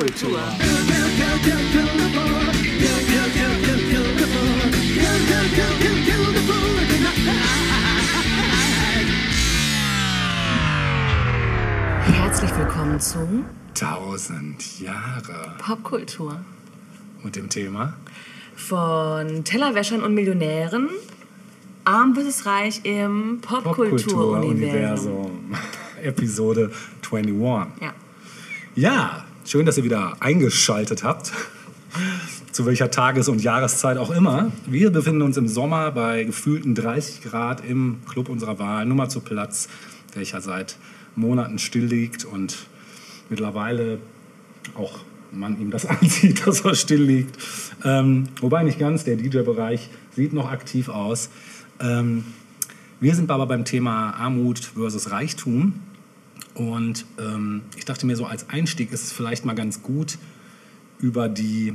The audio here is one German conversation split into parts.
Popkultur. Herzlich willkommen zu Tausend Jahre. Popkultur. Und dem Thema? Von Tellerwäschern und Millionären, arm vs. reich im Popkulturuniversum. Episode 21. Ja. Ja, schön, dass ihr wieder eingeschaltet habt. Zu welcher Tages- und Jahreszeit auch immer. Wir befinden uns im Sommer bei gefühlten 30 Grad im Club unserer Wahl. Nummer zu Platz, welcher seit Monaten still liegt und mittlerweile auch man ihm das ansieht, dass er still liegt. Ähm, wobei nicht ganz, der DJ-Bereich sieht noch aktiv aus. Ähm, wir sind aber beim Thema Armut versus Reichtum. Und ähm, ich dachte mir so, als Einstieg ist es vielleicht mal ganz gut, über die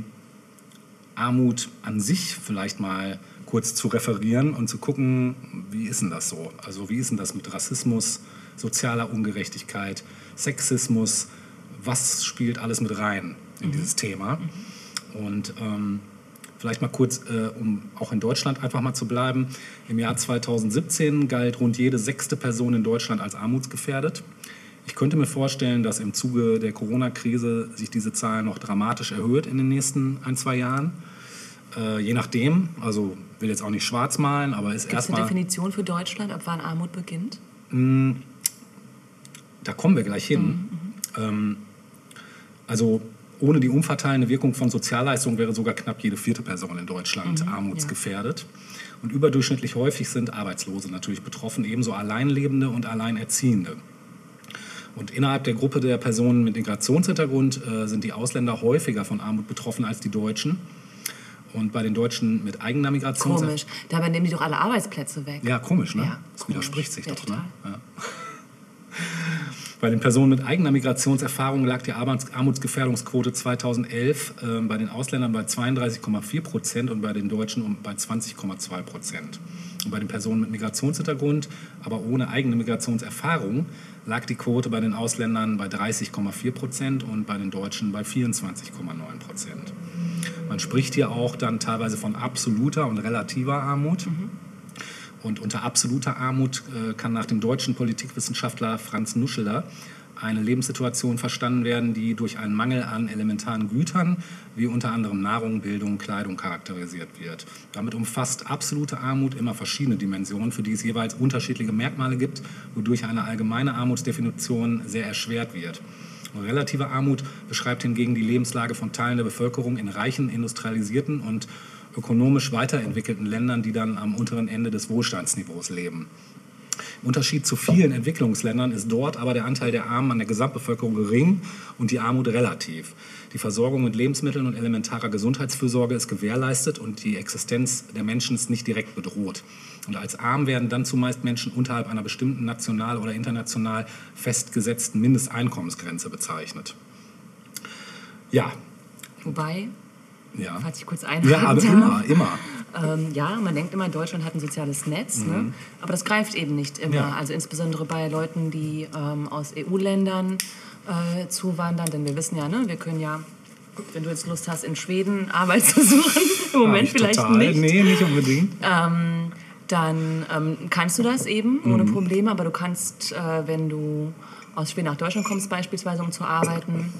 Armut an sich vielleicht mal kurz zu referieren und zu gucken, wie ist denn das so? Also wie ist denn das mit Rassismus, sozialer Ungerechtigkeit, Sexismus? Was spielt alles mit rein in dieses Thema? Und ähm, vielleicht mal kurz, äh, um auch in Deutschland einfach mal zu bleiben. Im Jahr 2017 galt rund jede sechste Person in Deutschland als armutsgefährdet. Ich könnte mir vorstellen, dass im Zuge der Corona-Krise sich diese Zahl noch dramatisch erhöht in den nächsten ein, zwei Jahren. Äh, je nachdem, also will jetzt auch nicht schwarz malen, aber ist Gibt es eine erstmal. Definition für Deutschland, ab wann Armut beginnt? Da kommen wir gleich hin. Ähm, also ohne die umverteilende Wirkung von Sozialleistungen wäre sogar knapp jede vierte Person in Deutschland armutsgefährdet. Und überdurchschnittlich häufig sind Arbeitslose natürlich betroffen, ebenso Alleinlebende und Alleinerziehende. Und innerhalb der Gruppe der Personen mit Migrationshintergrund äh, sind die Ausländer häufiger von Armut betroffen als die Deutschen. Und bei den Deutschen mit eigener Migrations Komisch. Dabei nehmen die doch alle Arbeitsplätze weg. Ja, komisch, ne? Ja, das komisch. widerspricht sich Ja, doch, ne? Ja. Bei den Personen mit eigener Migrationserfahrung lag die Armuts- Armutsgefährdungsquote 2011 äh, bei den Ausländern bei 32,4 Prozent und bei den Deutschen um, bei 20,2 Prozent. Und bei den Personen mit Migrationshintergrund, aber ohne eigene Migrationserfahrung, lag die Quote bei den Ausländern bei 30,4 Prozent und bei den Deutschen bei 24,9 Prozent. Man spricht hier auch dann teilweise von absoluter und relativer Armut. Und unter absoluter Armut äh, kann nach dem deutschen Politikwissenschaftler Franz Nuscheler eine Lebenssituation verstanden werden, die durch einen Mangel an elementaren Gütern wie unter anderem Nahrung, Bildung, Kleidung charakterisiert wird. Damit umfasst absolute Armut immer verschiedene Dimensionen, für die es jeweils unterschiedliche Merkmale gibt, wodurch eine allgemeine Armutsdefinition sehr erschwert wird. Relative Armut beschreibt hingegen die Lebenslage von Teilen der Bevölkerung in reichen, industrialisierten und ökonomisch weiterentwickelten Ländern, die dann am unteren Ende des Wohlstandsniveaus leben. Im Unterschied zu vielen Entwicklungsländern ist dort aber der Anteil der Armen an der Gesamtbevölkerung gering und die Armut relativ. Die Versorgung mit Lebensmitteln und elementarer Gesundheitsfürsorge ist gewährleistet und die Existenz der Menschen ist nicht direkt bedroht. Und als arm werden dann zumeist Menschen unterhalb einer bestimmten national oder international festgesetzten Mindesteinkommensgrenze bezeichnet. Ja, Wobei, ja. falls ich kurz einhaken Ja, aber darf, immer, immer. Ähm, ja, man denkt immer, Deutschland hat ein soziales Netz, ne? aber das greift eben nicht immer. Mhm. Ja. Also insbesondere bei Leuten, die ähm, aus EU-Ländern äh, zuwandern, denn wir wissen ja, ne, wir können ja, wenn du jetzt Lust hast, in Schweden Arbeit zu suchen, im Moment vielleicht total. nicht, Nee, nicht unbedingt. ähm, dann ähm, kannst du das eben ohne Mhm. Probleme, aber du kannst, äh, wenn du aus Schweden nach Deutschland kommst beispielsweise, um zu arbeiten,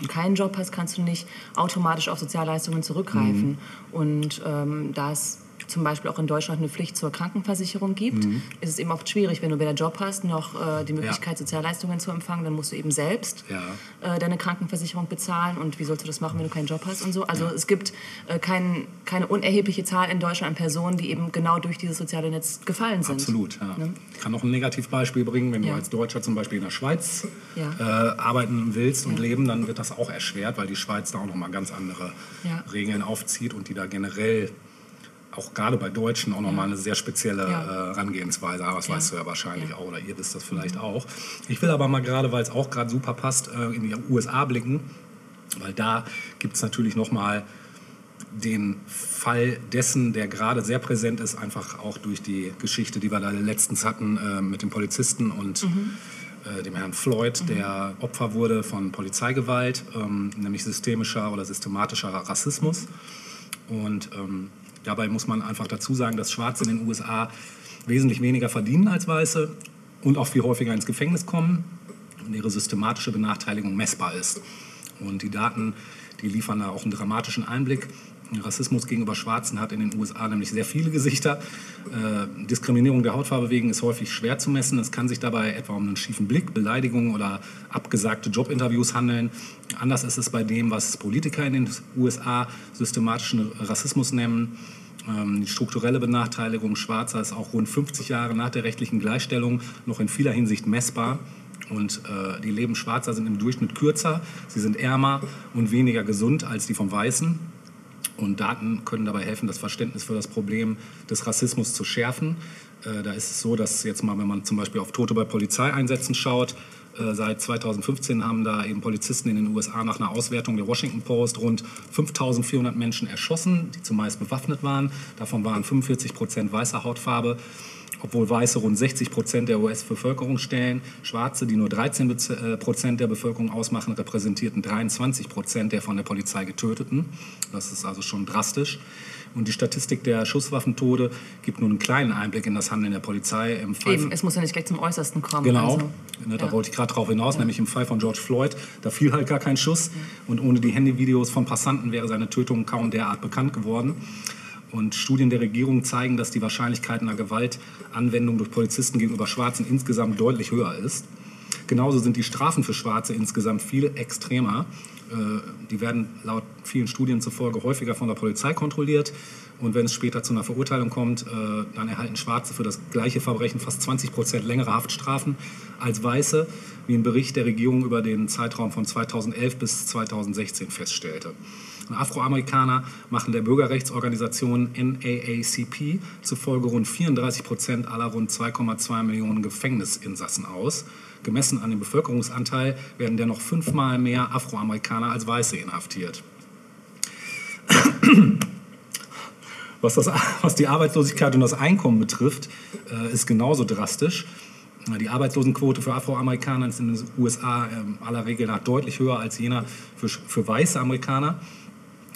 und keinen Job hast, kannst du nicht automatisch auf Sozialleistungen zurückgreifen. Mhm. Und ähm, da es zum Beispiel auch in Deutschland eine Pflicht zur Krankenversicherung gibt, Mhm. ist es eben oft schwierig, wenn du weder Job hast, noch äh, die Möglichkeit, Sozialleistungen zu empfangen, dann musst du eben selbst Ja. äh, deine Krankenversicherung bezahlen. Und wie sollst du das machen, wenn du keinen Job hast und so? Also es gibt äh, kein, keine unerhebliche Zahl in Deutschland an Personen, die eben genau durch dieses soziale Netz gefallen sind. Absolut, ja. Ne? Ich kann noch ein Negativbeispiel bringen, wenn Ja. du als Deutscher zum Beispiel in der Schweiz Ja. äh, arbeiten willst und Ja. leben, dann wird das auch erschwert, weil die Schweiz da auch nochmal ganz andere Ja. Regeln aufzieht und die da generell auch gerade bei Deutschen auch nochmal eine sehr spezielle Ja. äh, Herangehensweise haben. Das Ja. weißt du ja wahrscheinlich Ja. Mhm. auch oder ihr wisst das vielleicht auch. Ich will aber mal gerade, weil es auch gerade super passt, äh, in die USA blicken, weil da gibt es natürlich nochmal den Fall dessen, der gerade sehr präsent ist, einfach auch durch die Geschichte, die wir da letztens hatten äh, mit dem Polizisten und äh, dem Herrn Floyd, der Opfer wurde von Polizeigewalt, ähm, nämlich systemischer oder systematischer Rassismus. Und ähm, dabei muss man einfach dazu sagen, dass Schwarze in den USA wesentlich weniger verdienen als Weiße und auch viel häufiger ins Gefängnis kommen und ihre systematische Benachteiligung messbar ist. Und die Daten, die liefern da auch einen dramatischen Einblick. Rassismus gegenüber Schwarzen hat in den USA nämlich sehr viele Gesichter. Äh, Diskriminierung der Hautfarbe wegen ist häufig schwer zu messen. Es kann sich dabei etwa um einen schiefen Blick, Beleidigungen oder abgesagte Jobinterviews handeln. Anders ist es bei dem, was Politiker in den USA systematischen Rassismus nennen. Ähm, die strukturelle Benachteiligung Schwarzer ist auch rund 50 Jahre nach der rechtlichen Gleichstellung noch in vieler Hinsicht messbar. Und äh, die Leben Schwarzer sind im Durchschnitt kürzer, sie sind ärmer und weniger gesund als die von Weißen. Und Daten können dabei helfen, das Verständnis für das Problem des Rassismus zu schärfen. Äh, da ist es so, dass jetzt mal, wenn man zum Beispiel auf Tote bei Polizeieinsätzen schaut, seit 2015 haben da eben Polizisten in den USA nach einer Auswertung der Washington Post rund 5400 Menschen erschossen, die zumeist bewaffnet waren. Davon waren 45 Prozent weißer Hautfarbe obwohl Weiße rund 60 Prozent der US-Bevölkerung stellen. Schwarze, die nur 13 äh, Prozent der Bevölkerung ausmachen, repräsentierten 23 Prozent der von der Polizei getöteten. Das ist also schon drastisch. Und die Statistik der Schusswaffentode gibt nur einen kleinen Einblick in das Handeln der Polizei. Im Fall Eben, es muss ja nicht gleich zum Äußersten kommen. Genau, also, ne, da ja. wollte ich gerade drauf hinaus, ja. nämlich im Fall von George Floyd, da fiel halt gar kein Schuss. Ja. Und ohne die Handyvideos von Passanten wäre seine Tötung kaum derart bekannt geworden. Und Studien der Regierung zeigen, dass die Wahrscheinlichkeit einer Gewaltanwendung durch Polizisten gegenüber Schwarzen insgesamt deutlich höher ist. Genauso sind die Strafen für Schwarze insgesamt viel extremer. Äh, die werden laut vielen Studien zufolge häufiger von der Polizei kontrolliert. Und wenn es später zu einer Verurteilung kommt, äh, dann erhalten Schwarze für das gleiche Verbrechen fast 20 Prozent längere Haftstrafen als Weiße, wie ein Bericht der Regierung über den Zeitraum von 2011 bis 2016 feststellte. Afroamerikaner machen der Bürgerrechtsorganisation NAACP zufolge rund 34 Prozent aller rund 2,2 Millionen Gefängnisinsassen aus. Gemessen an dem Bevölkerungsanteil werden dennoch fünfmal mehr Afroamerikaner als Weiße inhaftiert. Was, das, was, die Arbeitslosigkeit und das Einkommen betrifft, äh, ist genauso drastisch. Die Arbeitslosenquote für Afroamerikaner ist in den USA äh, aller Regel nach deutlich höher als jener für, für weiße Amerikaner.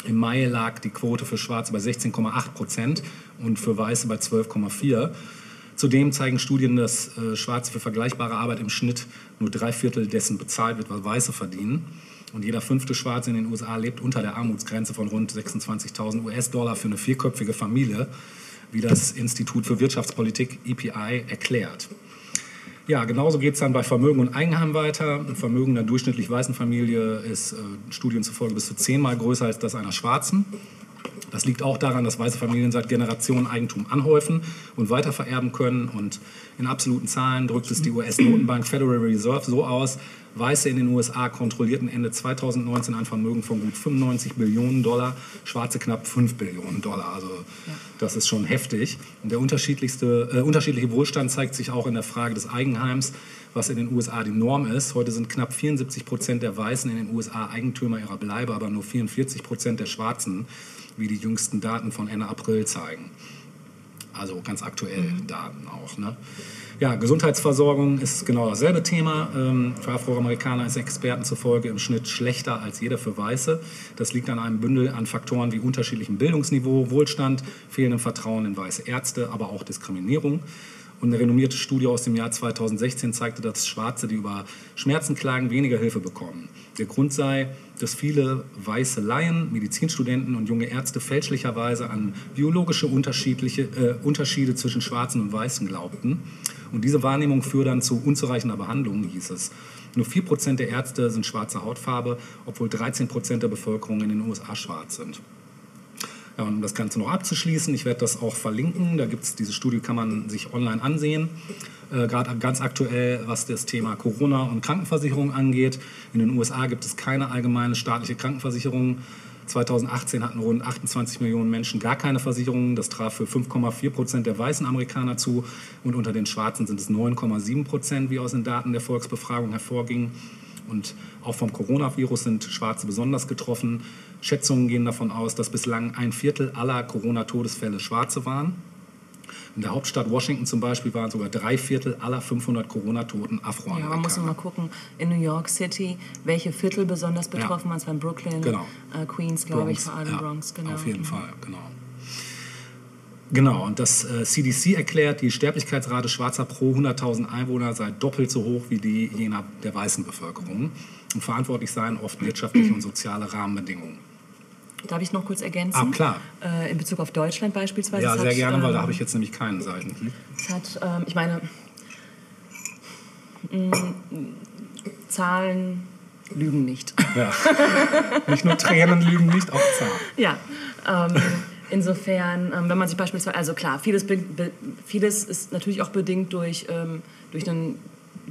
Im Mai lag die Quote für Schwarze bei 16,8 Prozent und für Weiße bei 12,4. Zudem zeigen Studien, dass äh, Schwarze für vergleichbare Arbeit im Schnitt nur drei Viertel dessen bezahlt wird, was Weiße verdienen. Und jeder fünfte Schwarze in den USA lebt unter der Armutsgrenze von rund 26.000 US-Dollar für eine vierköpfige Familie, wie das Institut für Wirtschaftspolitik EPI erklärt. Ja, genauso geht es dann bei Vermögen und Eigenheim weiter. Ein Vermögen einer durchschnittlich weißen Familie ist äh, Studien zufolge bis zu zehnmal größer als das einer schwarzen. Das liegt auch daran, dass weiße Familien seit Generationen Eigentum anhäufen und weitervererben können. Und in absoluten Zahlen drückt es die US-Notenbank Federal Reserve so aus, Weiße in den USA kontrollierten Ende 2019 ein Vermögen von gut 95 Billionen Dollar, Schwarze knapp 5 Billionen Dollar. Also ja. das ist schon heftig. Und der unterschiedlichste, äh, unterschiedliche Wohlstand zeigt sich auch in der Frage des Eigenheims, was in den USA die Norm ist. Heute sind knapp 74 Prozent der Weißen in den USA Eigentümer ihrer Bleibe, aber nur 44 Prozent der Schwarzen, wie die jüngsten Daten von Ende April zeigen. Also ganz aktuell mhm. Daten auch. Ne? Ja, Gesundheitsversorgung ist genau dasselbe Thema. Ähm, für Afroamerikaner ist Experten zufolge im Schnitt schlechter als jeder für Weiße. Das liegt an einem Bündel an Faktoren wie unterschiedlichem Bildungsniveau, Wohlstand, fehlendem Vertrauen in weiße Ärzte, aber auch Diskriminierung. Und eine renommierte Studie aus dem Jahr 2016 zeigte, dass Schwarze, die über Schmerzen klagen, weniger Hilfe bekommen. Der Grund sei, dass viele weiße Laien, Medizinstudenten und junge Ärzte fälschlicherweise an biologische unterschiedliche, äh, Unterschiede zwischen Schwarzen und Weißen glaubten. Und diese Wahrnehmung führt dann zu unzureichender Behandlung, hieß es. Nur 4% der Ärzte sind schwarzer Hautfarbe, obwohl 13% der Bevölkerung in den USA schwarz sind. Ja, um das Ganze noch abzuschließen, ich werde das auch verlinken. Da gibt es diese Studie, kann man sich online ansehen. Äh, Gerade ganz aktuell, was das Thema Corona und Krankenversicherung angeht. In den USA gibt es keine allgemeine staatliche Krankenversicherung. 2018 hatten rund 28 Millionen Menschen gar keine Versicherungen. Das traf für 5,4 Prozent der weißen Amerikaner zu. Und unter den Schwarzen sind es 9,7 Prozent, wie aus den Daten der Volksbefragung hervorging. Und auch vom Coronavirus sind Schwarze besonders getroffen. Schätzungen gehen davon aus, dass bislang ein Viertel aller Corona-Todesfälle Schwarze waren. In der Hauptstadt Washington zum Beispiel waren sogar drei Viertel aller 500 Corona-Toten Afroamerikaner. Ja, man muss mal gucken, in New York City, welche Viertel besonders betroffen waren. Es waren Brooklyn, Genau. äh, Queens, glaube ich, vor allem ja, Bronx. Genau. Auf jeden Fall, genau. Genau, und das äh, CDC erklärt, die Sterblichkeitsrate Schwarzer pro 100.000 Einwohner sei doppelt so hoch wie die jener der weißen Bevölkerung. Und verantwortlich seien oft wirtschaftliche und soziale Rahmenbedingungen. Darf ich noch kurz ergänzen? Ah, klar. Äh, in Bezug auf Deutschland beispielsweise. Ja, sehr hat, gerne, weil ähm, da habe ich jetzt nämlich keinen Seitenhieb. Es hat, ähm, ich meine, mh, Zahlen lügen nicht. Ja. nicht nur Tränen lügen nicht, auch Zahlen. ja, ähm, insofern, ähm, wenn man sich beispielsweise, also klar, vieles, be- be- vieles ist natürlich auch bedingt durch, ähm, durch, einen,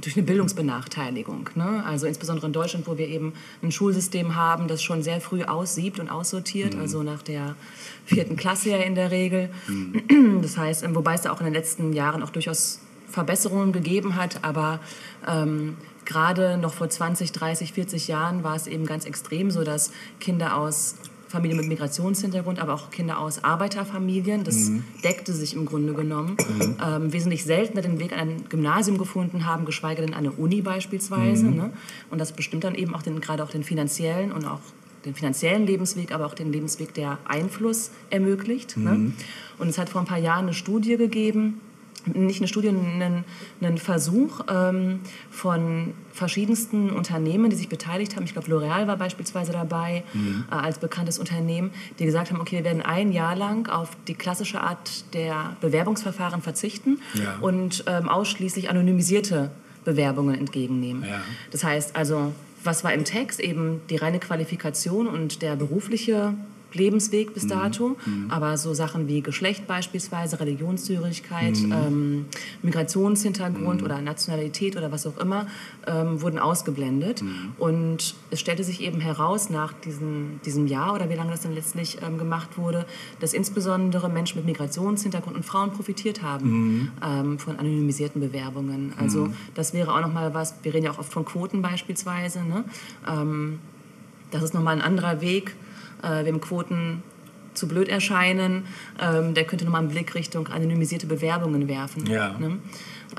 durch eine Bildungsbenachteiligung. Ne? Also insbesondere in Deutschland, wo wir eben ein Schulsystem haben, das schon sehr früh aussiebt und aussortiert, also nach der vierten Klasse ja in der Regel. Das heißt, ähm, wobei es da auch in den letzten Jahren auch durchaus Verbesserungen gegeben hat, aber ähm, gerade noch vor 20, 30, 40 Jahren war es eben ganz extrem so, dass Kinder aus Familien mit Migrationshintergrund, aber auch Kinder aus Arbeiterfamilien, das deckte sich im Grunde genommen, ähm, wesentlich seltener den Weg an ein Gymnasium gefunden haben, geschweige denn an eine Uni beispielsweise. Ne? Und das bestimmt dann eben auch den, gerade auch den finanziellen und auch den finanziellen Lebensweg, aber auch den Lebensweg, der Einfluss ermöglicht. Ne? Und es hat vor ein paar Jahren eine Studie gegeben, nicht eine Studie, einen, einen Versuch ähm, von verschiedensten Unternehmen, die sich beteiligt haben. Ich glaube, L'Oreal war beispielsweise dabei äh, als bekanntes Unternehmen, die gesagt haben, okay, wir werden ein Jahr lang auf die klassische Art der Bewerbungsverfahren verzichten Ja. und ähm, ausschließlich anonymisierte Bewerbungen entgegennehmen. Ja. Das heißt also, was war im Text? Eben die reine Qualifikation und der berufliche Lebensweg Mhm. bis dato, aber so Sachen wie Geschlecht beispielsweise, Religionszügigkeit, Mhm. ähm, Migrationshintergrund oder Nationalität oder was auch immer, ähm, wurden ausgeblendet. Mhm. Und es stellte sich eben heraus nach diesem, diesem Jahr oder wie lange das dann letztlich ähm, gemacht wurde, dass insbesondere Menschen mit Migrationshintergrund und Frauen profitiert haben Mhm. ähm, von anonymisierten Bewerbungen. Also das wäre auch nochmal was, wir reden ja auch oft von Quoten beispielsweise, ne? ähm, das ist nochmal ein anderer Weg, äh, wem Quoten zu blöd erscheinen, ähm, der könnte nochmal einen Blick Richtung anonymisierte Bewerbungen werfen. Ja. Ne?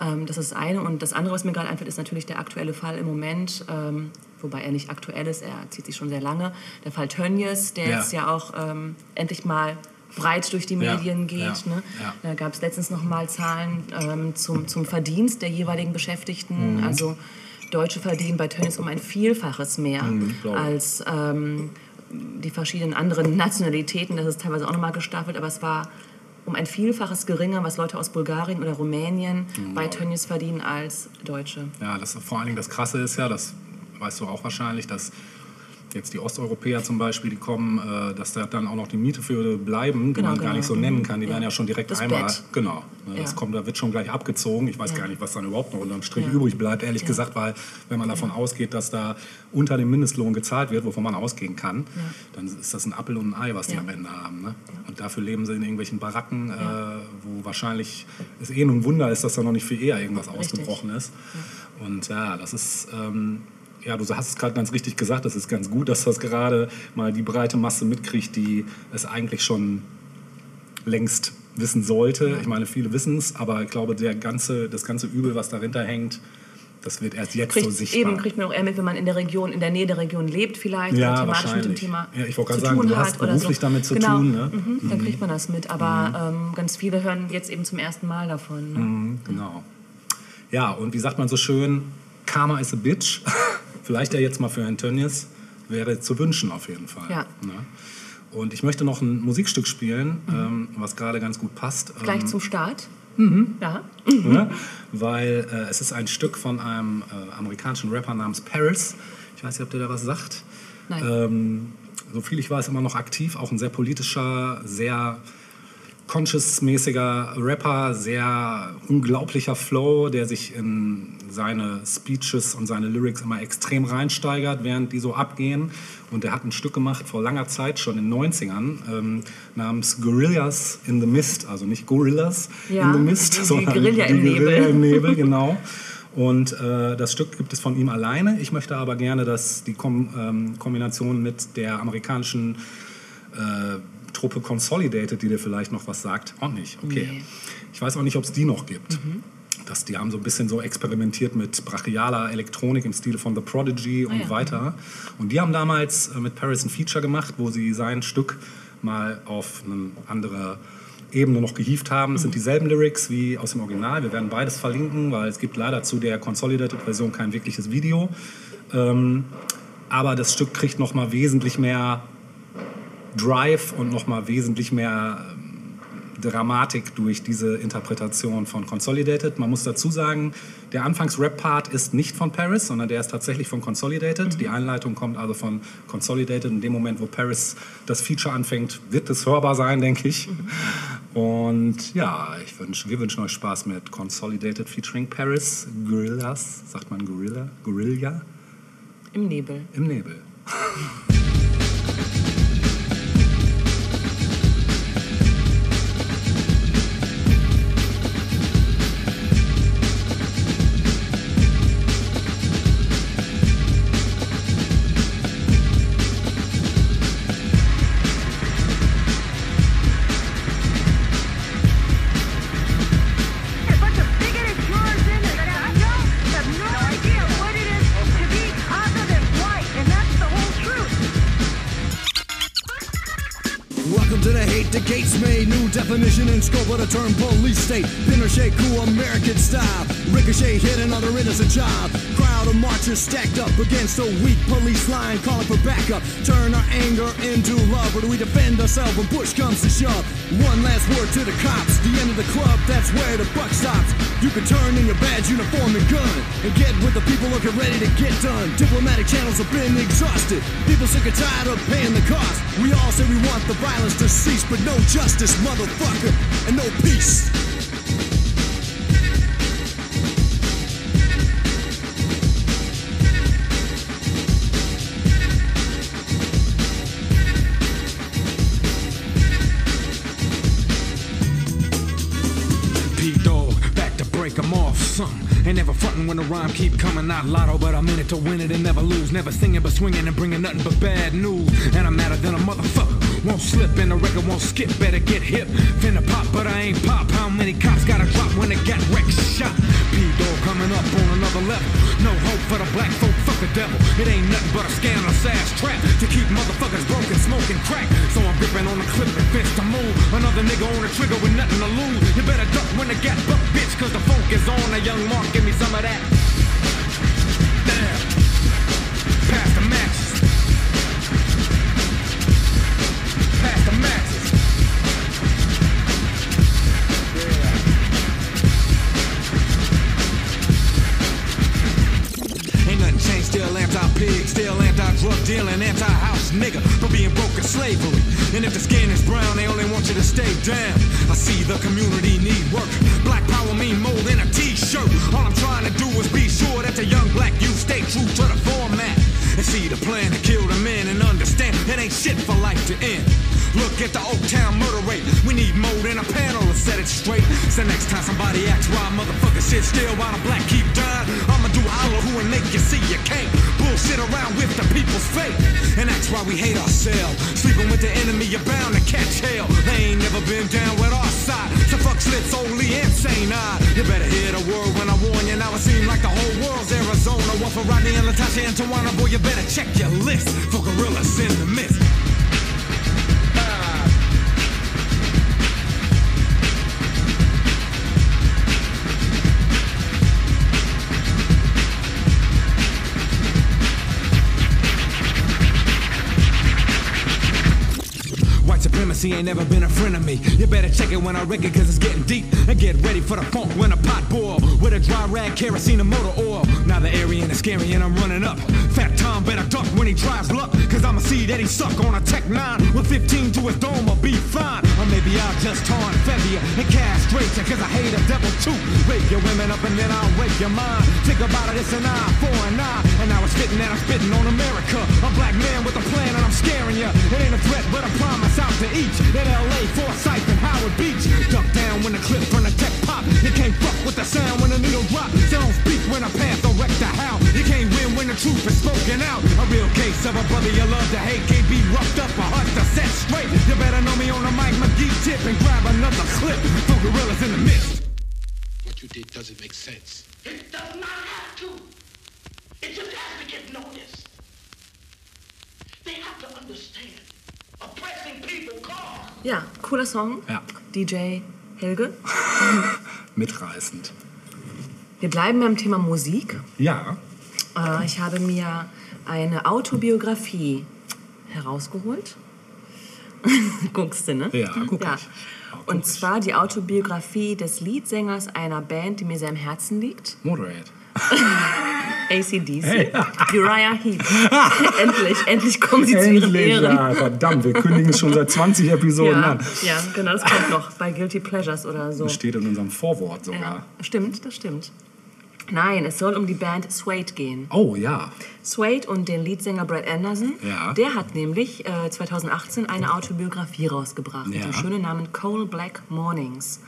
Ähm, das ist das eine. Und das andere, was mir gerade einfällt, ist natürlich der aktuelle Fall im Moment, ähm, wobei er nicht aktuell ist, er zieht sich schon sehr lange. Der Fall Tönnies, der Ja. jetzt ja auch ähm, endlich mal breit durch die Ja, Medien geht. ja, Ne? ja. Da gab es letztens noch mal Zahlen ähm, zum, zum Verdienst der jeweiligen Beschäftigten. Mhm. Also Deutsche verdienen bei Tönnies um ein Vielfaches mehr Mhm, als ähm, die verschiedenen anderen Nationalitäten. Das ist teilweise auch noch mal gestaffelt, aber es war um ein Vielfaches geringer, was Leute aus Bulgarien oder Rumänien Mhm, bei Tönnies verdienen als Deutsche. Ja, das, vor allen Dingen das Krasse ist ja, das weißt du auch wahrscheinlich, dass jetzt die Osteuropäer zum Beispiel, die kommen, äh, dass da dann auch noch die Miete für bleiben, die Genau, man gar genau. nicht so Mhm. nennen kann. Die Ja. werden ja schon direkt Das einmal. Bett. Genau. Ne, Das Ja. kommt, da wird schon gleich abgezogen. Ich weiß Ja. gar nicht, was dann überhaupt noch unterm Strich Ja. übrig bleibt, ehrlich gesagt, weil wenn man davon ausgeht, dass da unter dem Mindestlohn gezahlt wird, wovon man ausgehen kann, dann ist das ein Appel und ein Ei, was die am Ende haben. Ne? Und dafür leben sie in irgendwelchen Baracken, äh, wo wahrscheinlich es eh nur ein Wunder ist, dass da noch nicht viel eher irgendwas Richtig. ausgebrochen ist. Und ja, das ist, ähm, ja, du hast es gerade ganz richtig gesagt, das ist ganz gut, dass das gerade mal die breite Masse mitkriegt, die es eigentlich schon längst wissen sollte. Ich meine, viele wissen es, aber ich glaube, der ganze, das ganze Übel, was dahinter hängt, das wird erst jetzt Kriegt, so sichtbar. eben kriegt man auch eher mit, wenn man in der Region, in der Nähe der Region lebt vielleicht Ja, thematisch mit dem. Thema Ja, ich wollte gerade sagen, du hast beruflich so. damit zu genau. tun, ne? Mhm, dann kriegt man das mit, aber ähm, ganz viele hören jetzt eben zum ersten Mal davon. Ne? Mhm, genau. Ja, und wie sagt man so schön, Karma is a bitch. Vielleicht ja jetzt mal für Herrn Tönnies wäre zu wünschen auf jeden Fall. Ja. Ne? Und ich möchte noch ein Musikstück spielen, ähm, was gerade ganz gut passt. Gleich ähm, zum Start. Ja. ne? weil äh, es ist ein Stück von einem äh, amerikanischen Rapper namens Paris. Ich weiß nicht, ob der da was sagt. Nein. Ähm, so viel ich weiß, immer noch aktiv, auch ein sehr politischer, sehr conscious-mäßiger Rapper, sehr unglaublicher Flow, der sich in seine Speeches und seine Lyrics immer extrem reinsteigert, während die so abgehen. Und er hat ein Stück gemacht vor langer Zeit, schon in den 90ern, ähm, namens Gorillas in the Mist. Also nicht Gorillas Ja, in the Mist, die- sondern Guerilla im die Guerilla Nebel. im Nebel, genau. Und äh, das Stück gibt es von ihm alleine. Ich möchte aber gerne, dass die Kom ähm, Kombination mit der amerikanischen äh, Truppe Consolidated, die dir vielleicht noch was sagt? Auch nicht. Okay. Nee. Ich weiß auch nicht, ob es die noch gibt. Mhm. Das, die haben so ein bisschen so experimentiert mit brachialer Elektronik im Stil von The Prodigy und ah, ja. weiter. Und die haben damals äh, mit Paris ein Feature gemacht, wo sie sein Stück mal auf eine andere Ebene noch gehievt haben. Es sind mhm. dieselben Lyrics wie aus dem Original. Wir werden beides verlinken, weil es gibt leider zu der Consolidated-Version kein wirkliches Video. Ähm, aber das Stück kriegt noch mal wesentlich mehr Drive und noch mal wesentlich mehr Dramatik durch diese Interpretation von Consolidated. Man muss dazu sagen, der Anfangs-Rap-Part ist nicht von Paris, sondern der ist tatsächlich von Consolidated. Mhm. Die Einleitung kommt also von Consolidated. In dem Moment, wo Paris das Feature anfängt, wird es hörbar sein, denke ich. Mhm. Und ja, ich wünsch, wir wünschen euch Spaß mit Consolidated featuring Paris. Gorillas, sagt man Gorilla? Gorilla? Im Nebel. Im Nebel. definition and scope of the term police state. Pinochet cool American style. Ricochet hit another innocent child. Crowd of marchers stacked up against a weak police line calling for backup. Turn our anger into love, or do we defend ourselves when push comes to shove? One last word to the cops. The end of the club, that's where the buck stops. You can turn in your badge, uniform, and gun and get with the people looking ready to get done. Diplomatic channels have been exhausted. People sick and tired of paying the cost. We all say we want the violence to cease, but no justice, motherfucker, and no peace. Ain't never frontin' when the rhyme keep coming out lotto, but I'm in it to win it and never lose. Never singing but swinging and bringing nothing but bad news. And I'm madder than a motherfucker. Won't slip and the record won't skip. Better get hip. Finna pop, but I ain't pop. How many cops gotta drop when they got wrecked shot? P-Dog coming up on another level. No hope for the black folk, fuck the devil. It ain't nothing but a scandalous ass trap to keep motherfuckers broken, smoking crack. So I'm gripping on the clip and fence to move. Another nigga on the trigger with nothing to lose. You better duck when the gat buck, bitch, cause the funk is on. A young Mark give me some of that. Slavery. And if the skin is brown, they only want you to stay down. I see the community need work. Black power mean more than a t-shirt. All I'm trying to do is be sure that the young black youth stay true to the format. And see the plan to kill the men and understand it ain't shit for life to end. Look at the Oak Town murder rate. We need more than a panel set it straight. So next time somebody asks why motherfuckers sit still while the black keep dying, I'ma do all who and make you see you can't bullshit around with the people's fate. And that's why we hate ourselves. Sleeping with the enemy, you're bound to catch hell. They ain't never been down with our side. So fuck slits only insane eyed. You better hear the word when I warn you. Now it seems like the whole world's Arizona. One for Rodney and Latasha and Tawana. Boy, you better check your list for gorillas in the mist. Supremacy ain't never been a friend of me. You better check it when I wreck it, cause it's getting deep. And get ready for the funk when a pot boil. With a dry rag, kerosene, and motor oil. Now the area is scary and I'm running up. Fat Tom better duck when he tries luck. Cause I'ma see that he suck on a Tech 9. With 15 to his dome, I'll be fine. Or maybe I'll just taunt Fevia and castrate you, cause I hate a devil too. Rape your women up and then I'll rape your mind. Think about it, it's an eye for an eye. And now it's fitting that I'm spitting on America. A black man with a plan and I'm scaring you. It ain't a threat, but a promise out to each. In LA, Forsyth, and Howard Beach. Duck down when the clip from the tech pop. You can't fuck with the sound sound when a needle drop. Don't speak when I pass or wreck the house. You can't win when the truth is spoken out. A real case of a brother you love to hate. Can't be roughed up or hard to set straight. You better know me on the mic, McGee tip, and grab another clip. Throw gorillas in the mist. What you did doesn't make sense. It does not have to. It just has to get noticed. They have to understand. Oppressing people cause. Ja, cooler Song. Ja. DJ Helge. Mitreißend. Wir bleiben beim Thema Musik. Ja, Äh, ich habe mir eine Autobiografie herausgeholt. Guckst du, ne? Ja, guck ja. Und zwar die Autobiografie des Leadsängers einer Band, die mir sehr am Herzen liegt. Moderate. ACDC. Uriah Heep. endlich, endlich kommen sie zu ihren Ehren. ja, verdammt, wir kündigen es schon seit 20 Episoden Ja, an. ja, genau, das kommt noch bei Guilty Pleasures oder so. Das steht in unserem Vorwort sogar. Ja, stimmt, das stimmt. Nein, es soll um die Band Suede gehen. Oh ja, Suede und den Leadsänger Brad Anderson. Ja. Der hat nämlich äh, 2018 eine Autobiografie rausgebracht mit Ja. Mhm. dem schönen Namen Cold Black Mornings.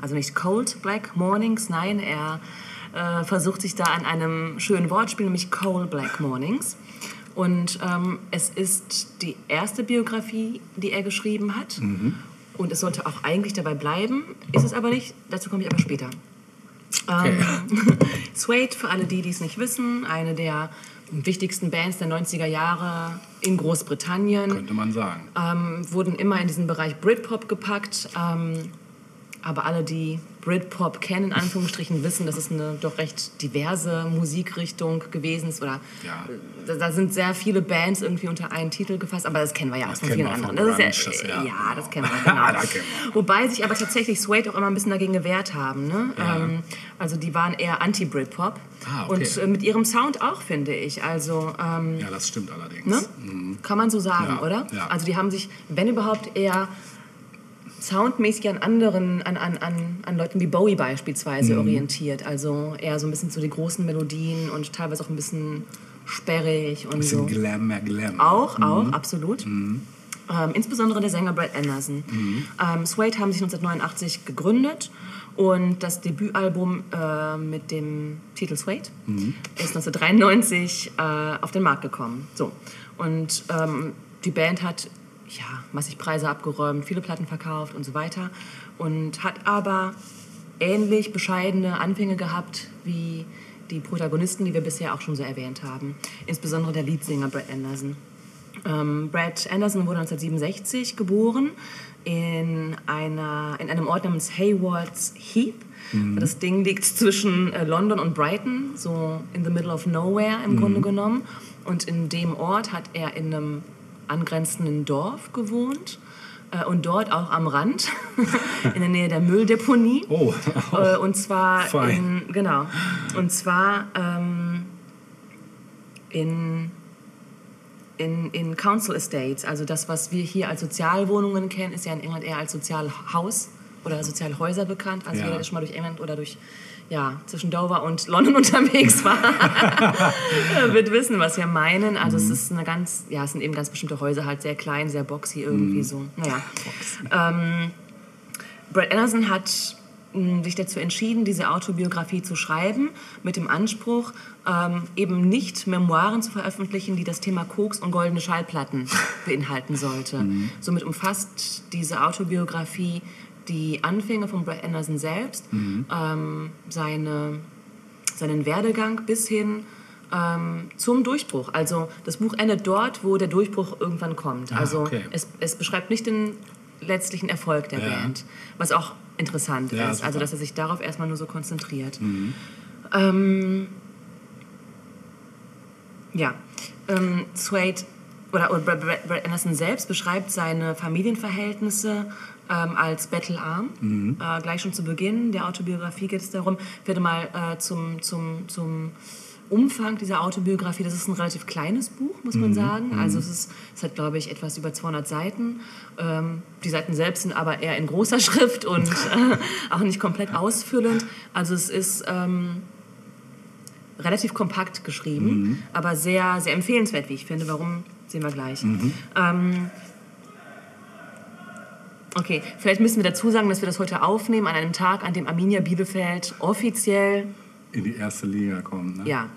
Also nicht Cold Black Mornings, nein, er äh, versucht sich da an einem schönen Wortspiel, nämlich Cold Black Mornings. Und ähm, es ist die erste Biografie, die er geschrieben hat. Mhm. Und es sollte auch eigentlich dabei bleiben, ist es aber nicht. Dazu komme ich aber später. Okay. Suede, für alle die, die es nicht wissen, eine der wichtigsten Bands der 90er Jahre in Großbritannien, könnte man sagen. ähm, wurden immer in diesen Bereich Britpop gepackt. Ähm, aber alle, die Britpop kennen, in Anführungsstrichen, wissen, dass es eine doch recht diverse Musikrichtung gewesen ist. Oder Ja. äh, da, da sind sehr viele Bands irgendwie unter einen Titel gefasst, aber das kennen wir ja auch von vielen anderen. von Das ist ja, das- ja, ja, das kennen wir. Genau. kennen wir. Wobei sich aber tatsächlich Suede auch immer ein bisschen dagegen gewehrt haben. Ne? Ja. Ähm, also die waren eher anti-Britpop. Ah, okay. Und äh, mit ihrem Sound auch, finde ich. Also ähm, Ja, das stimmt allerdings. Ne? Kann man so sagen, oder? Also die haben sich, wenn überhaupt, eher soundmäßig an anderen, an, an, an, an Leuten wie Bowie beispielsweise Mhm. orientiert. Also eher so ein bisschen zu den großen Melodien und teilweise auch ein bisschen sperrig und Ein bisschen so. Glam, mehr Glam. Auch, auch, Mhm. absolut. Ähm, insbesondere der Sänger Brad Anderson. Mhm. Ähm, Suede haben sich 1989 gegründet und das Debütalbum äh, mit dem Titel Suede Mhm. ist 1993 äh, auf den Markt gekommen. So. Und ähm, die Band hat ja, massig Preise abgeräumt, viele Platten verkauft und so weiter und hat aber ähnlich bescheidene Anfänge gehabt wie die Protagonisten, die wir bisher auch schon so erwähnt haben. Insbesondere der Leadsänger Brad Anderson. Ähm, Brad Anderson wurde 1967 geboren in, einer, in einem Ort namens Haywards Heath. Das Ding liegt zwischen äh, London und Brighton, so in the middle of nowhere im Grunde genommen. Und in dem Ort hat er in einem angrenzenden Dorf gewohnt äh, und dort auch am Rand, in der Nähe der Mülldeponie. Oh, Äh, und zwar Fein. in, genau, und zwar ähm, in, in, in Council Estates, also das, was wir hier als Sozialwohnungen kennen, ist ja in England eher als Sozialhaus oder Sozialhäuser bekannt. Also Ja. jeder, der schon mal durch England oder durch ja, zwischen Dover und London unterwegs war, wird wissen, was wir meinen. Also es ist eine ganz, ja, es sind eben ganz bestimmte Häuser, halt sehr klein, sehr boxy irgendwie so. Naja. Ähm, Brad Anderson hat mh, sich dazu entschieden, diese Autobiografie zu schreiben, mit dem Anspruch, ähm, eben nicht Memoiren zu veröffentlichen, die das Thema Koks und goldene Schallplatten beinhalten sollte. Somit umfasst diese Autobiografie die Anfänge von Brad Anderson selbst, ähm, seine, seinen Werdegang bis hin ähm, zum Durchbruch. Also das Buch endet dort, wo der Durchbruch irgendwann kommt. Ah, also okay. es, es beschreibt nicht den letztlichen Erfolg der Ja. Band, was auch interessant Ja, ist. super. Also dass er sich darauf erstmal nur so konzentriert. Ähm, ja, ähm, Suede oder, oder Brad Anderson selbst beschreibt seine Familienverhältnisse ähm, als bettelarm. Äh, gleich schon zu Beginn der Autobiografie geht es darum, ich werde mal äh, zum, zum, zum Umfang dieser Autobiografie, das ist ein relativ kleines Buch, muss man sagen. Also es, ist, es hat, glaube ich, etwas über 200 Seiten. Ähm, die Seiten selbst sind aber eher in großer Schrift und äh, auch nicht komplett ausfüllend. Also es ist... Ähm, relativ kompakt geschrieben, aber sehr, sehr empfehlenswert, wie ich finde. Warum, sehen wir gleich. Ähm, okay, vielleicht müssen wir dazu sagen, dass wir das heute aufnehmen an einem Tag, an dem Arminia Bielefeld offiziell, In die erste Liga kommen. Ne? ja,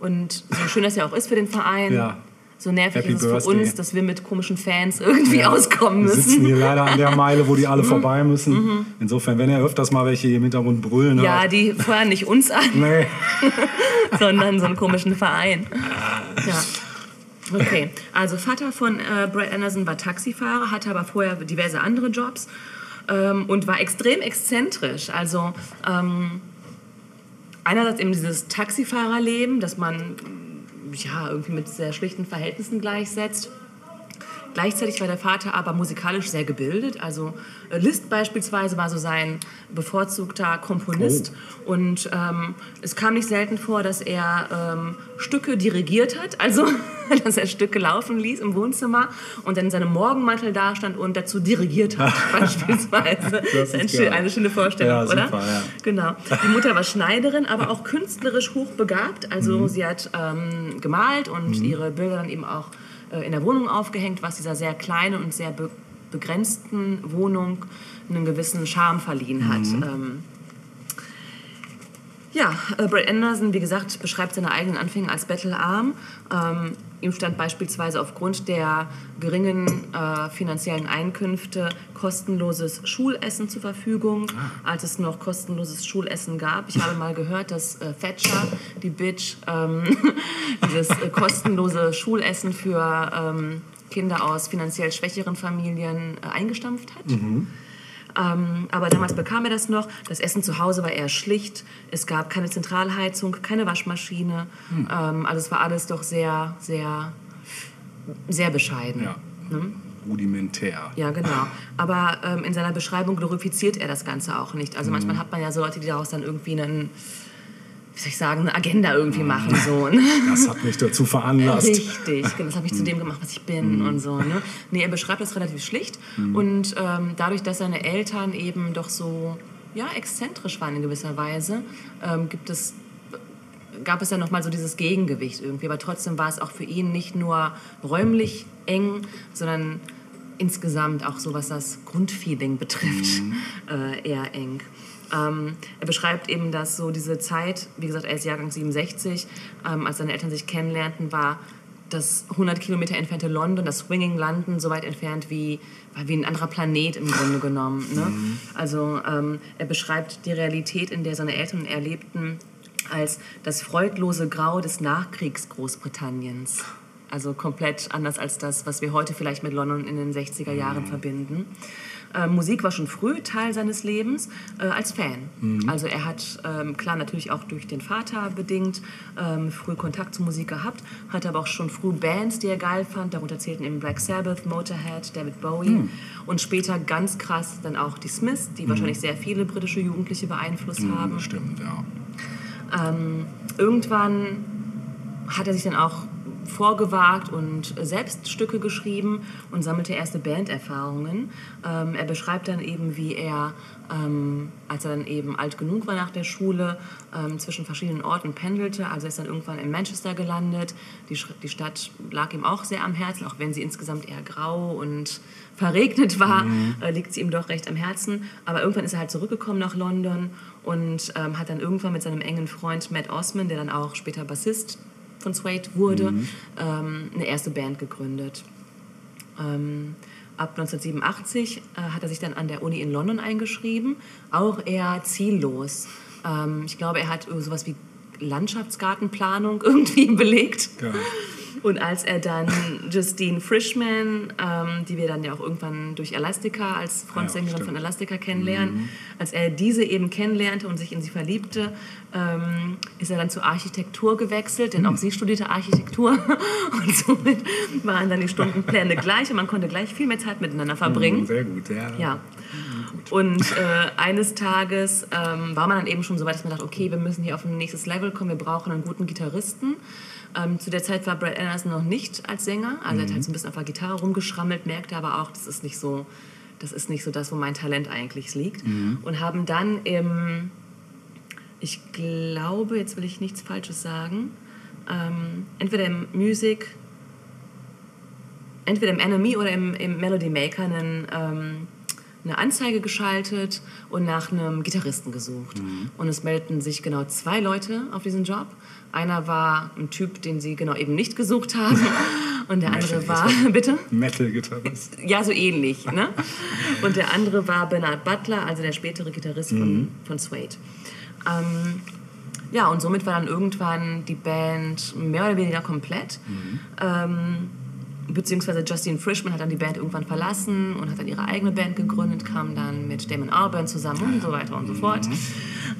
und so schön das ja auch ist für den Verein, Ja. so nervig Happy ist es für Birthday. uns, dass wir mit komischen Fans irgendwie Ja, auskommen Wir sitzen müssen. hier leider an der Meile, wo die alle vorbei müssen. Insofern, wenn ihr öfters mal welche hier im Hintergrund brüllen Ja, hört. die feuern nicht uns an, Nee. sondern so einen komischen Verein. Ja. Okay, also Vater von äh, Brad Anderson war Taxifahrer, hatte aber vorher diverse andere Jobs ähm, und war extrem exzentrisch. Also ähm, einerseits eben dieses Taxifahrerleben, das man ja irgendwie mit sehr schlichten Verhältnissen gleichsetzt. Gleichzeitig war der Vater aber musikalisch sehr gebildet. Also äh, Liszt beispielsweise war so sein bevorzugter Komponist. Und ähm, es kam nicht selten vor, dass er ähm, Stücke dirigiert hat, also dass er Stücke laufen ließ im Wohnzimmer und dann in seinem Morgenmantel dastand und dazu dirigiert hat, beispielsweise. Das ist geil. eine schöne Vorstellung, Ja, oder? super, ja. Genau. Die Mutter war Schneiderin, aber auch künstlerisch hochbegabt. Also sie hat ähm, gemalt und ihre Bilder dann eben auch in der Wohnung aufgehängt, was dieser sehr kleinen und sehr be begrenzten Wohnung einen gewissen Charme verliehen hat. Ähm, ja, äh, Brad Anderson, wie gesagt, beschreibt seine eigenen Anfänge als bettelarm. Ähm, ihm stand beispielsweise aufgrund der geringen äh, finanziellen Einkünfte kostenloses Schulessen zur Verfügung, als es noch kostenloses Schulessen gab. Ich habe mal gehört, dass äh, Thatcher, die Bitch, ähm, dieses äh, kostenlose Schulessen für ähm, Kinder aus finanziell schwächeren Familien äh, eingestampft hat. Ähm, aber damals bekam er das noch. Das Essen zu Hause war eher schlicht. Es gab keine Zentralheizung, keine Waschmaschine. Ähm, also es war alles doch sehr, sehr, sehr bescheiden. Ja. Ne? Rudimentär. Ja, genau. Aber ähm, in seiner Beschreibung glorifiziert er das Ganze auch nicht. Also manchmal hat man ja so Leute, die daraus dann irgendwie einen, wie soll ich sagen, eine Agenda irgendwie machen. So, ne? Das hat mich dazu veranlasst. Richtig, genau, das habe ich zu dem gemacht, was ich bin und so. Ne? Nee, er beschreibt das relativ schlicht und ähm, dadurch, dass seine Eltern eben doch so ja, exzentrisch waren in gewisser Weise, ähm, gibt es gab es ja noch mal so dieses Gegengewicht irgendwie, aber trotzdem war es auch für ihn nicht nur räumlich eng, sondern insgesamt auch so, was das Grundfeeling betrifft, äh, eher eng. Ähm, er beschreibt eben, dass so diese Zeit, wie gesagt, er ist Jahrgang 67, ähm, als seine Eltern sich kennenlernten, war das 100 Kilometer entfernte London, das Swinging London, so weit entfernt wie, wie ein anderer Planet im Grunde genommen. Ne? Also ähm, er beschreibt die Realität, in der seine Eltern und er lebten, als das freudlose Grau des Nachkriegs Großbritanniens. Also komplett anders als das, was wir heute vielleicht mit London in den 60er Jahren verbinden. Äh, Musik war schon früh Teil seines Lebens äh, als Fan. Also er hat, ähm, klar natürlich auch durch den Vater bedingt, ähm, früh Kontakt zur Musik gehabt, hatte aber auch schon früh Bands, die er geil fand. Darunter zählten eben Black Sabbath, Motorhead, David Bowie und später ganz krass dann auch die Smiths, die wahrscheinlich sehr viele britische Jugendliche beeinflusst haben. Stimmt, ja. Ähm, irgendwann hat er sich dann auch vorgewagt und selbst Stücke geschrieben und sammelte erste Banderfahrungen. Ähm, er beschreibt dann eben, wie er, ähm, als er dann eben alt genug war nach der Schule, ähm, zwischen verschiedenen Orten pendelte. Also er ist dann irgendwann in Manchester gelandet. Die, die Stadt lag ihm auch sehr am Herzen, auch wenn sie insgesamt eher grau und verregnet war, äh, liegt sie ihm doch recht am Herzen. Aber irgendwann ist er halt zurückgekommen nach London und ähm, hat dann irgendwann mit seinem engen Freund Matt Osman, der dann auch später Bassist von Suede wurde, ähm, eine erste Band gegründet. Ähm, ab 1987 äh, hat er sich dann an der Uni in London eingeschrieben, auch eher ziellos. Ähm, ich glaube, er hat sowas wie Landschaftsgartenplanung irgendwie belegt. Ja. Und als er dann Justine Frischman, ähm, die wir dann ja auch irgendwann durch Elastica als Frontsängerin stimmt. von Elastica kennenlernen, als er diese eben kennenlernte und sich in sie verliebte, ähm, ist er dann zur Architektur gewechselt, denn auch sie studierte Architektur und somit waren dann die Stundenpläne gleich und man konnte gleich viel mehr Zeit miteinander verbringen. Sehr gut, ja. Ja. Und äh, eines Tages ähm, war man dann eben schon so weit, dass man dachte, okay, wir müssen hier auf ein nächstes Level kommen, wir brauchen einen guten Gitarristen. Ähm, zu der Zeit war Brad Anderson noch nicht als Sänger, also er hat halt so ein bisschen auf der Gitarre rumgeschrammelt, merkte aber auch, das ist nicht so, das ist nicht so das, wo mein Talent eigentlich liegt. Und haben dann im, ich glaube, jetzt will ich nichts Falsches sagen, ähm, entweder im Music entweder im Enemy oder im, im Melody Maker einen, ähm, eine Anzeige geschaltet und nach einem Gitarristen gesucht. Und es meldeten sich genau zwei Leute auf diesen Job. Einer war ein Typ, den sie genau eben nicht gesucht haben. Und der andere war, bitte? Metal-Gitarrist. Ja, so ähnlich. Ne? Und der andere war Bernard Butler, also der spätere Gitarrist von, von Suede. Ähm, ja, und somit war dann irgendwann die Band mehr oder weniger komplett. Ähm, beziehungsweise Justine Frischman hat dann die Band irgendwann verlassen und hat dann ihre eigene Band gegründet, kam dann mit Damon Albarn zusammen und so weiter und so fort.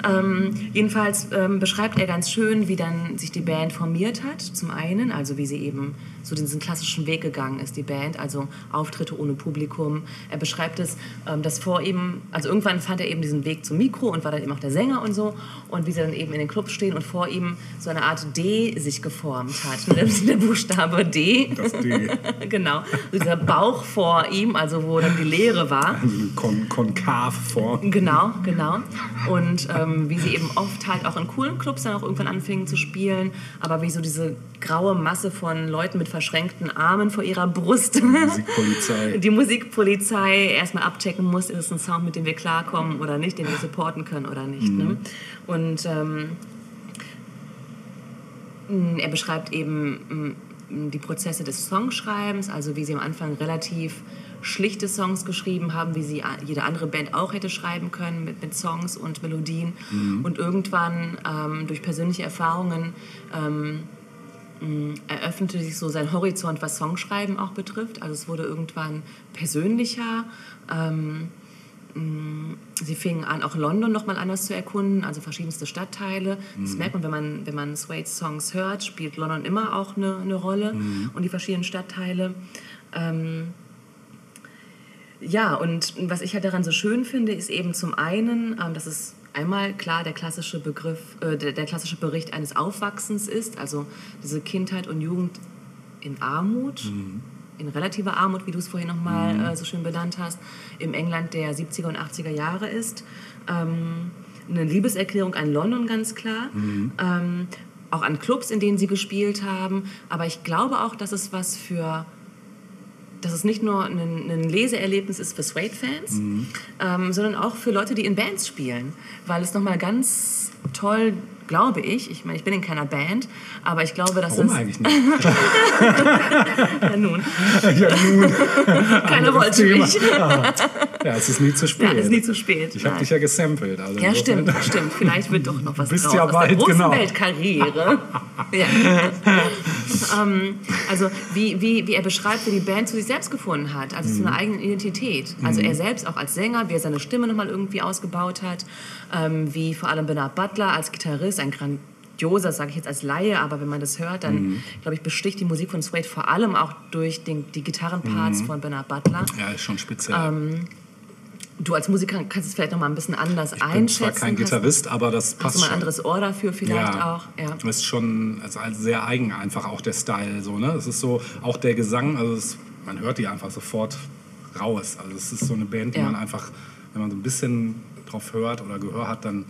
Ähm, jedenfalls ähm, beschreibt er ganz schön, wie dann sich die Band formiert hat, zum einen, also wie sie eben so diesen klassischen Weg gegangen ist, die Band, also Auftritte ohne Publikum. Er beschreibt es, ähm, dass vor ihm, also irgendwann fand er eben diesen Weg zum Mikro und war dann eben auch der Sänger und so und wie sie dann eben in den Clubs stehen und vor ihm so eine Art D sich geformt hat, der, der Buchstabe D. Das D. genau, dieser Bauch vor ihm, also wo dann die Leere war. Also Kon Konkav-Form. Genau, genau. Und ähm, wie sie eben oft halt auch in coolen Clubs dann auch irgendwann anfingen zu spielen, aber wie so diese graue Masse von Leuten mit verschränkten Armen vor ihrer Brust. Musikpolizei. Die Musikpolizei erstmal abchecken muss, ist es ein Sound, mit dem wir klarkommen oder nicht, den wir supporten können oder nicht. Ne? Und ähm, er beschreibt eben mm, die Prozesse des Songschreibens, also wie sie am Anfang relativ schlichte Songs geschrieben haben, wie sie jede andere Band auch hätte schreiben können mit, mit Songs und Melodien. Und irgendwann ähm, durch persönliche Erfahrungen ähm, mh, eröffnete sich so sein Horizont, was Songschreiben auch betrifft. Also es wurde irgendwann persönlicher. Ähm, mh, sie fingen an, auch London nochmal anders zu erkunden, also verschiedenste Stadtteile. Das merkt man, wenn man, wenn man Suede's Songs hört, spielt London immer auch eine, eine Rolle und die verschiedenen Stadtteile. Ähm, ja, und was ich halt daran so schön finde, ist eben zum einen, ähm, dass es einmal klar der klassische Begriff, äh, der, der klassische Bericht eines Aufwachsens ist, also diese Kindheit und Jugend in Armut, in relativer Armut, wie du es vorhin nochmal äh, so schön benannt hast, im England der 70er und 80er Jahre ist. Ähm, eine Liebeserklärung an London ganz klar. Ähm, auch an Clubs, in denen sie gespielt haben. Aber ich glaube auch, dass es was für dass es nicht nur ein, ein Leseerlebnis ist für Suede-Fans, ähm, sondern auch für Leute, die in Bands spielen. Weil es nochmal ganz toll, glaube ich, ich meine, ich bin in keiner Band, aber ich glaube, dass Warum es... eigentlich nicht? Ja, nun, ja, nun. keiner wollte mich. Ja, es ist nie zu spät. Ja, ist nie zu spät. Ich habe dich ja gesampelt. Also Ja, stimmt, stimmt. Vielleicht wird doch noch was Bist draus ja aus bald, der großen genau. Weltkarriere. ja. ähm, also wie, wie, wie er beschreibt, wie die Band zu sich selbst gefunden hat, also Mhm. zu einer eigenen Identität. Also er selbst auch als Sänger, wie er seine Stimme nochmal irgendwie ausgebaut hat, ähm, wie vor allem Bernard Butler als Gitarrist, ein grandioser, sage ich jetzt als Laie, aber wenn man das hört, dann Mhm. glaube ich, besticht die Musik von Suede vor allem auch durch den, die Mhm. Gitarrenparts von Bernard Butler. Ja, ist schon speziell. Ähm, Du als Musiker kannst es vielleicht noch mal ein bisschen anders ich bin einschätzen. zwar kein Hast- Gitarrist, aber das Hast passt du mal ein schon. anderes Ohr dafür vielleicht ja, auch? Ja. Das ist schon also sehr eigen einfach auch der Style so, ne? Es ist so auch der Gesang, also es, man hört die einfach sofort raus. Also es ist so eine Band, die Ja. man einfach wenn man so ein bisschen drauf hört oder Gehör hat, dann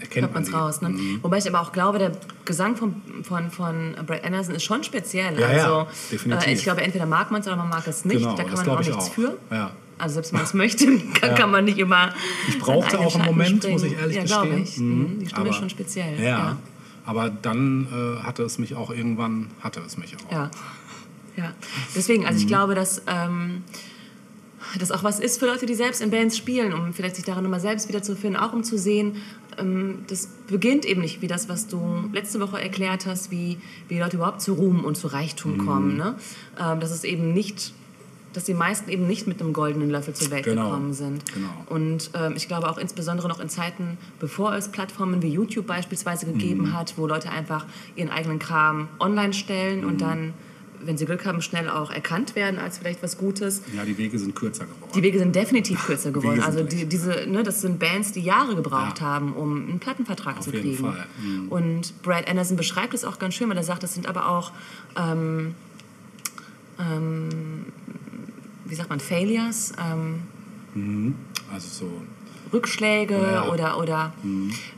erkennt man es raus. Ne? Mhm. Wobei ich aber auch glaube, der Gesang von, von, von Brad Anderson ist schon speziell. Ja, ja, also, definitiv. Äh, ich glaube, entweder mag man es oder man mag es nicht. Genau, da kann man auch ich nichts auch. für. Ja. Also selbst wenn man es möchte, kann, kann man nicht immer. Ich brauchte auch einen Moment, muss ich ehrlich ja, gestehen. ich. Mhm. Die Stimme Aber- ist schon speziell. Ja, ja. aber dann äh, hatte es mich auch irgendwann, hatte es mich auch. Ja. ja. Deswegen, also ich Mhm. glaube, dass ähm, das auch was ist für Leute, die selbst in Bands spielen, um vielleicht sich darin nochmal selbst wiederzufinden, auch um zu sehen, das beginnt eben nicht wie das, was du letzte Woche erklärt hast, wie, wie Leute überhaupt zu Ruhm und zu Reichtum Mhm. kommen. Ne? Ähm, dass es eben nicht dass die meisten eben nicht mit einem goldenen Löffel zur Welt Genau, gekommen sind. genau. Und ähm, ich glaube auch insbesondere noch in Zeiten, bevor es Plattformen wie YouTube beispielsweise gegeben Mhm. hat, wo Leute einfach ihren eigenen Kram online stellen Mhm. und dann, wenn sie Glück haben, schnell auch erkannt werden als vielleicht was Gutes. Ja, die Wege sind kürzer geworden. Die Wege sind definitiv kürzer geworden. Also die, diese, ne, das sind Bands, die Jahre gebraucht Ja. haben, um einen Plattenvertrag Auf zu jeden kriegen. Fall. Mhm. Und Brad Anderson beschreibt es auch ganz schön, weil er sagt, das sind aber auch, ähm, ähm, wie sagt man, Failures, ähm, also so. Rückschläge Ja, ja. oder, oder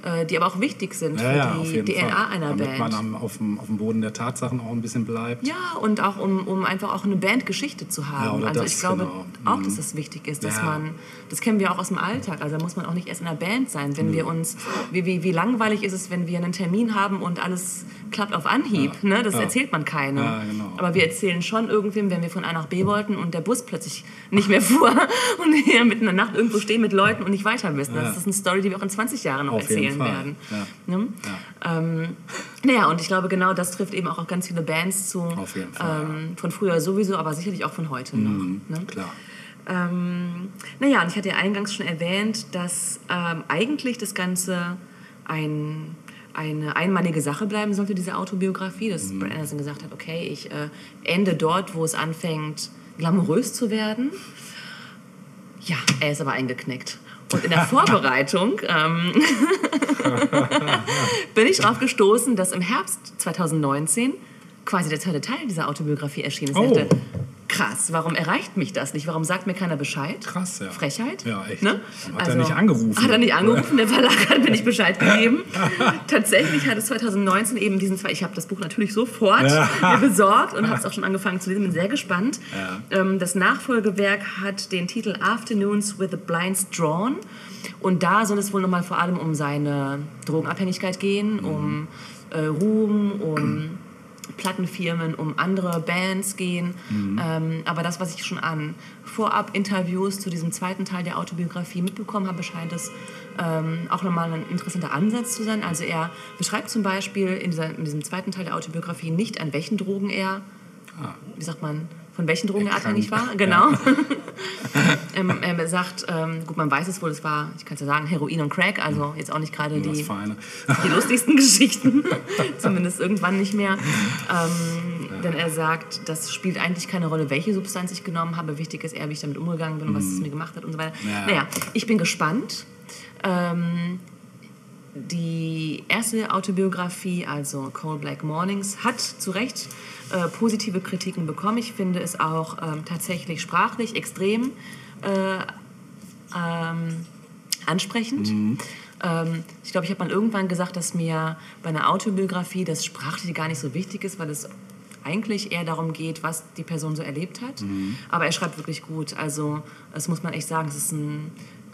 äh, die aber auch wichtig sind Ja, ja, für auf die DNA Fall. einer Damit Band. man am, auf, dem, auf dem Boden der Tatsachen auch ein bisschen bleibt. Ja, und auch um, um einfach auch eine Bandgeschichte zu haben. also das, ich glaube genau. auch, Mhm. dass das wichtig ist, dass Ja. man, das kennen wir auch aus dem Alltag, also da muss man auch nicht erst in einer Band sein. Wenn wir uns, wie, wie, wie langweilig ist es, wenn wir einen Termin haben und alles klappt auf Anhieb. Ja, Ne? Das ja. erzählt man keinem. Ja, genau. Aber wir erzählen schon irgendwem, wenn wir von A nach B wollten und der Bus plötzlich nicht mehr fuhr und wir mitten in der Nacht irgendwo stehen mit Leuten und nicht weiter wissen. Ja. Das ist eine Story, die wir auch in 20 Jahren noch Auf erzählen werden. Ja. Ne? Ähm, naja, und ich glaube, genau das trifft eben auch auf ganz viele Bands zu. Auf jeden Fall, ähm, Von früher sowieso, aber sicherlich auch von heute noch. Ne? Klar. Ähm, naja, und ich hatte ja eingangs schon erwähnt, dass ähm, eigentlich das Ganze ein, eine einmalige Sache bleiben sollte, diese Autobiografie, dass Brad Anderson gesagt hat, okay, ich äh, ende dort, wo es anfängt, glamourös zu werden. Ja, er ist aber eingeknickt. Und in der Vorbereitung ähm, bin ich darauf gestoßen, dass im Herbst 2019 quasi der zweite Teil dieser Autobiografie erschienen ist. Oh. Krass, warum erreicht mich das nicht? Warum sagt mir keiner Bescheid? Krass, ja. Frechheit? Ja, echt. Ne? Hat er nicht angerufen? Hat er nicht angerufen, der Verlag hat mir nicht Bescheid gegeben. Tatsächlich hat es 2019 eben diesen zwei, ich habe das Buch natürlich sofort mir besorgt und habe es auch schon angefangen zu lesen, bin sehr gespannt. Ähm, das Nachfolgewerk hat den Titel Afternoons with the Blinds Drawn und da soll es wohl nochmal vor allem um seine Drogenabhängigkeit gehen, um äh, Ruhm, um Plattenfirmen, um andere Bands gehen. Ähm, aber das, was ich schon an Vorab-Interviews zu diesem zweiten Teil der Autobiografie mitbekommen habe, scheint es ähm, auch nochmal ein interessanter Ansatz zu sein. Also er beschreibt zum Beispiel in, dieser, in diesem zweiten Teil der Autobiografie nicht, an welchen Drogen er, wie sagt man, von welchen Drogen er abhängig war. Genau. ähm, er sagt, ähm, gut, man weiß es wohl, es war, ich kann es ja sagen, Heroin und Crack, also jetzt auch nicht gerade die die lustigsten Geschichten. Zumindest irgendwann nicht mehr. Ähm, Denn er sagt, das spielt eigentlich keine Rolle, welche Substanz ich genommen habe. Wichtig ist eher, wie ich damit umgegangen bin und was es mir gemacht hat und so weiter. Ja. Naja, ich bin gespannt. Ähm, die erste Autobiografie, also Cold Black Mornings, hat zu Recht äh, positive Kritiken bekommen. Ich finde es auch ähm, tatsächlich sprachlich extrem äh, ähm, ansprechend. Ähm, ich glaube, ich habe mal irgendwann gesagt, dass mir bei einer Autobiografie das Sprachliche gar nicht so wichtig ist, weil es eigentlich eher darum geht, was die Person so erlebt hat. Aber er schreibt wirklich gut. Also, das muss man echt sagen, es ist ein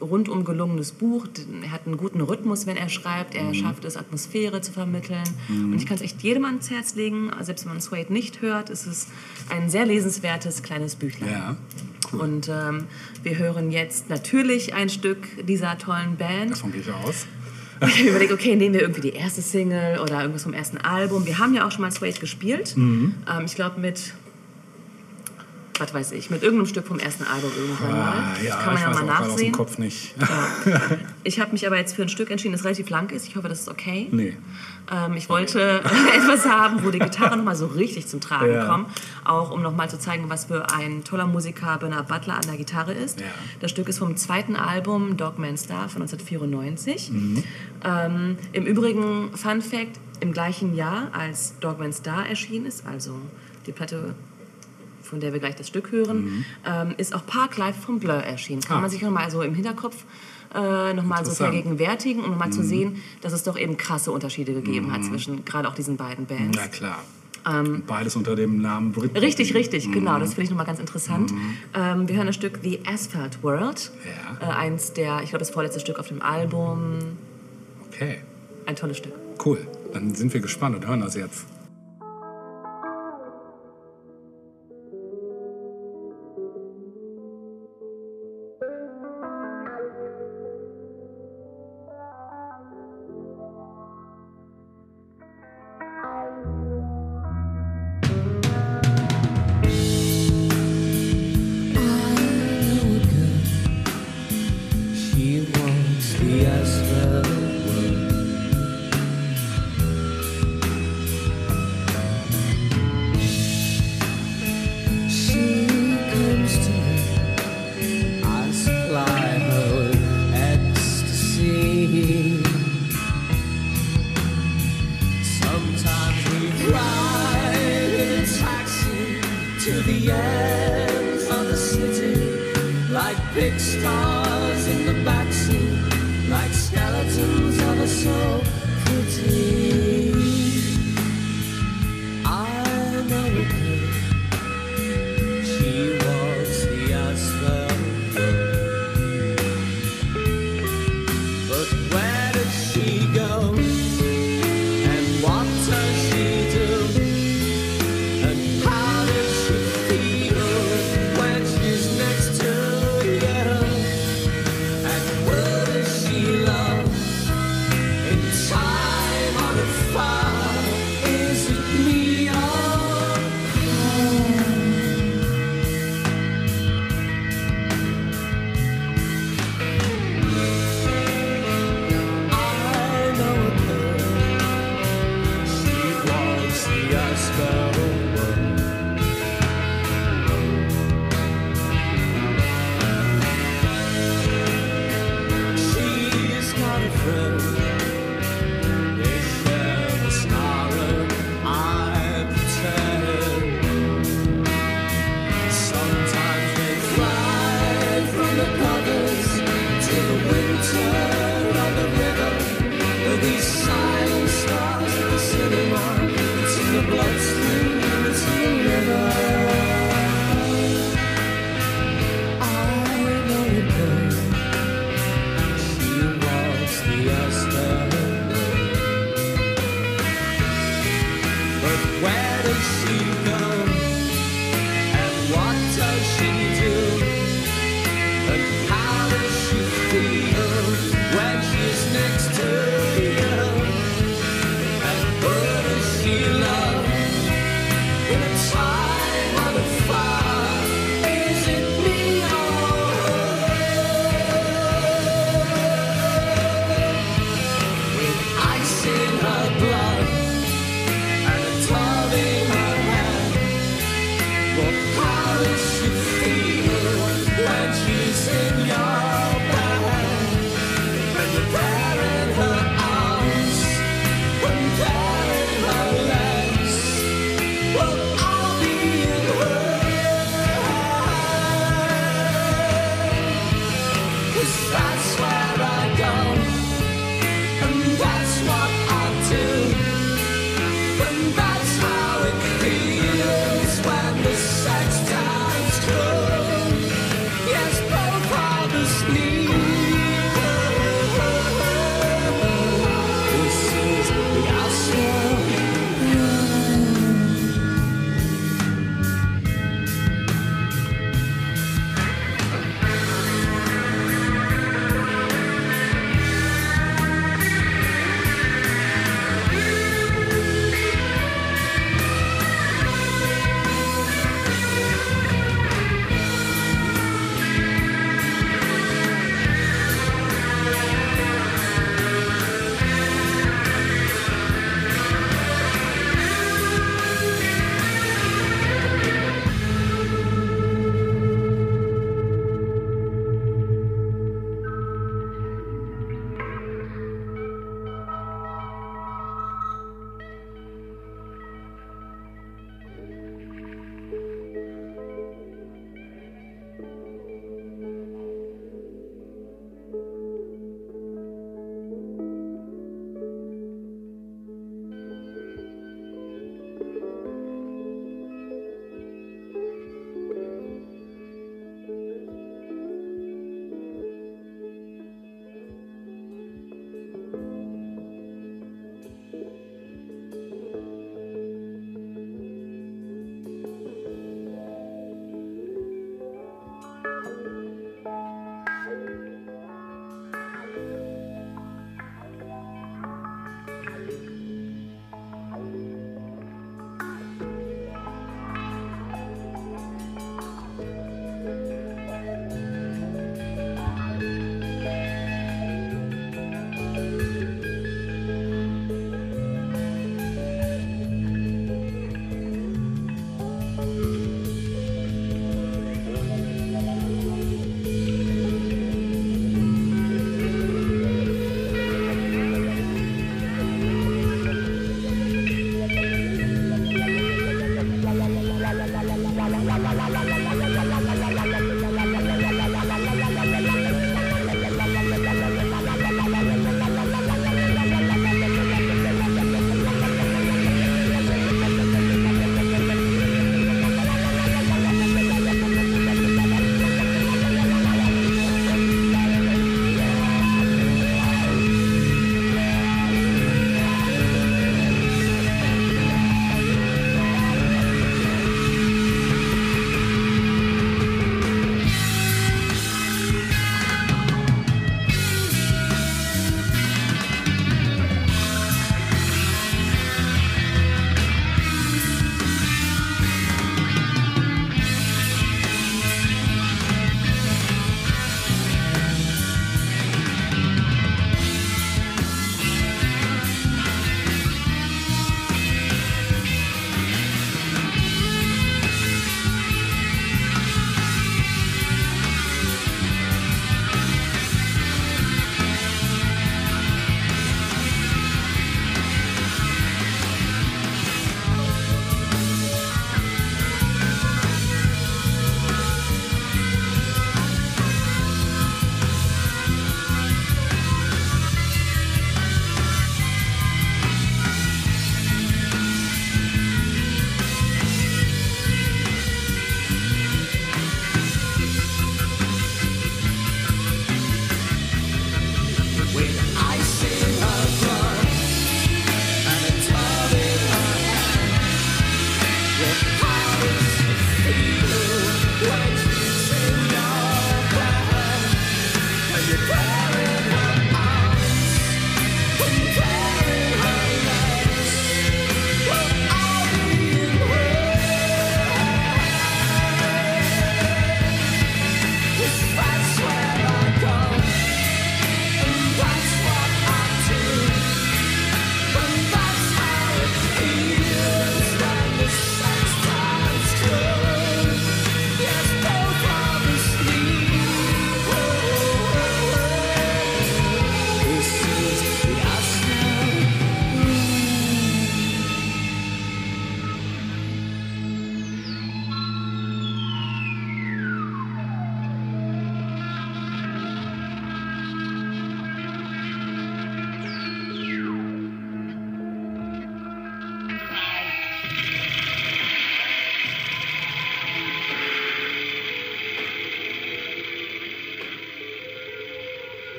rundum gelungenes Buch. Er hat einen guten Rhythmus, wenn er schreibt. Er schafft es, Atmosphäre zu vermitteln. Und ich kann es echt jedem ans Herz legen. Selbst wenn man Suede nicht hört, ist es ein sehr lesenswertes kleines Büchlein. Ja, cool. Und ähm, wir hören jetzt natürlich ein Stück dieser tollen Band. Davon gehe ich aus. Ich habe überlegt, okay, nehmen wir irgendwie die erste Single oder irgendwas vom ersten Album. Wir haben ja auch schon mal Suede gespielt. Mhm. Ähm, ich glaube mit, was weiß ich, mit irgendeinem Stück vom ersten Album irgendwann mal. Ah, Das ja, kann man ja mal gerade aus dem nachsehen. Kopf nicht. Ich habe mich aber jetzt für ein Stück entschieden, das relativ lang ist. Ich hoffe, das ist okay. Nee. Ähm, ich wollte etwas haben, wo die Gitarre nochmal so richtig zum Tragen Ja. kommt. Auch um nochmal zu zeigen, was für ein toller Musiker Bernard Butler an der Gitarre ist. Ja. Das Stück ist vom zweiten Album Dogman Star von 1994. Mhm. Ähm, Im Übrigen, Fun Fact, im gleichen Jahr, als Dogman Star erschienen ist, also die Platte von der wir gleich das Stück hören, ähm, ist auch Park Live von Blur erschienen. Kann Mhm. Ah. man sich nochmal so im Hinterkopf äh, nochmal so. Mhm. vergegenwärtigen, um nochmal zu sehen, dass es doch eben krasse Unterschiede gegeben hat zwischen gerade auch diesen beiden Bands. Na klar. Und Beides unter dem Namen Britpop. Ähm, Richtig, richtig, genau. Mhm. Das finde ich nochmal ganz interessant. Ähm, wir hören das Stück The Asphalt World. Ja. Äh, eins der, ich glaube, das vorletzte Stück auf dem Album. Okay, Ein tolles Stück. cool. Dann sind wir gespannt und hören das jetzt.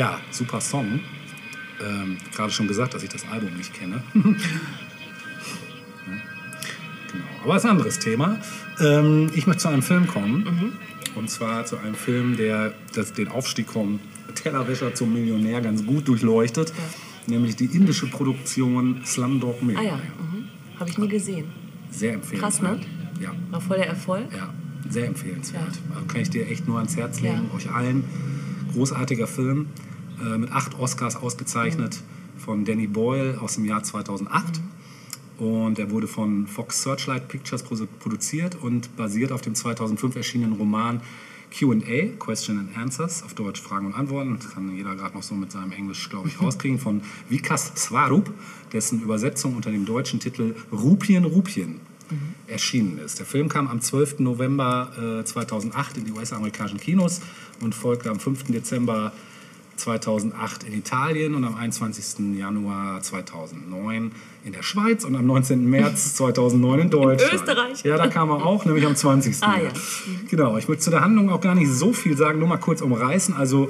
Ja, super Song. Ähm, Gerade schon gesagt, dass ich das Album nicht kenne. genau. Aber es ist ein anderes Thema. Ähm, ich möchte zu einem Film kommen. Und zwar zu einem Film, der das, den Aufstieg vom Tellerwäscher zum Millionär ganz gut durchleuchtet. Nämlich die indische Produktion Slumdog Ah Millionaire. ja, mhm. habe ich nie gesehen. Sehr empfehlenswert. Krass, Ja. War voll der Erfolg. Ja, sehr empfehlenswert. Ja. Also kann ich dir echt nur ans Herz legen, Ja. euch allen. Großartiger Film, äh, mit acht Oscars ausgezeichnet von Danny Boyle aus dem Jahr 2008. Und er wurde von Fox Searchlight Pictures produ- produziert und basiert auf dem 2005 erschienenen Roman Q&A, Question and Answers, auf Deutsch Fragen und Antworten. Das kann jeder gerade noch so mit seinem Englisch, glaube ich, rauskriegen, von Vikas Swarup, dessen Übersetzung unter dem deutschen Titel Rupien Rupien erschienen ist. Der Film kam am 12. November äh, 2008 in die US-amerikanischen Kinos und folgte am 5. Dezember 2008 in Italien und am 21. Januar 2009 in der Schweiz und am 19. März 2009 in Deutschland. Österreich. Ja, da kam er auch, nämlich am 20. Ah, ja. Genau, ich möchte zu der Handlung auch gar nicht so viel sagen, nur mal kurz umreißen. Also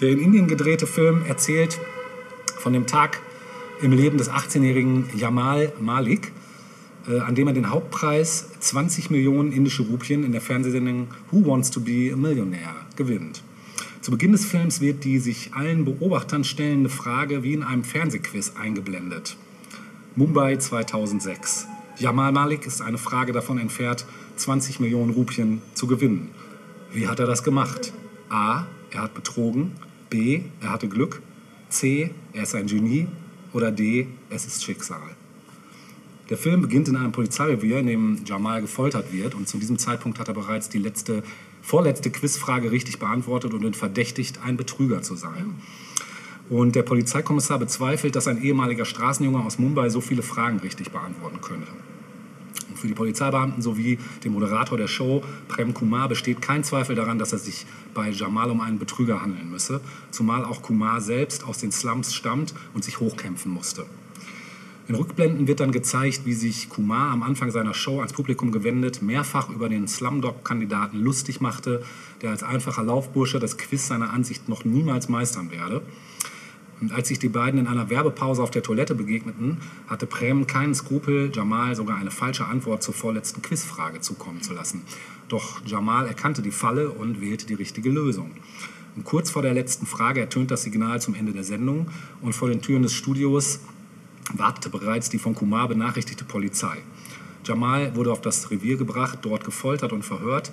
der in Indien gedrehte Film erzählt von dem Tag im Leben des 18-jährigen Jamal Malik, äh, an dem er den Hauptpreis 20 Millionen indische Rupien in der Fernsehsendung Who Wants to Be a Millionaire gewinnt. Zu Beginn des Films wird die sich allen Beobachtern stellende Frage wie in einem Fernsehquiz eingeblendet. Mumbai 2006. Jamal Malik ist eine Frage davon entfernt, 20 Millionen Rupien zu gewinnen. Wie hat er das gemacht? A. Er hat betrogen. B. Er hatte Glück. C. Er ist ein Genie. Oder D. Es ist Schicksal. Der Film beginnt in einem Polizeirevier, in dem Jamal gefoltert wird. Und zu diesem Zeitpunkt hat er bereits die letzte, vorletzte Quizfrage richtig beantwortet und wird verdächtigt, ein Betrüger zu sein. Und der Polizeikommissar bezweifelt, dass ein ehemaliger Straßenjunge aus Mumbai so viele Fragen richtig beantworten könnte. Und für die Polizeibeamten sowie den Moderator der Show, Prem Kumar, besteht kein Zweifel daran, dass es sich bei Jamal um einen Betrüger handeln müsse, zumal auch Kumar selbst aus den Slums stammt und sich hochkämpfen musste. In Rückblenden wird dann gezeigt, wie sich Kumar am Anfang seiner Show ans Publikum gewendet, mehrfach über den Slumdog-Kandidaten lustig machte, der als einfacher Laufbursche das Quiz seiner Ansicht noch niemals meistern werde. Und als sich die beiden in einer Werbepause auf der Toilette begegneten, hatte Prem keinen Skrupel, Jamal sogar eine falsche Antwort zur vorletzten Quizfrage zukommen zu lassen. Doch Jamal erkannte die Falle und wählte die richtige Lösung. Und kurz vor der letzten Frage ertönt das Signal zum Ende der Sendung und vor den Türen des Studios wartete bereits die von Kumar benachrichtigte Polizei. Jamal wurde auf das Revier gebracht, dort gefoltert und verhört.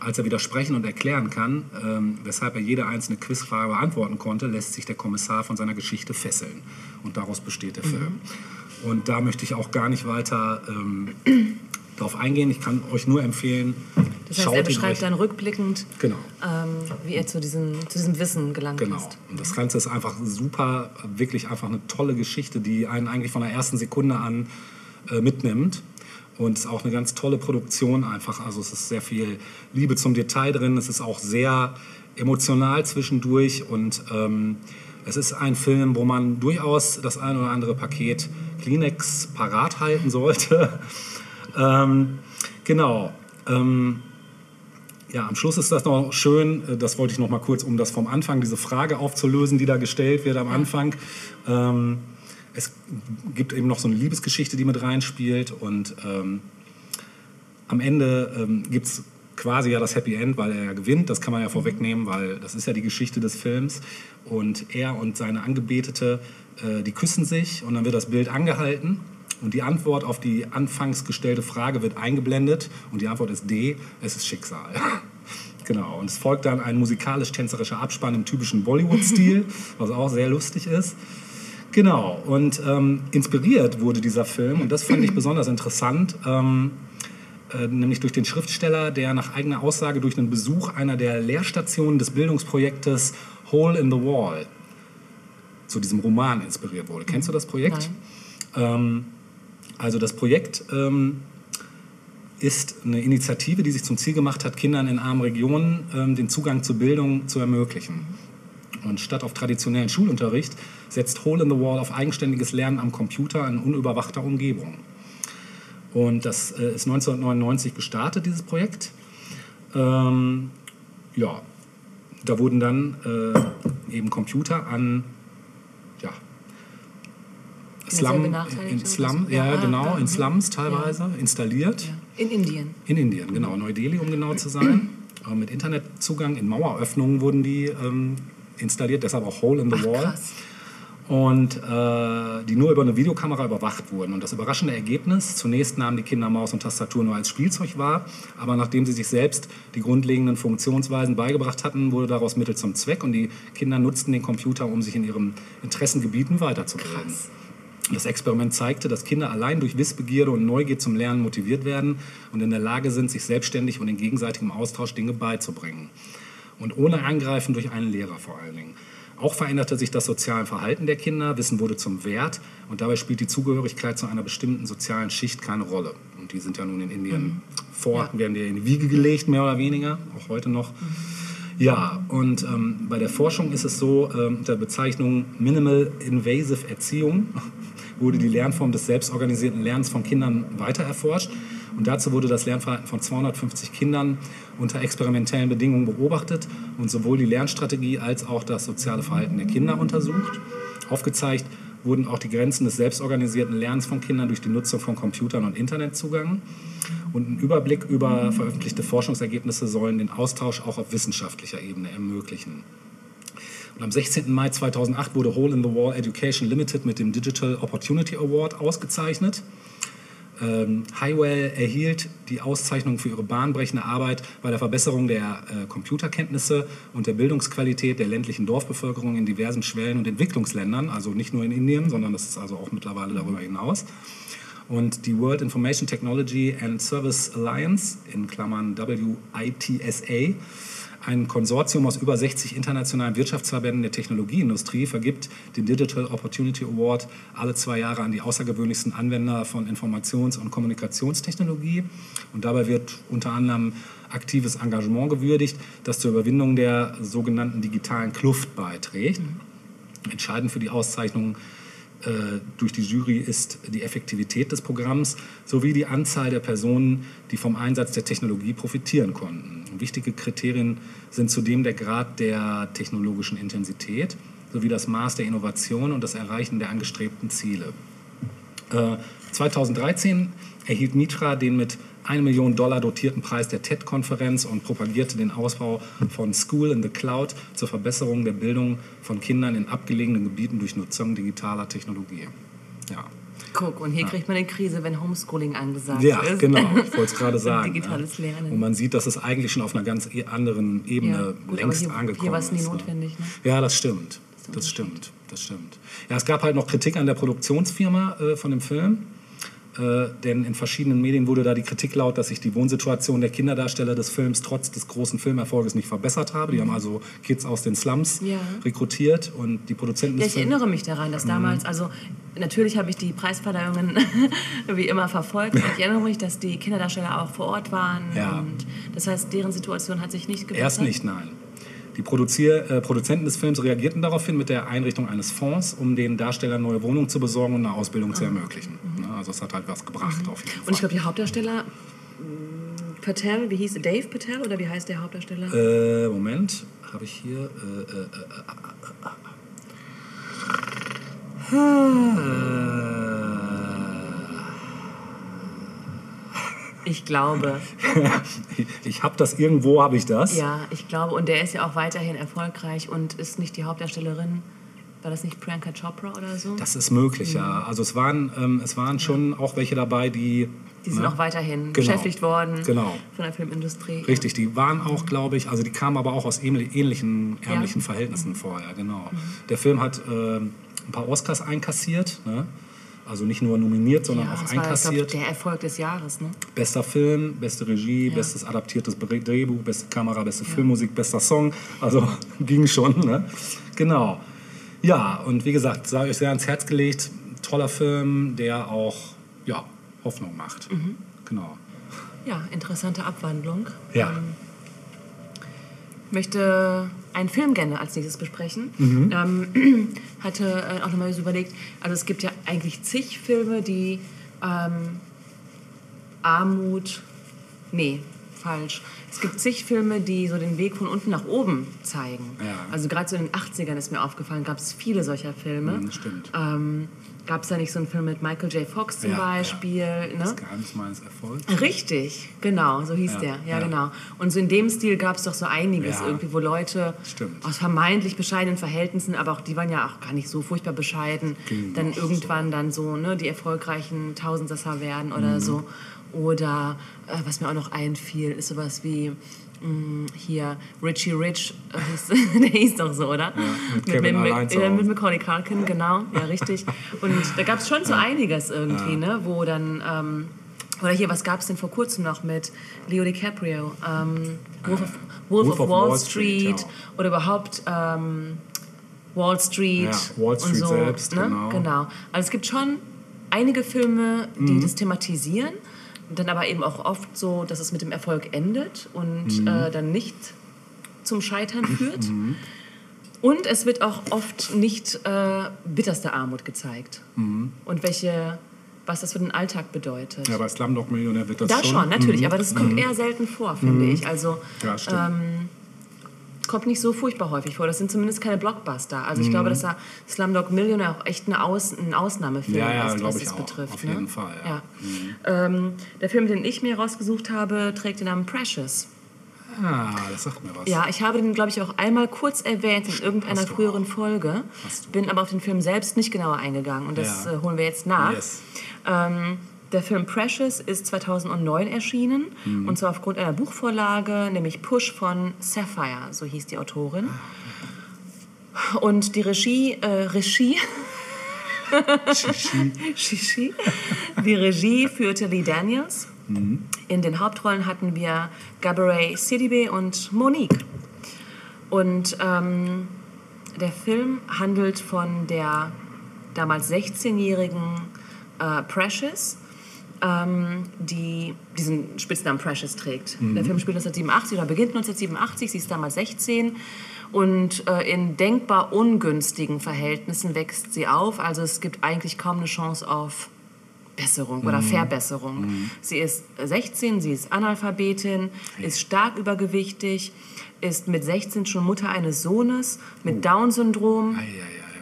Als er widersprechen und erklären kann, ähm, weshalb er jede einzelne Quizfrage beantworten konnte, lässt sich der Kommissar von seiner Geschichte fesseln. Und daraus besteht der Film. Und da möchte ich auch gar nicht weiter ähm, darauf eingehen. Ich kann euch nur empfehlen, Das heißt, er beschreibt dann rückblickend, Genau. ähm, wie er zu diesem, zu diesem Wissen gelangt Genau. ist. Und das Ganze ist einfach super, wirklich einfach eine tolle Geschichte, die einen eigentlich von der ersten Sekunde an äh, mitnimmt. Und es ist auch eine ganz tolle Produktion einfach. Also es ist sehr viel Liebe zum Detail drin. Es ist auch sehr emotional zwischendurch. Und ähm, es ist ein Film, wo man durchaus das ein oder andere Paket Kleenex parat halten sollte. ähm, genau. Ähm, ja, am Schluss ist das noch schön, äh, das wollte ich noch mal kurz, um das vom Anfang, diese Frage aufzulösen, die da gestellt wird am Anfang. Ähm, es gibt eben noch so eine Liebesgeschichte, die mit reinspielt und ähm, am Ende ähm, gibt es quasi ja das Happy End, weil er ja gewinnt, das kann man ja vorwegnehmen, weil das ist ja die Geschichte des Films. Und er und seine Angebetete, äh, die küssen sich und dann wird das Bild angehalten und die Antwort auf die anfangs gestellte Frage wird eingeblendet und die Antwort ist D, es ist Schicksal. Genau, und es folgt dann ein musikalisch-tänzerischer Abspann im typischen Bollywood-Stil, was auch sehr lustig ist. Genau, und ähm, inspiriert wurde dieser Film, und das fand ich besonders interessant, ähm, äh, nämlich durch den Schriftsteller, der nach eigener Aussage durch einen Besuch einer der Lehrstationen des Bildungsprojektes Hole in the Wall zu diesem Roman inspiriert wurde. Kennst du das Projekt? Ähm, also das Projekt ähm, ist eine Initiative, die sich zum Ziel gemacht hat, Kindern in armen Regionen ähm, den Zugang zur Bildung zu ermöglichen. Und statt auf traditionellen Schulunterricht setzt Hole in the Wall auf eigenständiges Lernen am Computer in unüberwachter Umgebung. Und das äh, ist 1999 gestartet, dieses Projekt. Ähm, ja, da wurden dann äh, eben Computer an Slum, in Slum, so? ja, Ja, ah, genau, ja, in. Slums teilweise installiert. Ja. In Indien. In Indien, genau, Neu-Delhi, um genau zu sein. Äh, mit Internetzugang in Maueröffnungen wurden die ähm, installiert, deshalb auch Hole in the Ach, Wall. krass. Und äh, die nur über eine Videokamera überwacht wurden. Und das überraschende Ergebnis, zunächst nahmen die Kinder Maus und Tastatur nur als Spielzeug wahr, aber nachdem sie sich selbst die grundlegenden Funktionsweisen beigebracht hatten, wurde daraus Mittel zum Zweck und die Kinder nutzten den Computer, um sich in ihren Interessengebieten weiterzubilden. Krass. Das Experiment zeigte, dass Kinder allein durch Wissbegierde und Neugier zum Lernen motiviert werden und in der Lage sind, sich selbstständig und in gegenseitigem Austausch Dinge beizubringen. Und ohne Eingreifen durch einen Lehrer vor allen Dingen. Auch veränderte sich das soziale Verhalten der Kinder, Wissen wurde zum Wert und dabei spielt die Zugehörigkeit zu einer bestimmten sozialen Schicht keine Rolle. Und die sind ja nun in Indien vor, werden dir in die Wiege gelegt, mehr oder weniger, auch heute noch. Ja, und ähm, bei der Forschung ist es so, ähm, unter Bezeichnung Minimal Invasive Erziehung wurde die Lernform des selbstorganisierten Lernens von Kindern weiter erforscht. Und dazu wurde das Lernverhalten von 250 Kindern unter experimentellen Bedingungen beobachtet und sowohl die Lernstrategie als auch das soziale Verhalten der Kinder untersucht. Aufgezeigt wurden auch die Grenzen des selbstorganisierten Lernens von Kindern durch die Nutzung von Computern und Internetzugang. Und ein Überblick über veröffentlichte Forschungsergebnisse sollen den Austausch auch auf wissenschaftlicher Ebene ermöglichen. Und am 16. Mai 2008 wurde Hole in the Wall Education Limited mit dem Digital Opportunity Award ausgezeichnet. Ähm, Highwell erhielt die Auszeichnung für ihre bahnbrechende Arbeit bei der Verbesserung der äh, Computerkenntnisse und der Bildungsqualität der ländlichen Dorfbevölkerung in diversen Schwellen- und Entwicklungsländern, also nicht nur in Indien, sondern das ist also auch mittlerweile darüber hinaus. Und die World Information Technology and Service Alliance, in Klammern WITSA, ein Konsortium aus über 60 internationalen Wirtschaftsverbänden der Technologieindustrie vergibt den Digital Opportunity Award alle zwei Jahre an die außergewöhnlichsten Anwender von Informations- und Kommunikationstechnologie. Und dabei wird unter anderem aktives Engagement gewürdigt, das zur Überwindung der sogenannten digitalen Kluft beiträgt. Entscheidend für die Auszeichnung äh, durch die Jury ist die Effektivität des Programms sowie die Anzahl der Personen, die vom Einsatz der Technologie profitieren konnten. Wichtige Kriterien sind zudem der Grad der technologischen Intensität sowie das Maß der Innovation und das Erreichen der angestrebten Ziele. Äh, 2013 erhielt Mitra den mit 1 Million Dollar dotierten Preis der TED-Konferenz und propagierte den Ausbau von School in the Cloud zur Verbesserung der Bildung von Kindern in abgelegenen Gebieten durch Nutzung digitaler Technologie. Ja, Guck, und hier kriegt man eine Krise, wenn Homeschooling angesagt ja ist. genau, ich wollte es gerade sagen. Digitales ja. Lernen. Und man sieht, dass es eigentlich schon auf einer ganz e- anderen Ebene Ja, gut, längst hier- angekommen hier war es nie ist. notwendig, ne? Ja, das stimmt. Das stimmt. Das stimmt. Ja, es gab halt noch Kritik an der Produktionsfirma äh, von dem Film. Äh, denn in verschiedenen Medien wurde da die Kritik laut, dass sich die Wohnsituation der Kinderdarsteller des Films trotz des großen Filmerfolges nicht verbessert habe. Die haben also Kids aus den Slums Ja. rekrutiert und die Produzenten Ja, ich erinnere mich daran, dass damals, also natürlich habe ich die Preisverleihungen wie immer verfolgt und ich erinnere mich, dass die Kinderdarsteller auch vor Ort waren Ja. und das heißt, deren Situation hat sich nicht gebessert. Erst nicht, nein. Die Produzier äh, Produzenten des Films reagierten daraufhin mit der Einrichtung eines Fonds, um den Darstellern neue Wohnungen zu besorgen und eine Ausbildung zu ermöglichen. Ne, Also es hat halt was gebracht auf jeden Fall. Und ich glaube, die Hauptdarsteller, mh, Patel, wie hieß er? Dave Patel oder wie heißt der Hauptdarsteller? Äh, Moment, habe ich hier. Äh, äh, Ich glaube, ich habe das irgendwo, habe ich das. ja, ich glaube. Und der ist ja auch weiterhin erfolgreich und ist nicht die Hauptdarstellerin. War das nicht Priyanka Chopra oder so? Das ist möglich, Mhm. ja. Also es waren, ähm, es waren schon auch welche dabei, die. die sind ne? auch weiterhin Genau. beschäftigt worden Genau. von der Filmindustrie. Richtig, die waren auch, glaube ich, also die kamen aber auch aus ähnli- ähnlichen, ärmlichen Ja. Verhältnissen vorher, genau. Der Film hat äh, ein paar Oscars einkassiert, ne? Also nicht nur nominiert, sondern Ja, auch das war, ich einkassiert. glaub, der Erfolg des Jahres, ne? Bester Film, beste Regie, bestes adaptiertes Drehbuch, beste Kamera, beste Filmmusik, bester Song. Also ging schon, ne? Genau. Ja, und wie gesagt, sei euch sehr ans Herz gelegt. Toller Film, der auch ja, Hoffnung macht. Mhm. Genau. Ja, interessante Abwandlung. Ja. Ähm, ich möchte einen Film gerne als nächstes besprechen. Mhm. Ähm, hatte äh, auch nochmal so überlegt, also es gibt ja eigentlich zig Filme, die ähm, Armut, nee, falsch. Es gibt zig Filme, die so den Weg von unten nach oben zeigen. Ja. Also gerade so in den 80ern ist mir aufgefallen, gab es viele solcher Filme. Mhm, stimmt. Ähm, gab es da nicht so einen Film mit Michael J. Fox zum Ja, Beispiel? ja. Ne? Das Geheimnis meines Erfolgs. Richtig, genau, so hieß Ja, der. Ja, genau. Und so in dem Stil gab es doch so einiges irgendwie, wo Leute Stimmt. aus vermeintlich bescheidenen Verhältnissen, aber auch die waren ja auch gar nicht so furchtbar bescheiden, Ging dann irgendwann dann so ne, die erfolgreichen Tausendsasser werden oder Mhm. so. Oder äh, was mir auch noch einfiel, ist sowas wie mh, hier Richie Rich, äh, der hieß doch so, oder? mit Kevin allein zu ja, mit Hause. Macaulay Culkin, genau, ja richtig. Und da gab es schon so einiges irgendwie, ne, wo dann ähm, oder hier, was gab es denn vor kurzem noch mit Leo DiCaprio? Ähm, Wolf, of, Wolf, of, Wall, Street, ja. oder überhaupt ähm, Wall Street. Ja, Wall Street und so, selbst, ne? genau. Also es gibt schon einige Filme, die Mhm. das thematisieren, dann aber eben auch oft so, dass es mit dem Erfolg endet und Mhm. äh, dann nicht zum Scheitern führt. Und es wird auch oft nicht äh, bitterste Armut gezeigt. Und welche, was das für den Alltag bedeutet. Mhm. Ja, bei Slumdog Millionär wird das Da schon. schon, natürlich, Mhm. aber das kommt eher selten vor, finde ich. Also Ja, stimmt. ähm, kommt nicht so furchtbar häufig vor. Das sind zumindest keine Blockbuster. Also ich Mhm. glaube, dass da Slumdog Millionaire auch echt eine Aus, ein Ausnahmefilm Ja, ja, ist, was es betrifft. Auf ne? jeden Fall, ja. Ja. Ähm, der Film, den ich mir rausgesucht habe, trägt den Namen Precious. Ah, das sagt mir was. Ja, ich habe den, glaube ich, auch einmal kurz erwähnt in irgendeiner früheren auch. Folge. Bin aber auf den Film selbst nicht genauer eingegangen und das äh, holen wir jetzt nach. Yes. Ähm, der Film Precious ist 2009 erschienen Mhm. und zwar aufgrund einer Buchvorlage, nämlich Push von Sapphire, so hieß die Autorin. Und die Regie, äh, Regie, Shishi. Shishi. Die Regie führte Lee Daniels. In den Hauptrollen hatten wir Gabourey Sidibe und Monique. Und ähm, der Film handelt von der damals 16-jährigen äh, Precious, ähm, die diesen Spitznamen Precious trägt. Der Film spielt 1987 oder beginnt 1987, sie ist damals 16 und äh, in denkbar ungünstigen Verhältnissen wächst sie auf. Also es gibt eigentlich kaum eine Chance auf Besserung oder Verbesserung. Sie ist 16, sie ist Analphabetin, ist stark übergewichtig, ist mit 16 schon Mutter eines Sohnes mit Down-Syndrom ei, ei,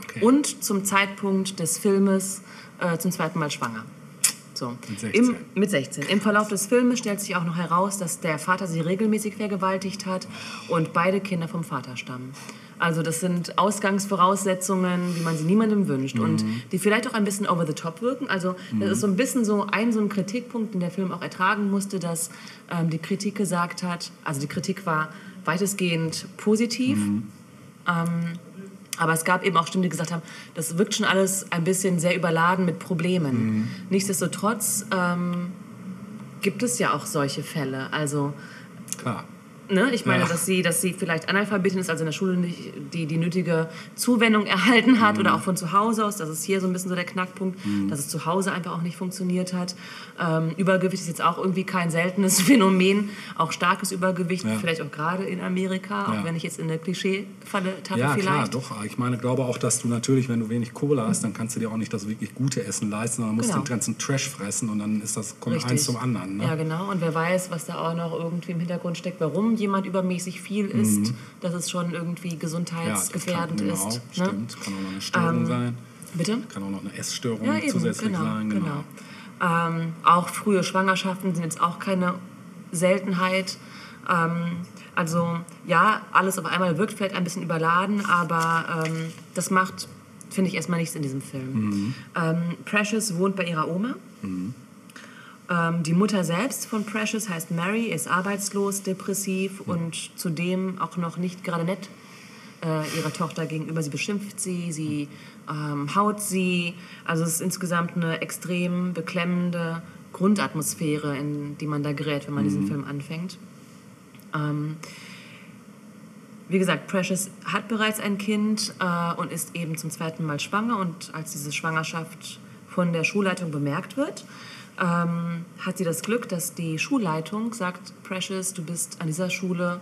okay. und zum Zeitpunkt des Filmes äh, zum zweiten Mal schwanger. So. Mit 16. Im, mit 16. Im Verlauf des Filmes stellt sich auch noch heraus, dass der Vater sie regelmäßig vergewaltigt hat und beide Kinder vom Vater stammen. Also das sind Ausgangsvoraussetzungen, wie man sie niemandem wünscht und die vielleicht auch ein bisschen over the top wirken. Also das ist so ein bisschen so ein, so ein Kritikpunkt, den der Film auch ertragen musste, dass ähm, die Kritik gesagt hat, also die Kritik war weitestgehend positiv, ähm, aber es gab eben auch Stimmen, die gesagt haben, das wirkt schon alles ein bisschen sehr überladen mit Problemen. Nichtsdestotrotz ähm, gibt es ja auch solche Fälle. Also Klar. Ne? Ich meine, Ja. dass, sie, dass sie vielleicht Analphabetin ist, also in der Schule nicht die, die nötige Zuwendung erhalten hat oder auch von zu Hause aus. Das ist hier so ein bisschen so der Knackpunkt, dass es zu Hause einfach auch nicht funktioniert hat. Ähm, Übergewicht ist jetzt auch irgendwie kein seltenes Phänomen. Auch starkes Übergewicht, Ja. vielleicht auch gerade in Amerika, auch Ja. wenn ich jetzt in eine Klischee-Falle tappe Ja, vielleicht. klar, doch. Ich meine, glaube auch, dass du natürlich, wenn du wenig Kohle hast, dann kannst du dir auch nicht das wirklich gute Essen leisten, sondern musst Genau. den ganzen Trash fressen und dann ist das, kommt Richtig. eins zum anderen. Ne? Ja, genau. Und wer weiß, was da auch noch irgendwie im Hintergrund steckt, warum jemand übermäßig viel isst, dass es schon irgendwie Mhm. Ja, gesundheitsgefährdend kann, ist. genau, ne? Stimmt, kann auch noch eine Störung Ähm, sein. Bitte? Kann auch noch eine Essstörung Ja, eben, zusätzlich genau, sein. genau. Ähm, auch frühe Schwangerschaften sind jetzt auch keine Seltenheit. Ähm, also ja, alles auf einmal wirkt vielleicht ein bisschen überladen, aber ähm, das macht, finde ich, erstmal nichts in diesem Film. Ähm, Precious wohnt bei ihrer Oma. Ähm, die Mutter selbst von Precious heißt Mary, ist arbeitslos, depressiv und zudem auch noch nicht gerade nett äh, ihrer Tochter gegenüber. Sie beschimpft sie, sie ähm, haut sie. Also es ist insgesamt eine extrem beklemmende Grundatmosphäre, in die man da gerät, wenn man diesen Film anfängt. Ähm, wie gesagt, Precious hat bereits ein Kind äh, und ist eben zum zweiten Mal schwanger. Und als diese Schwangerschaft von der Schulleitung bemerkt wird, ähm, hat sie das Glück, dass die Schulleitung sagt, Precious, du bist an dieser Schule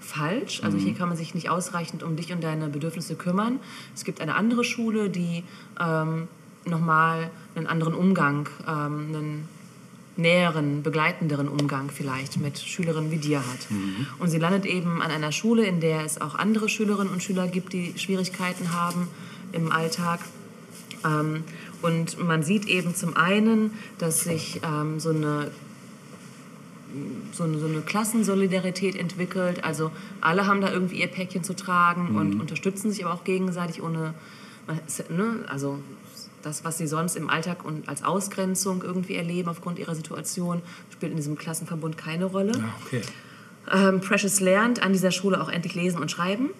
falsch. Also hier kann man sich nicht ausreichend um dich und deine Bedürfnisse kümmern. Es gibt eine andere Schule, die ähm, nochmal einen anderen Umgang, ähm, einen näheren, begleitenderen Umgang vielleicht mit Schülerinnen wie dir hat. Und sie landet eben an einer Schule, in der es auch andere Schülerinnen und Schüler gibt, die Schwierigkeiten haben im Alltag. Ähm, und man sieht eben zum einen, dass sich ähm, so eine so eine, so eine Klassensolidarität entwickelt. Also alle haben da irgendwie ihr Päckchen zu tragen und unterstützen sich aber auch gegenseitig ohne, ne, also das, was sie sonst im Alltag und als Ausgrenzung irgendwie erleben aufgrund ihrer Situation, spielt in diesem Klassenverbund keine Rolle. Ja, okay. Ähm, Precious lernt an dieser Schule auch endlich lesen und schreiben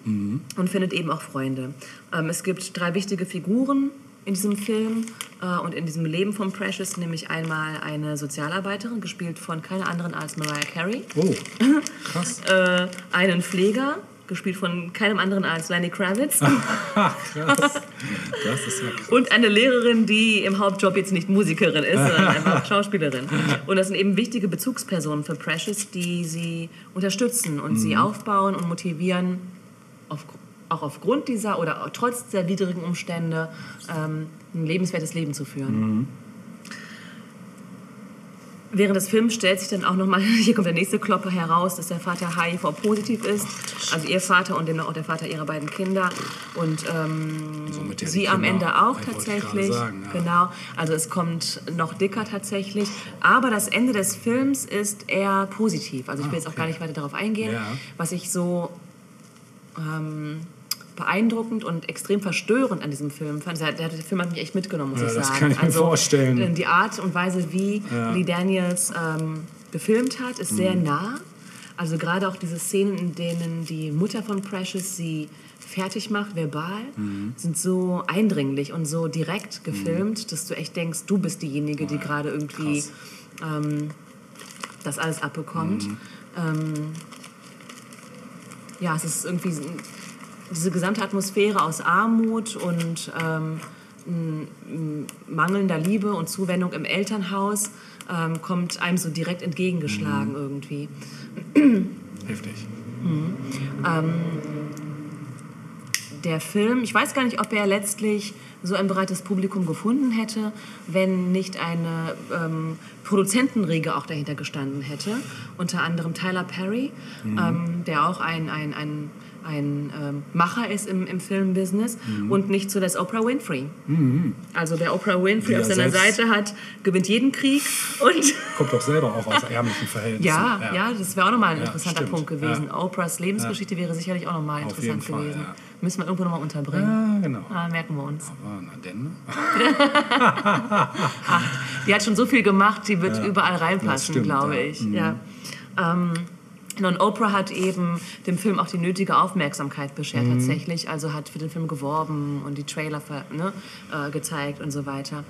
und findet eben auch Freunde. Ähm, es gibt drei wichtige Figuren in diesem Film äh, und in diesem Leben von Precious, nämlich einmal eine Sozialarbeiterin, gespielt von keiner anderen als Mariah Carey, Oh, krass. äh, einen Pfleger, gespielt von keinem anderen als Lenny Kravitz krass. Das ist ja krass. und eine Lehrerin, die im Hauptjob jetzt nicht Musikerin ist, sondern einfach Schauspielerin. Und das sind eben wichtige Bezugspersonen für Precious, die sie unterstützen und sie aufbauen und motivieren, auf, auch aufgrund dieser oder auch trotz der widrigen Umstände ähm, ein lebenswertes Leben zu führen. Während des Films stellt sich dann auch nochmal, hier kommt der nächste Klopper heraus, dass der Vater HIV-positiv ist. Also ihr Vater und demnach auch der Vater ihrer beiden Kinder. Und ähm, ja die sie am Kinder, Ende auch tatsächlich. sagen, ja. Genau. Also es kommt noch dicker tatsächlich. Aber das Ende des Films ist eher positiv. Also ich will jetzt auch gar nicht weiter darauf eingehen. Ja. Was ich so ähm, beeindruckend und extrem verstörend an diesem Film fand. Der, der, Film hat mich echt mitgenommen, muss Ja, ich das sagen. kann ich mir also, vorstellen. Die Art und Weise, wie Ja. Lee Daniels ähm, gefilmt hat, ist Mhm. sehr nah. Also gerade auch diese Szenen, in denen die Mutter von Precious sie fertig macht, verbal, Mhm. sind so eindringlich und so direkt gefilmt, dass du echt denkst, du bist diejenige, die gerade irgendwie ähm, das alles abbekommt. Mhm. Ähm, ja, es ist irgendwie diese gesamte Atmosphäre aus Armut und ähm, mangelnder Liebe und Zuwendung im Elternhaus ähm, kommt einem so direkt entgegengeschlagen irgendwie. Heftig. der Film, ich weiß gar nicht, ob er letztlich so ein breites Publikum gefunden hätte, wenn nicht eine ähm, Produzentenriege auch dahinter gestanden hätte. Unter anderem Tyler Perry, ähm, der auch ein, ein, ein, ein ähm, Macher ist im, im Filmbusiness und nicht zuletzt Oprah Winfrey. Also wer Oprah Winfrey Die auf ja seiner Seite hat, gewinnt jeden Krieg und Kommt doch selber auch aus ärmlichen Verhältnissen. ja, ja, das wäre auch nochmal ein Ja, interessanter stimmt. Punkt gewesen. Ja. Oprahs Lebensgeschichte wäre sicherlich auch nochmal interessant Fall, gewesen. ja. Müssen wir irgendwo nochmal unterbringen. Ja, genau. Ah, merken wir uns. Aber na denn. Die hat schon so viel gemacht, die wird überall reinpassen, glaube ja. ich. Ja. Ähm, und Oprah hat eben dem Film auch die nötige Aufmerksamkeit beschert Mhm. tatsächlich. Also hat für den Film geworben und die Trailer ne, äh, gezeigt und so weiter.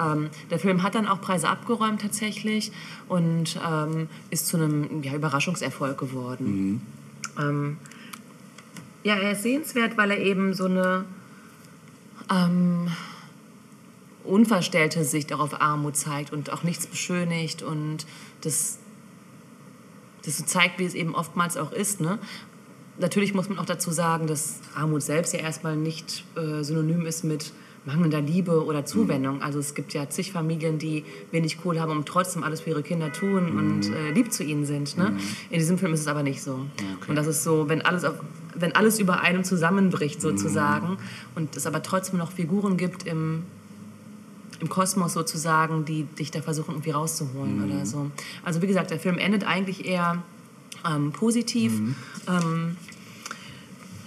Ähm, der Film hat dann auch Preise abgeräumt tatsächlich und ähm, ist zu einem ja, Überraschungserfolg geworden. Ähm, ja, er ist sehenswert, weil er eben so eine ähm, unverstellte Sicht auch auf Armut zeigt und auch nichts beschönigt und das, das so zeigt, wie es eben oftmals auch ist. Ne? Natürlich muss man auch dazu sagen, dass Armut selbst ja erstmal nicht äh, synonym ist mit mangelnder Liebe oder Zuwendung. Also es gibt ja zig Familien, die wenig Kohle haben und trotzdem alles für ihre Kinder tun und äh, lieb zu ihnen sind. Ne? In diesem Film ist es aber nicht so. Und das ist so, wenn alles, auf, wenn alles über einem zusammenbricht sozusagen und es aber trotzdem noch Figuren gibt im, im Kosmos sozusagen, die dich da versuchen irgendwie rauszuholen oder so. Also wie gesagt, der Film endet eigentlich eher ähm, positiv. Ähm,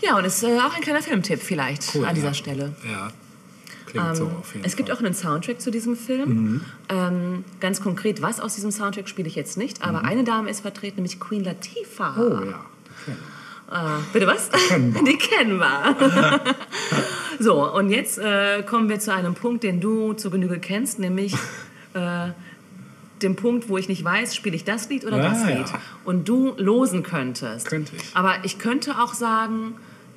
ja, und ist äh, auch ein kleiner Filmtipp vielleicht Cool, an dieser ja. Stelle. Ja. Klingt so Ähm, auf jeden es gibt Fall. auch einen Soundtrack zu diesem Film. Ähm, ganz konkret, was aus diesem Soundtrack spiele ich jetzt nicht, aber eine Dame ist vertreten, nämlich Queen Latifah. Oh ja. Okay. Äh, bitte was? Kennbar. Die kennen wir. so, und jetzt äh, kommen wir zu einem Punkt, den du zur Genüge kennst, nämlich äh, dem Punkt, wo ich nicht weiß, spiele ich das Lied oder Ah, das ja. Lied. Und du losen könntest. Könnte ich. Aber ich könnte auch sagen,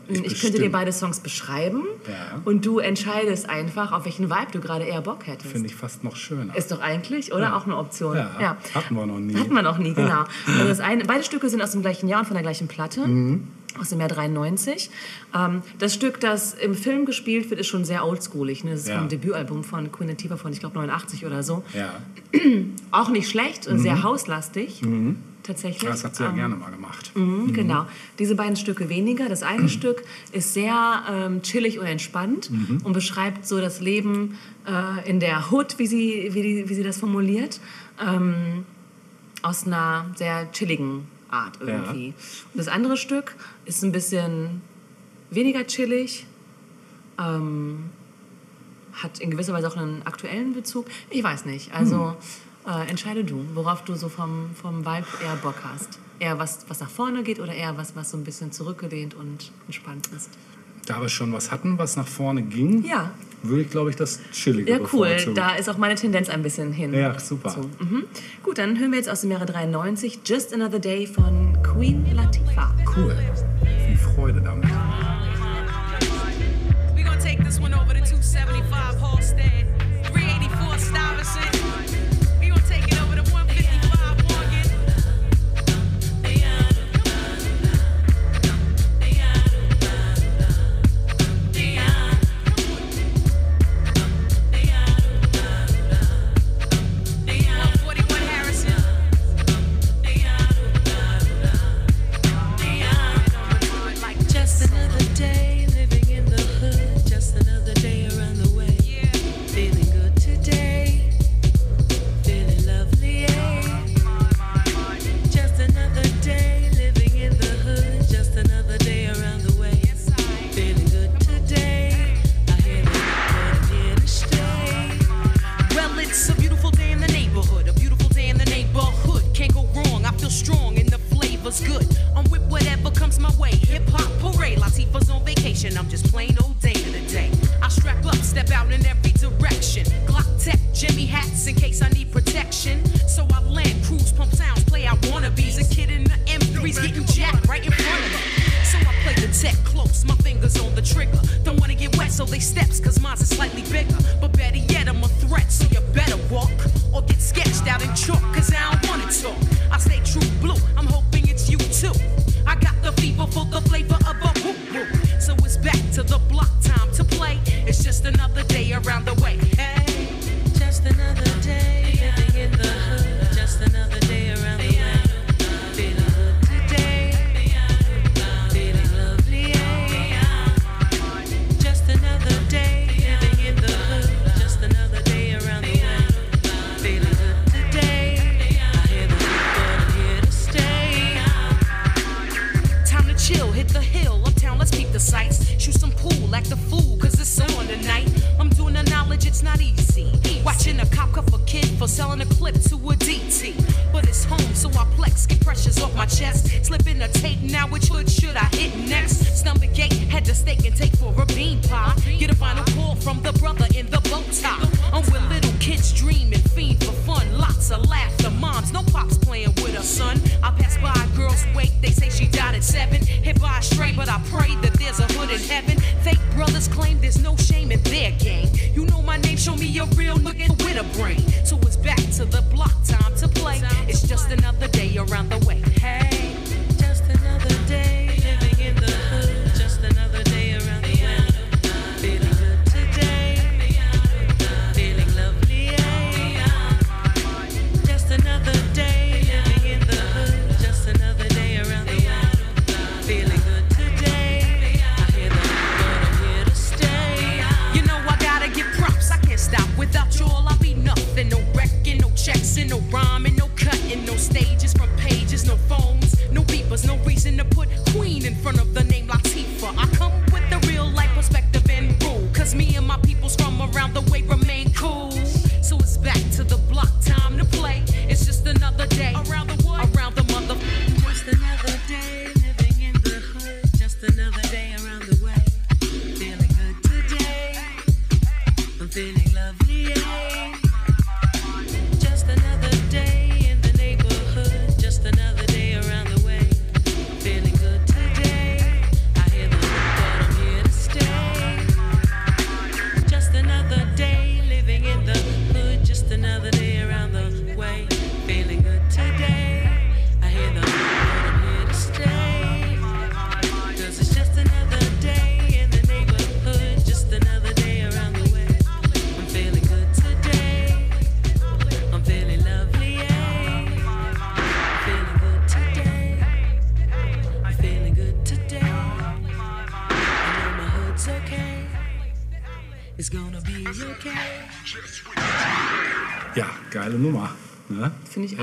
ich, könnte dir beide Songs beschreiben Ja. und du entscheidest einfach, auf welchen Vibe du gerade eher Bock hättest. Finde ich fast noch schöner. Ist doch eigentlich, oder? Ja. Auch eine Option. Ja, hatten wir noch nie. Hatten wir noch nie, genau. Also eine, beide Stücke sind aus dem gleichen Jahr und von der gleichen Platte. Mhm. Aus dem Jahr 93. Ähm, das Stück, das im Film gespielt wird, ist schon sehr oldschoolig. Ne? Das ist Ja. vom Debütalbum von Queen Latifah von, ich glaube, 89 oder so. Ja, Auch nicht schlecht, und sehr hauslastig. Tatsächlich. das hat sie ja Ähm, gerne mal gemacht. Mhm, Genau. Diese beiden Stücke weniger. Das eine Stück ist sehr ähm, chillig und entspannt und beschreibt so das Leben äh, in der Hood, wie sie, wie, die, wie sie das formuliert, ähm, aus einer sehr chilligen Art irgendwie. Und das andere Stück ist ein bisschen weniger chillig, ähm, hat in gewisser Weise auch einen aktuellen Bezug. Ich weiß nicht. Also äh, entscheide du, worauf du so vom, vom Vibe eher Bock hast. Eher was, was nach vorne geht oder eher was, was so ein bisschen zurückgelehnt und entspannt ist. Da wir schon was hatten, was nach vorne ging, Ja. würde ich, glaube ich, das Chillige Ja, cool. bevorzugen. Da ist auch meine Tendenz ein bisschen hin. Ja, super. So, mhm. Gut, dann hören wir jetzt aus dem Jahre 93 Just Another Day von Queen Latifah. Cool. Viel Freude damit. We gonna take this one over to 275 Halstead, 384 Stuyvesant. Flavor's good. I'm with whatever comes my way. Hip hop parade. Latifah's on vacation. I'm just plain old day to day. I strap up, step out in every direction. Glock tech, Jimmy hats in case I need protection. So I land, cruise, pump sounds, play out wannabes. A kid in the M3's getting jacked right in front of me. So I play the tech close, my fingers on the trigger. Don't wanna get wet, so they steps, cause mine's is slightly bigger. But better yet, I'm a threat, so you better walk. Or get sketched out in chalk, cause I don't wanna talk. I stay true blue, I'm hoping you too. I got the fever for the flavor of a whoop whoop. So it's back to the block time to play. It's just another day around the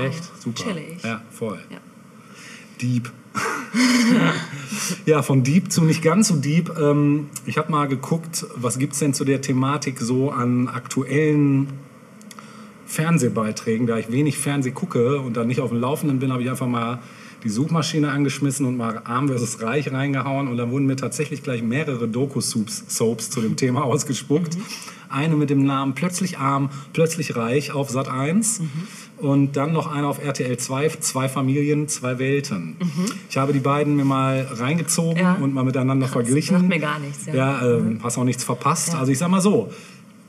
Echt, super. Chillig. Ja, voll. Ja. Deep. ja, von Deep zu nicht ganz so Deep. Ähm, ich habe mal geguckt, was gibt es denn zu der Thematik so an aktuellen Fernsehbeiträgen. Da ich wenig Fernseh gucke und da nicht auf dem Laufenden bin, habe ich einfach mal die Suchmaschine angeschmissen und mal Arm vs. Reich reingehauen und dann wurden mir tatsächlich gleich mehrere Doku-Soaps Soaps zu dem Thema ausgespuckt. Eine mit dem Namen Plötzlich arm, plötzlich reich auf Sat 1 und dann noch eine auf RTL 2, zwei Familien, zwei Welten. Ich habe die beiden mir mal reingezogen Ja. und mal miteinander verglichen. macht mir gar nichts, ja. Ja, ähm, hast auch nichts verpasst. Also ich sag mal so,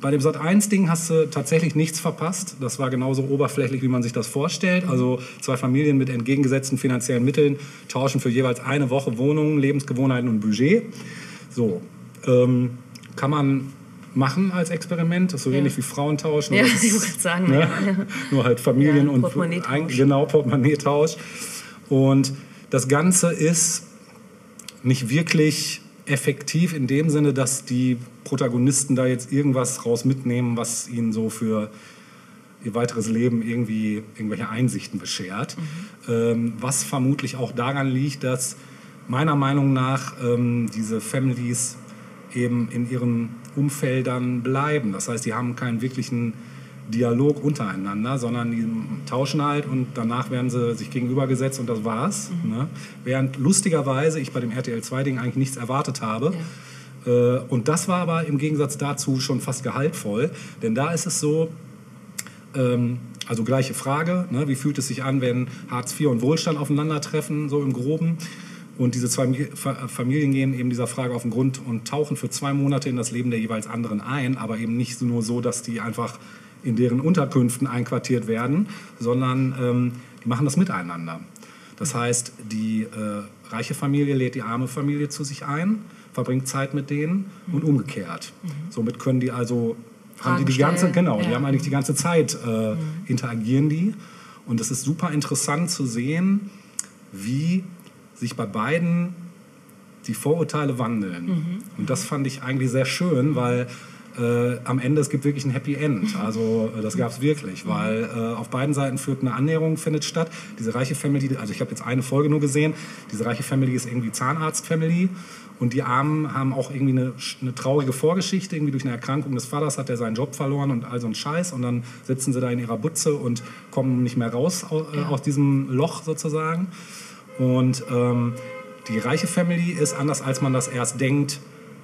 bei dem Sat1-Ding hast du tatsächlich nichts verpasst. Das war genauso oberflächlich, wie man sich das vorstellt. Also zwei Familien mit entgegengesetzten finanziellen Mitteln tauschen für jeweils eine Woche Wohnungen, Lebensgewohnheiten und Budget. So, ähm, kann man machen als Experiment. Das ist so ähnlich wie Frauentausch. nur Ja, das ich gerade sagen, ne? Nur halt Familien Ja, und Portemonnaie-Tausch. genau Portemonnaie-Tausch. Und das Ganze ist nicht wirklich effektiv in dem Sinne, dass die Protagonisten da jetzt irgendwas raus mitnehmen, was ihnen so für ihr weiteres Leben irgendwie irgendwelche Einsichten beschert. Ähm, was vermutlich auch daran liegt, dass meiner Meinung nach ähm, diese Families eben in ihren Umfeldern bleiben. Das heißt, die haben keinen wirklichen Dialog untereinander, sondern die tauschen halt und danach werden sie sich gegenübergesetzt und das war's. Ne? Während lustigerweise ich bei dem RTL 2-Ding eigentlich nichts erwartet habe. Äh, und das war aber im Gegensatz dazu schon fast gehaltvoll, denn da ist es so, ähm, also gleiche Frage, ne? wie fühlt es sich an, wenn Hartz IV und Wohlstand aufeinandertreffen, so im Groben. Und diese zwei Mi- Fa- Familien gehen eben dieser Frage auf den Grund und tauchen für zwei Monate in das Leben der jeweils anderen ein, aber eben nicht nur so, dass die einfach in deren Unterkünften einquartiert werden, sondern ähm, die machen das miteinander. Das heißt, die äh, reiche Familie lädt die arme Familie zu sich ein, verbringt Zeit mit denen und umgekehrt. Somit können die also haben die Fragen die ganze stellen, genau, die ja. haben eigentlich die ganze Zeit äh, interagieren die und es ist super interessant zu sehen, wie sich bei beiden die Vorurteile wandeln. Und das fand ich eigentlich sehr schön, weil äh, am Ende es gibt wirklich ein Happy End. Also äh, das gab es wirklich, weil äh, auf beiden Seiten führt eine Annäherung findet statt. Diese reiche Family, also ich habe jetzt eine Folge nur gesehen, diese reiche Family ist irgendwie Zahnarzt-Family und die Armen haben auch irgendwie eine, eine traurige Vorgeschichte. Irgendwie durch eine Erkrankung des Vaters hat er seinen Job verloren und all so ein Scheiß. Und dann sitzen sie da in ihrer Butze und kommen nicht mehr raus au- äh, aus diesem Loch sozusagen. Und ähm, die reiche Family ist anders, als man das erst denkt,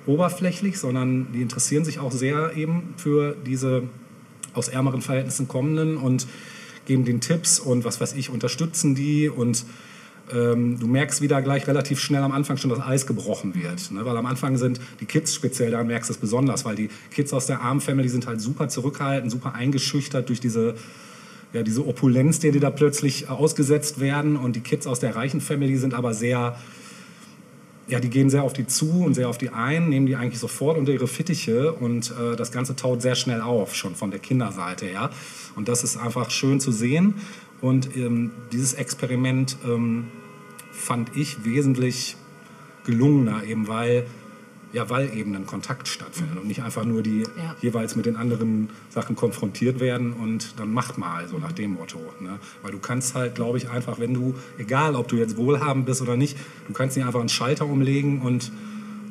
oberflächlich, sondern die interessieren sich auch sehr eben für diese aus ärmeren Verhältnissen kommenden und geben den Tipps und was weiß ich, unterstützen die und ähm, du merkst wieder gleich relativ schnell am Anfang schon, dass Eis gebrochen wird. Ne? Weil am Anfang sind die Kids speziell, da merkst du es besonders, weil die Kids aus der armen Family sind halt super zurückhaltend, super eingeschüchtert durch diese, ja, diese Opulenz, der die da plötzlich äh, ausgesetzt werden. Und die Kids aus der reichen Family sind aber sehr, ja, die gehen sehr auf die zu und sehr auf die ein, nehmen die eigentlich sofort unter ihre Fittiche und äh, das Ganze taut sehr schnell auf, schon von der Kinderseite her. Und das ist einfach schön zu sehen. Und ähm, dieses Experiment ähm, fand ich wesentlich gelungener, eben weil, ja, weil eben ein Kontakt stattfindet und nicht einfach nur die Ja. jeweils mit den anderen Sachen konfrontiert werden und dann macht mal, so nach dem Motto. Ne? Weil du kannst halt, glaube ich, einfach, wenn du, egal ob du jetzt wohlhabend bist oder nicht, du kannst nicht einfach einen Schalter umlegen und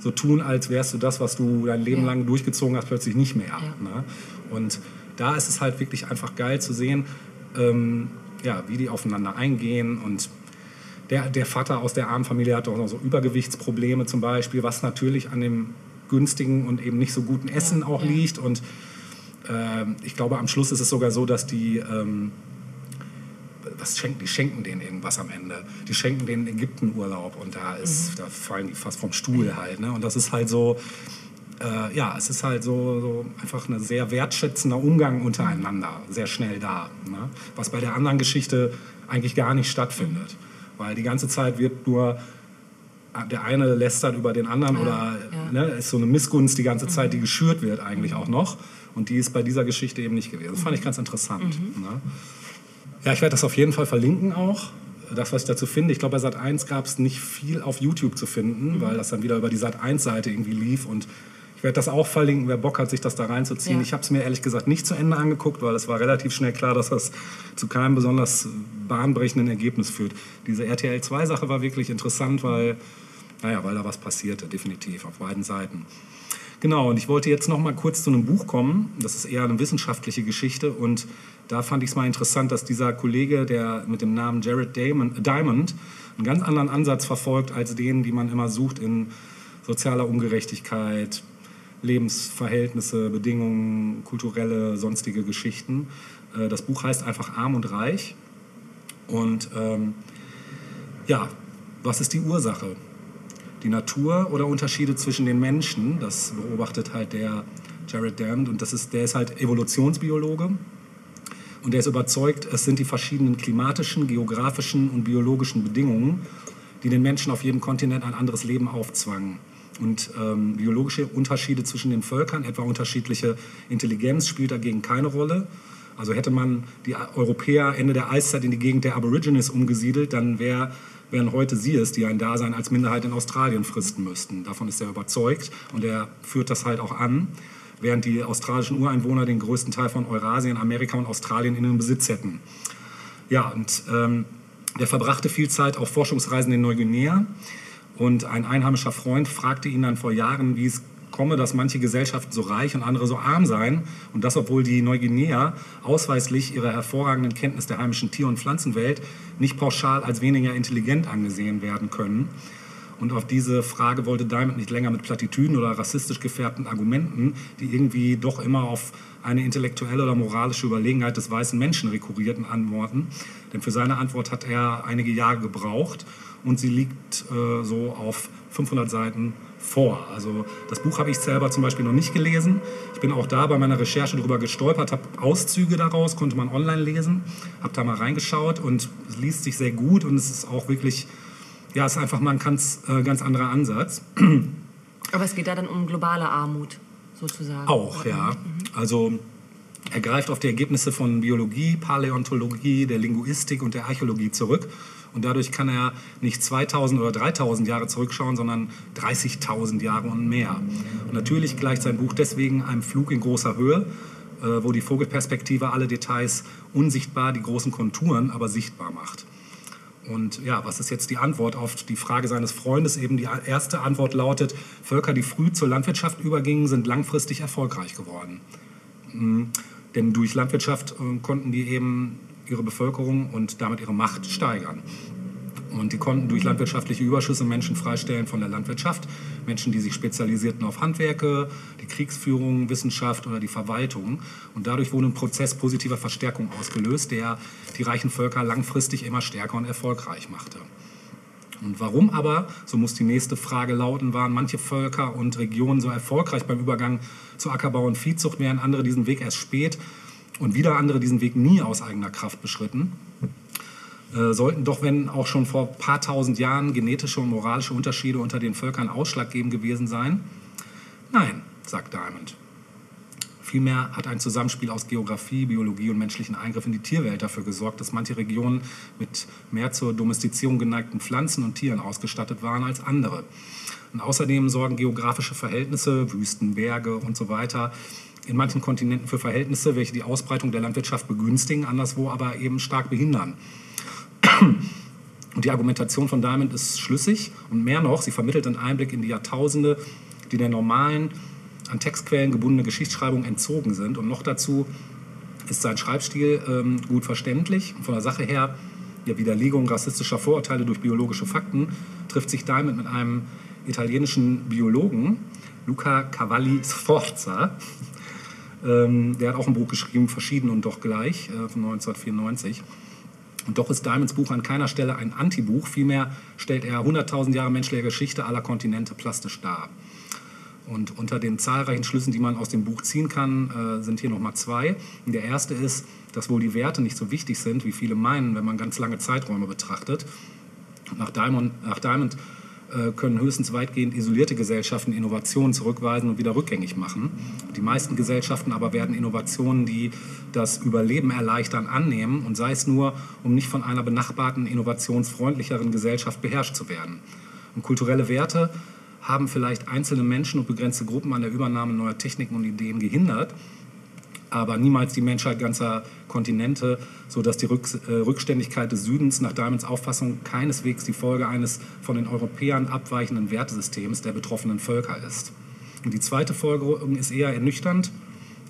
so tun, als wärst du das, was du dein Leben Ja. lang durchgezogen hast, plötzlich nicht mehr. Ja. Ne? Und da ist es halt wirklich einfach geil zu sehen, ähm, ja, wie die aufeinander eingehen und der, der Vater aus der armen Familie hat auch noch so Übergewichtsprobleme zum Beispiel, was natürlich an dem günstigen und eben nicht so guten Essen auch ja. liegt. Und ähm, ich glaube, am Schluss ist es sogar so, dass die, ähm, was schenken, die schenken denen irgendwas am Ende. Die schenken denen Ägyptenurlaub und da, ist, da fallen die fast vom Stuhl halt. Ne? Und das ist halt so, äh, ja, es ist halt so, so einfach ein sehr wertschätzender Umgang untereinander, sehr schnell da. Ne? Was bei der anderen Geschichte eigentlich gar nicht stattfindet. Weil die ganze Zeit wird nur der eine lästert über den anderen oder ja. ne, ist so eine Missgunst die ganze Zeit, die geschürt wird eigentlich auch noch. Und die ist bei dieser Geschichte eben nicht gewesen. Das fand ich ganz interessant. Ne? Ja, ich werde das auf jeden Fall verlinken auch. Das, was ich dazu finde. Ich glaube, bei Sat 1 gab es nicht viel auf YouTube zu finden, weil das dann wieder über die Sat 1-Seite irgendwie lief. Und werde das auch verlinken, wer Bock hat, sich das da reinzuziehen. Ja. Ich habe es mir ehrlich gesagt nicht zu Ende angeguckt, weil es war relativ schnell klar, dass das zu keinem besonders bahnbrechenden Ergebnis führt. Diese RTL 2-Sache war wirklich interessant, weil, naja, weil da was passierte, definitiv, auf beiden Seiten. Genau, und ich wollte jetzt noch mal kurz zu einem Buch kommen. Das ist eher eine wissenschaftliche Geschichte. Und da fand ich es mal interessant, dass dieser Kollege, der mit dem Namen Jared Damon, Diamond, einen ganz anderen Ansatz verfolgt als den, die man immer sucht in sozialer Ungerechtigkeit, Lebensverhältnisse, Bedingungen, kulturelle, sonstige Geschichten. Äh, Das Buch heißt einfach Arm und Reich. Und ähm, ja, was ist die Ursache? Die Natur oder Unterschiede zwischen den Menschen? Das beobachtet halt der Jared Diamond und das ist, der ist halt Evolutionsbiologe. Und er ist überzeugt, es sind die verschiedenen klimatischen, geografischen und biologischen Bedingungen, die den Menschen auf jedem Kontinent ein anderes Leben aufzwangen. Und ähm, biologische Unterschiede zwischen den Völkern, etwa unterschiedliche Intelligenz, spielt dagegen keine Rolle. Also hätte man die Europäer Ende der Eiszeit in die Gegend der Aborigines umgesiedelt, dann wär, wären heute sie es, die ein Dasein als Minderheit in Australien fristen müssten. Davon ist er überzeugt und er führt das halt auch an, während die australischen Ureinwohner den größten Teil von Eurasien, Amerika und Australien in den Besitz hätten. Ja, und ähm, der verbrachte viel Zeit auf Forschungsreisen in Neuguinea. Und ein einheimischer Freund fragte ihn dann vor Jahren, wie es komme, dass manche Gesellschaften so reich und andere so arm seien. Und das, obwohl die Neuguinea ausweislich ihrer hervorragenden Kenntnis der heimischen Tier- und Pflanzenwelt nicht pauschal als weniger intelligent angesehen werden können. Und auf diese Frage wollte Diamond nicht länger mit Plattitüden oder rassistisch gefärbten Argumenten, die irgendwie doch immer auf eine intellektuelle oder moralische Überlegenheit des weißen Menschen rekurrierten, antworten. Denn für seine Antwort hat er einige Jahre gebraucht und sie liegt äh, so auf 500 Seiten vor. Also das Buch habe ich selber zum Beispiel noch nicht gelesen. Ich bin auch da bei meiner Recherche darüber gestolpert, habe Auszüge daraus, konnte man online lesen, habe da mal reingeschaut und es liest sich sehr gut und es ist auch wirklich, ja, es ist einfach mal ein ganz, äh, ganz anderer Ansatz. Aber es geht da dann um globale Armut, sozusagen. Auch, ja. Also er greift auf die Ergebnisse von Biologie, Paläontologie, der Linguistik und der Archäologie zurück. Und dadurch kann er nicht 2000 oder 3000 Jahre zurückschauen, sondern 30.000 Jahre und mehr. Und natürlich gleicht sein Buch deswegen einem Flug in großer Höhe, äh, wo die Vogelperspektive alle Details unsichtbar, die großen Konturen aber sichtbar macht. Und ja, was ist jetzt die Antwort auf die Frage seines Freundes? Eben die erste Antwort lautet, Völker, die früh zur Landwirtschaft übergingen, sind langfristig erfolgreich geworden. Mhm. Denn durch Landwirtschaft äh, konnten die eben ihre Bevölkerung und damit ihre Macht steigern. Und die konnten durch landwirtschaftliche Überschüsse Menschen freistellen von der Landwirtschaft. Menschen, die sich spezialisierten auf Handwerke, die Kriegsführung, Wissenschaft oder die Verwaltung. Und dadurch wurde ein Prozess positiver Verstärkung ausgelöst, der die reichen Völker langfristig immer stärker und erfolgreich machte. Und warum aber, so muss die nächste Frage lauten, waren manche Völker und Regionen so erfolgreich beim Übergang zu Ackerbau und Viehzucht, während andere diesen Weg erst spät und wieder andere diesen Weg nie aus eigener Kraft beschritten? Äh, sollten doch, wenn auch schon vor ein paar tausend Jahren genetische und moralische Unterschiede unter den Völkern ausschlaggebend gewesen sein? Nein, sagt Diamond. Vielmehr hat ein Zusammenspiel aus Geografie, Biologie und menschlichen Eingriff in die Tierwelt dafür gesorgt, dass manche Regionen mit mehr zur Domestizierung geneigten Pflanzen und Tieren ausgestattet waren als andere. Und außerdem sorgen geografische Verhältnisse, Wüsten, Berge und so weiter in manchen Kontinenten für Verhältnisse, welche die Ausbreitung der Landwirtschaft begünstigen, anderswo aber eben stark behindern. Und die Argumentation von Diamond ist schlüssig und mehr noch, sie vermittelt einen Einblick in die Jahrtausende, die der normalen, an Textquellen gebundene Geschichtsschreibung entzogen sind. Und noch dazu ist sein Schreibstil ähm, gut verständlich. Von der Sache her, der Widerlegung rassistischer Vorurteile durch biologische Fakten, trifft sich Diamond mit einem italienischen Biologen, Luca Cavalli Sforza. Ähm, der hat auch ein Buch geschrieben, Verschieden und doch gleich, äh, von 1994. Und doch ist Diamonds Buch an keiner Stelle ein Antibuch, vielmehr stellt er 100.000 Jahre menschlicher Geschichte aller Kontinente plastisch dar. Und unter den zahlreichen Schlüssen, die man aus dem Buch ziehen kann, äh, sind hier nochmal zwei. Der erste ist, dass wohl die Werte nicht so wichtig sind, wie viele meinen, wenn man ganz lange Zeiträume betrachtet. Nach Diamond, nach Diamond äh, können höchstens weitgehend isolierte Gesellschaften Innovationen zurückweisen und wieder rückgängig machen. Die meisten Gesellschaften aber werden Innovationen, die das Überleben erleichtern, annehmen und sei es nur, um nicht von einer benachbarten, innovationsfreundlicheren Gesellschaft beherrscht zu werden. Und kulturelle Werte haben vielleicht einzelne Menschen und begrenzte Gruppen an der Übernahme neuer Techniken und Ideen gehindert, aber niemals die Menschheit ganzer Kontinente, sodass die Rück, äh, Rückständigkeit des Südens nach Diamonds Auffassung keineswegs die Folge eines von den Europäern abweichenden Wertesystems der betroffenen Völker ist. Und die zweite Folgerung ist eher ernüchternd.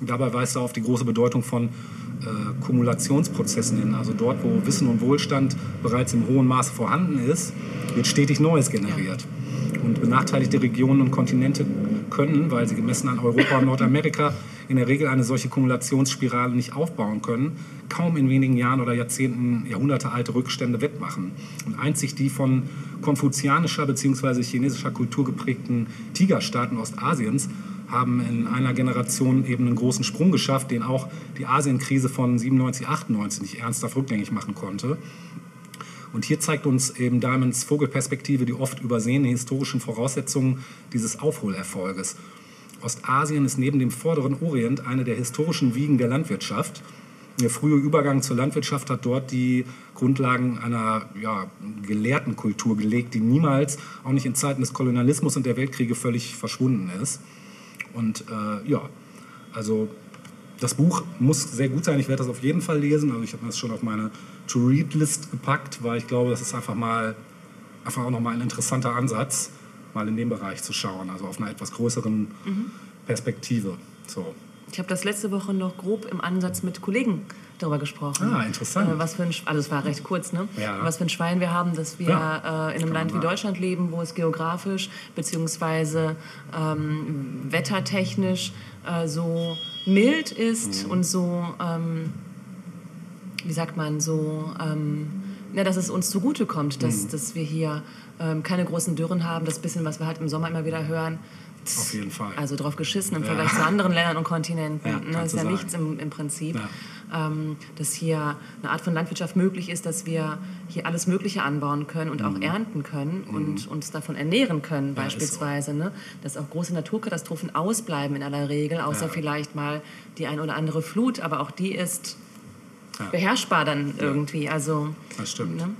Dabei weist er auf die große Bedeutung von äh, Kumulationsprozessen hin. Also dort, wo Wissen und Wohlstand bereits im hohen Maße vorhanden ist, wird stetig Neues generiert. Und benachteiligte Regionen und Kontinente können, weil sie gemessen an Europa und Nordamerika in der Regel eine solche Kumulationsspirale nicht aufbauen können, kaum in wenigen Jahren oder Jahrzehnten jahrhundertealte Rückstände wettmachen. Und einzig die von konfuzianischer bzw. chinesischer Kultur geprägten Tigerstaaten Ostasiens haben in einer Generation eben einen großen Sprung geschafft, den auch die Asienkrise von 97, 98 nicht ernsthaft rückgängig machen konnte. Und hier zeigt uns eben Diamonds Vogelperspektive die oft übersehenen historischen Voraussetzungen dieses Aufholerfolges. Ostasien ist neben dem vorderen Orient eine der historischen Wiegen der Landwirtschaft. Der frühe Übergang zur Landwirtschaft hat dort die Grundlagen einer ja, gelehrten Kultur gelegt, die niemals, auch nicht in Zeiten des Kolonialismus und der Weltkriege, völlig verschwunden ist. Und äh, ja, also das Buch muss sehr gut sein. Ich werde das auf jeden Fall lesen. Also ich habe das schon auf meine To-Read-List gepackt, weil ich glaube, das ist einfach mal einfach auch nochmal ein interessanter Ansatz, mal in dem Bereich zu schauen, also auf einer etwas größeren Perspektive. So. Ich habe das letzte Woche noch grob im Ansatz mit Kollegen darüber gesprochen. Ah, interessant. Äh, was für ein, Sch- also es war recht kurz, ne? Ja. Was für ein Schwein wir haben, dass wir Ja. äh, in einem Land wie. Deutschland leben, wo es geografisch beziehungsweise ähm, wettertechnisch äh, so mild ist Mhm. und so, ähm, wie sagt man, so, ähm, ja, dass es uns zugutekommt, Mhm. dass, dass wir hier ähm, keine großen Dürren haben, das bisschen, was wir halt im Sommer immer wieder hören. Auf jeden Fall. Also drauf geschissen im Ja. Vergleich zu anderen Ländern und Kontinenten. Ja, ne? kannst ist ja sagen. nichts im, im Prinzip. Ja. Ähm, dass hier eine Art von Landwirtschaft möglich ist, dass wir hier alles Mögliche anbauen können und auch ernten können und uns davon ernähren können Mhm. Ist so. beispielsweise. Ne? Dass auch große Naturkatastrophen ausbleiben in aller Regel, außer vielleicht mal die ein oder andere Flut, aber auch die ist beherrschbar dann irgendwie. Also, Das stimmt. Ne?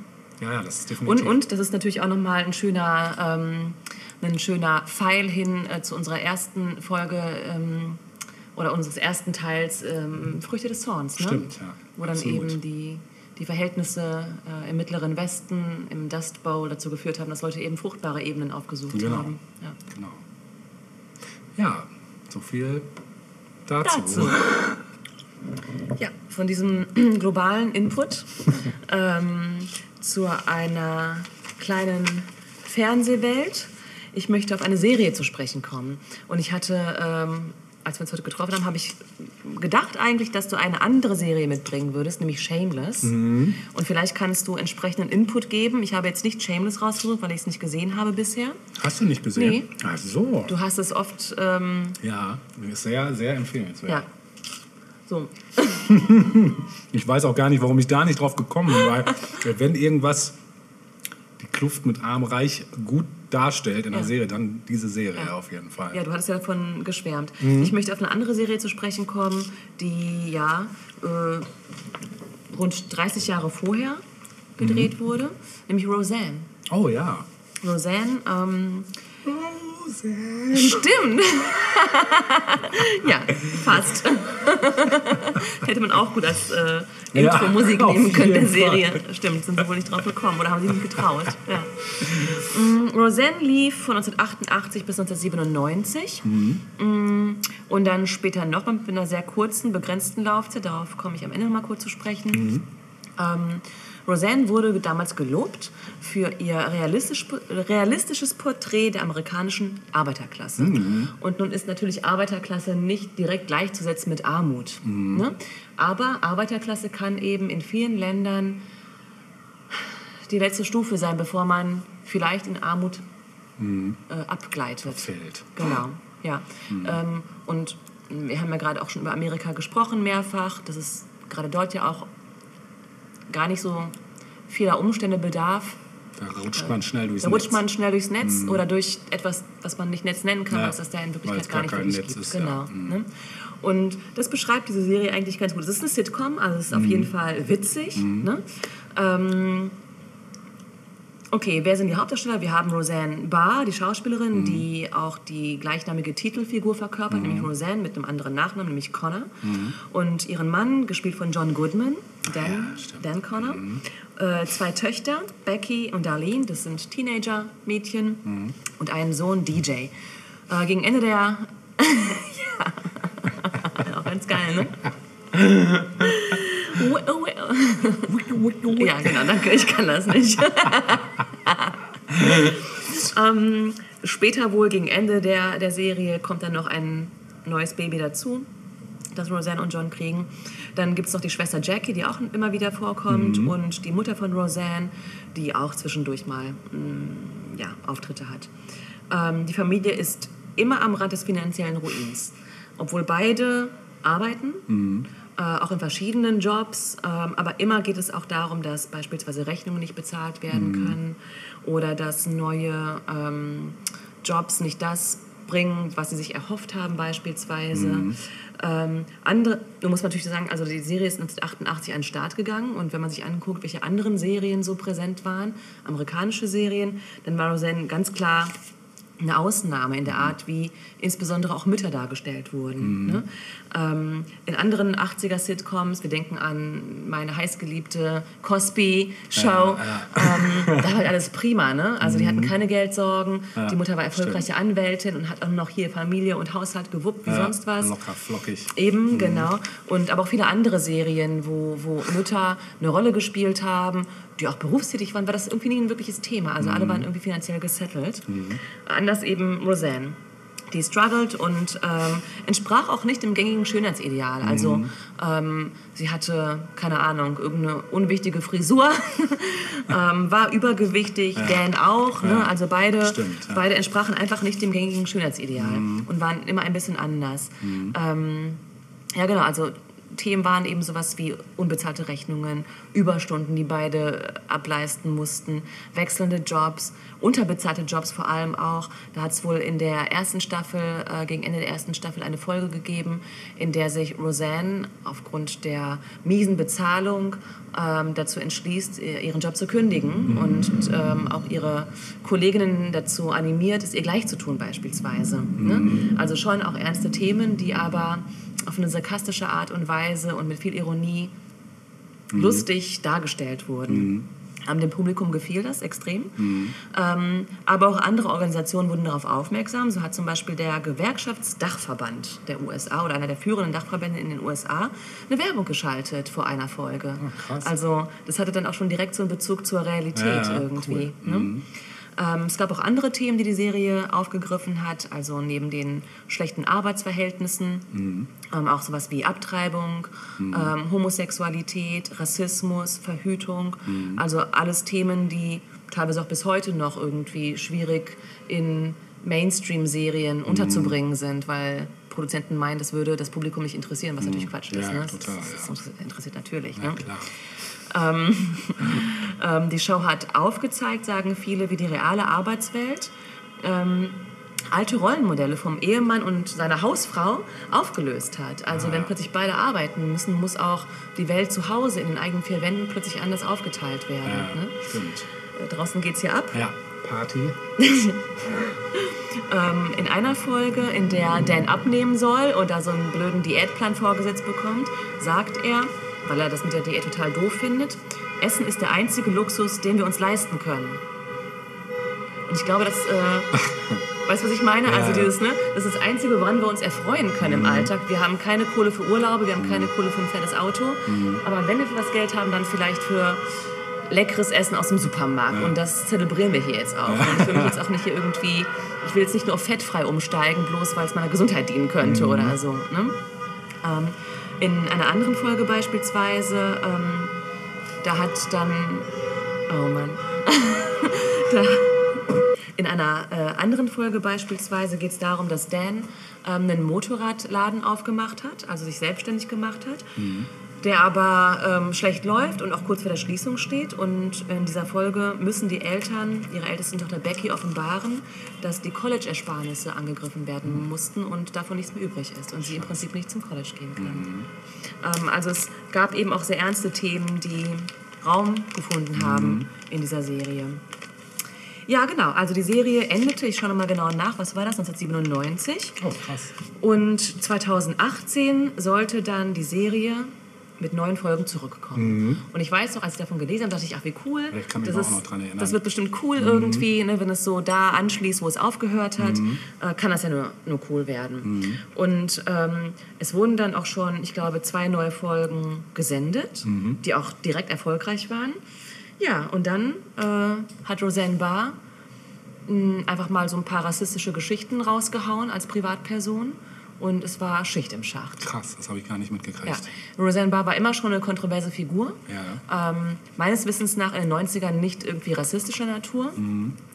Ja, ja, das ist und, definitiv. und das ist natürlich auch nochmal ein schöner, ähm, ein schöner Pfeil hin äh, zu unserer ersten Folge ähm, oder unseres ersten Teils ähm, Früchte des Zorns. Ne? Stimmt, ja, Wo dann absolut. eben die, die Verhältnisse äh, im Mittleren Westen, im Dust Bowl dazu geführt haben, dass Leute eben fruchtbare Ebenen aufgesucht Genau. haben. Ja. Genau. Ja, so viel dazu. Dazu. Ja, von diesem globalen Input ähm, zu einer kleinen Fernsehwelt. Ich möchte auf eine Serie zu sprechen kommen. Und ich hatte, ähm, als wir uns heute getroffen haben, habe ich gedacht eigentlich, dass du eine andere Serie mitbringen würdest, nämlich Shameless. Und vielleicht kannst du entsprechenden Input geben. Ich habe jetzt nicht Shameless rausgesucht, weil ich es nicht gesehen habe bisher. Hast du nicht gesehen? Nee. Ach so. Du hast es oft, ähm, Ja, ist sehr, sehr empfehlenswert. ja, so, Ich weiß auch gar nicht, warum ich da nicht drauf gekommen bin, weil wenn irgendwas die Kluft mit Arm-Reich gut darstellt in der Ja. Serie, dann diese Serie Ja. auf jeden Fall. Ja, du hattest ja davon geschwärmt. Mhm. Ich möchte auf eine andere Serie zu sprechen kommen, die ja äh, rund 30 Jahre vorher gedreht Mhm. wurde, nämlich Roseanne. Oh ja. Roseanne, ähm, Stimmt. ja, fast. Hätte man auch gut als äh, Ja, Intro-Musik nehmen können der Serie. Stimmt, sind sie wohl nicht drauf gekommen oder haben sie nicht getraut. Ja. Mm, Roseanne lief von 1988 bis 1997. Mm, Und dann später noch mit einer sehr kurzen, begrenzten Laufzeit. Darauf komme ich am Ende noch mal kurz zu sprechen. Ähm, Roseanne wurde damals gelobt für ihr realistisch, realistisches Porträt der amerikanischen Arbeiterklasse. Und nun ist natürlich Arbeiterklasse nicht direkt gleichzusetzen mit Armut. Ne? Aber Arbeiterklasse kann eben in vielen Ländern die letzte Stufe sein, bevor man vielleicht in Armut äh, abgleitet. Fällt. Genau, ja. Ähm, und wir haben ja gerade auch schon über Amerika gesprochen mehrfach, dass es gerade dort ja auch gar nicht so vieler Umstände bedarf. Da rutscht man schnell durchs Da rutscht Netz. man schnell durchs Netz oder durch etwas, was man nicht Netz nennen kann, Ja, was es da in Wirklichkeit gar gar nicht wirklich gibt. ist, genau. ja. Mhm. Ne? Und das beschreibt diese Serie eigentlich ganz gut. Es ist eine Sitcom, also es ist Mhm. auf jeden Fall witzig. Ne? Ähm, Okay, wer sind die Hauptdarsteller? Wir haben Roseanne Barr, die Schauspielerin, die auch die gleichnamige Titelfigur verkörpert, nämlich Roseanne mit einem anderen Nachnamen, nämlich Connor. Und ihren Mann, gespielt von John Goodman, Dan, Dan Connor. Äh, zwei Töchter, Becky und Darlene, das sind Teenager-Mädchen. Und einen Sohn, DJ. Äh, gegen Ende der... ja, auch ganz geil, ne? Ja, genau, danke, ich kann das nicht. ähm, später wohl gegen Ende der, der Serie kommt dann noch ein neues Baby dazu, das Roseanne und John kriegen. Dann gibt es noch die Schwester Jackie, die auch immer wieder vorkommt und die Mutter von Roseanne, die auch zwischendurch mal mh, ja, Auftritte hat. Ähm, die Familie ist immer am Rand des finanziellen Ruins, obwohl beide arbeiten äh, auch in verschiedenen Jobs. Ähm, aber immer geht es auch darum, dass beispielsweise Rechnungen nicht bezahlt werden können oder dass neue ähm, Jobs nicht das bringen, was sie sich erhofft haben beispielsweise. Ähm, andere, du musst natürlich sagen, also die Serie ist 1988 an den Start gegangen und wenn man sich anguckt, welche anderen Serien so präsent waren, amerikanische Serien, dann war Roseanne ganz klar eine Ausnahme in der Art, wie insbesondere auch Mütter dargestellt wurden. Ne? Ähm, in anderen 80er-Sitcoms, wir denken an meine heißgeliebte Cosby-Show, ähm, da war halt alles prima. Ne? Also die hatten keine Geldsorgen, die Mutter war erfolgreiche Anwältin und hat auch noch hier Familie und Haushalt gewuppt wie Ja, sonst was. Locker, flockig. Eben, genau. Und aber auch viele andere Serien, wo, wo Mütter eine Rolle gespielt haben, die auch berufstätig waren, war das irgendwie nie ein wirkliches Thema. Also alle waren irgendwie finanziell gesettelt. Anders eben Roseanne. Die struggled und ähm, entsprach auch nicht dem gängigen Schönheitsideal. Also ähm, sie hatte, keine Ahnung, irgendeine unwichtige Frisur, ähm, war übergewichtig, Dan auch. Ne? Also beide, Stimmt, ja. beide entsprachen einfach nicht dem gängigen Schönheitsideal und waren immer ein bisschen anders. Ähm, ja, genau, also Themen waren eben sowas wie unbezahlte Rechnungen, Überstunden, die beide ableisten mussten, wechselnde Jobs, unterbezahlte Jobs vor allem auch. Da hat es wohl in der ersten Staffel, äh, gegen Ende der ersten Staffel, eine Folge gegeben, in der sich Roseanne aufgrund der miesen Bezahlung ähm, dazu entschließt, ihr- ihren Job zu kündigen und ähm, auch ihre Kolleginnen dazu animiert, es ihr gleich zu tun beispielsweise. Ne? Also schon auch ernste Themen, die aber auf eine sarkastische Art und Weise und mit viel Ironie lustig dargestellt wurden. Ähm, dem Publikum gefiel das extrem. Ähm, aber auch andere Organisationen wurden darauf aufmerksam. So hat zum Beispiel der Gewerkschaftsdachverband der USA oder einer der führenden Dachverbände in den USA eine Werbung geschaltet vor einer Folge. krass. Also das hatte dann auch schon direkt so einen Bezug zur Realität Ja, irgendwie. cool. Ne? Ähm, es gab auch andere Themen, die die Serie aufgegriffen hat, also neben den schlechten Arbeitsverhältnissen, ähm, auch sowas wie Abtreibung, ähm, Homosexualität, Rassismus, Verhütung, also alles Themen, die teilweise auch bis heute noch irgendwie schwierig in Mainstream-Serien unterzubringen sind, weil Produzenten meinen, das würde das Publikum nicht interessieren, was natürlich Quatsch ist. Ja, ne? total, das, ja. das interessiert natürlich. Ja, ne? klar. Ähm, die Show hat aufgezeigt, sagen viele, wie die reale Arbeitswelt ähm, alte Rollenmodelle vom Ehemann und seiner Hausfrau aufgelöst hat. Also wenn plötzlich beide arbeiten müssen, muss auch die Welt zu Hause in den eigenen vier Wänden plötzlich anders aufgeteilt werden. Ja, Ne? stimmt. Äh, Draußen geht's hier ab. Ja, Party. In einer Folge, in der Dan abnehmen soll oder so einen blöden Diätplan vorgesetzt bekommt, sagt er, weil er das mit der Diät total doof findet, Essen ist der einzige Luxus, den wir uns leisten können. Und ich glaube, das, äh, weißt du, was ich meine? Also dieses, ne, das ist das Einzige, woran wir uns erfreuen können im Alltag. Wir haben keine Kohle für Urlaube, wir haben keine Kohle für ein fettes Auto. Aber wenn wir für was Geld haben, dann vielleicht für leckeres Essen aus dem Supermarkt. Und das zelebrieren wir hier jetzt auch. Und ich will mich jetzt auch nicht hier irgendwie, ich will jetzt nicht nur auf fettfrei umsteigen, bloß weil es meiner Gesundheit dienen könnte oder so. Ne? Ähm, in einer anderen Folge beispielsweise, ähm, da hat dann, oh Mann, da, in einer äh, anderen Folge beispielsweise geht es darum, dass Dan ähm, einen Motorradladen aufgemacht hat, also sich selbstständig gemacht hat, der aber ähm, schlecht läuft und auch kurz vor der Schließung steht. Und in dieser Folge müssen die Eltern ihrer ältesten Tochter Becky offenbaren, dass die College-Ersparnisse angegriffen werden mussten und davon nichts mehr übrig ist und sie im Prinzip nicht zum College gehen kann. Ähm, also es gab eben auch sehr ernste Themen, die Raum gefunden haben in dieser Serie. Ja, genau. Also die Serie endete, ich schaue nochmal genau nach, was war das, 1997. Oh, krass. Und 2018 sollte dann die Serie mit neuen Folgen zurückkommen. Und ich weiß noch, als ich davon gelesen habe, dachte ich, ach wie cool. Ich kann mich das, auch ist, noch dran erinnern. das wird bestimmt cool irgendwie, ne, wenn es so da anschließt, wo es aufgehört hat, äh, kann das ja nur, nur cool werden. Und ähm, es wurden dann auch schon, ich glaube, zwei neue Folgen gesendet, die auch direkt erfolgreich waren. Ja, und dann äh, hat Roseanne Barr mh, einfach mal so ein paar rassistische Geschichten rausgehauen als Privatperson. Und es war Schicht im Schacht. Krass, das habe ich gar nicht mitgekriegt. Ja. Roseanne Barr war immer schon eine kontroverse Figur. Ja. Ähm, meines Wissens nach in den 90ern nicht irgendwie rassistischer Natur.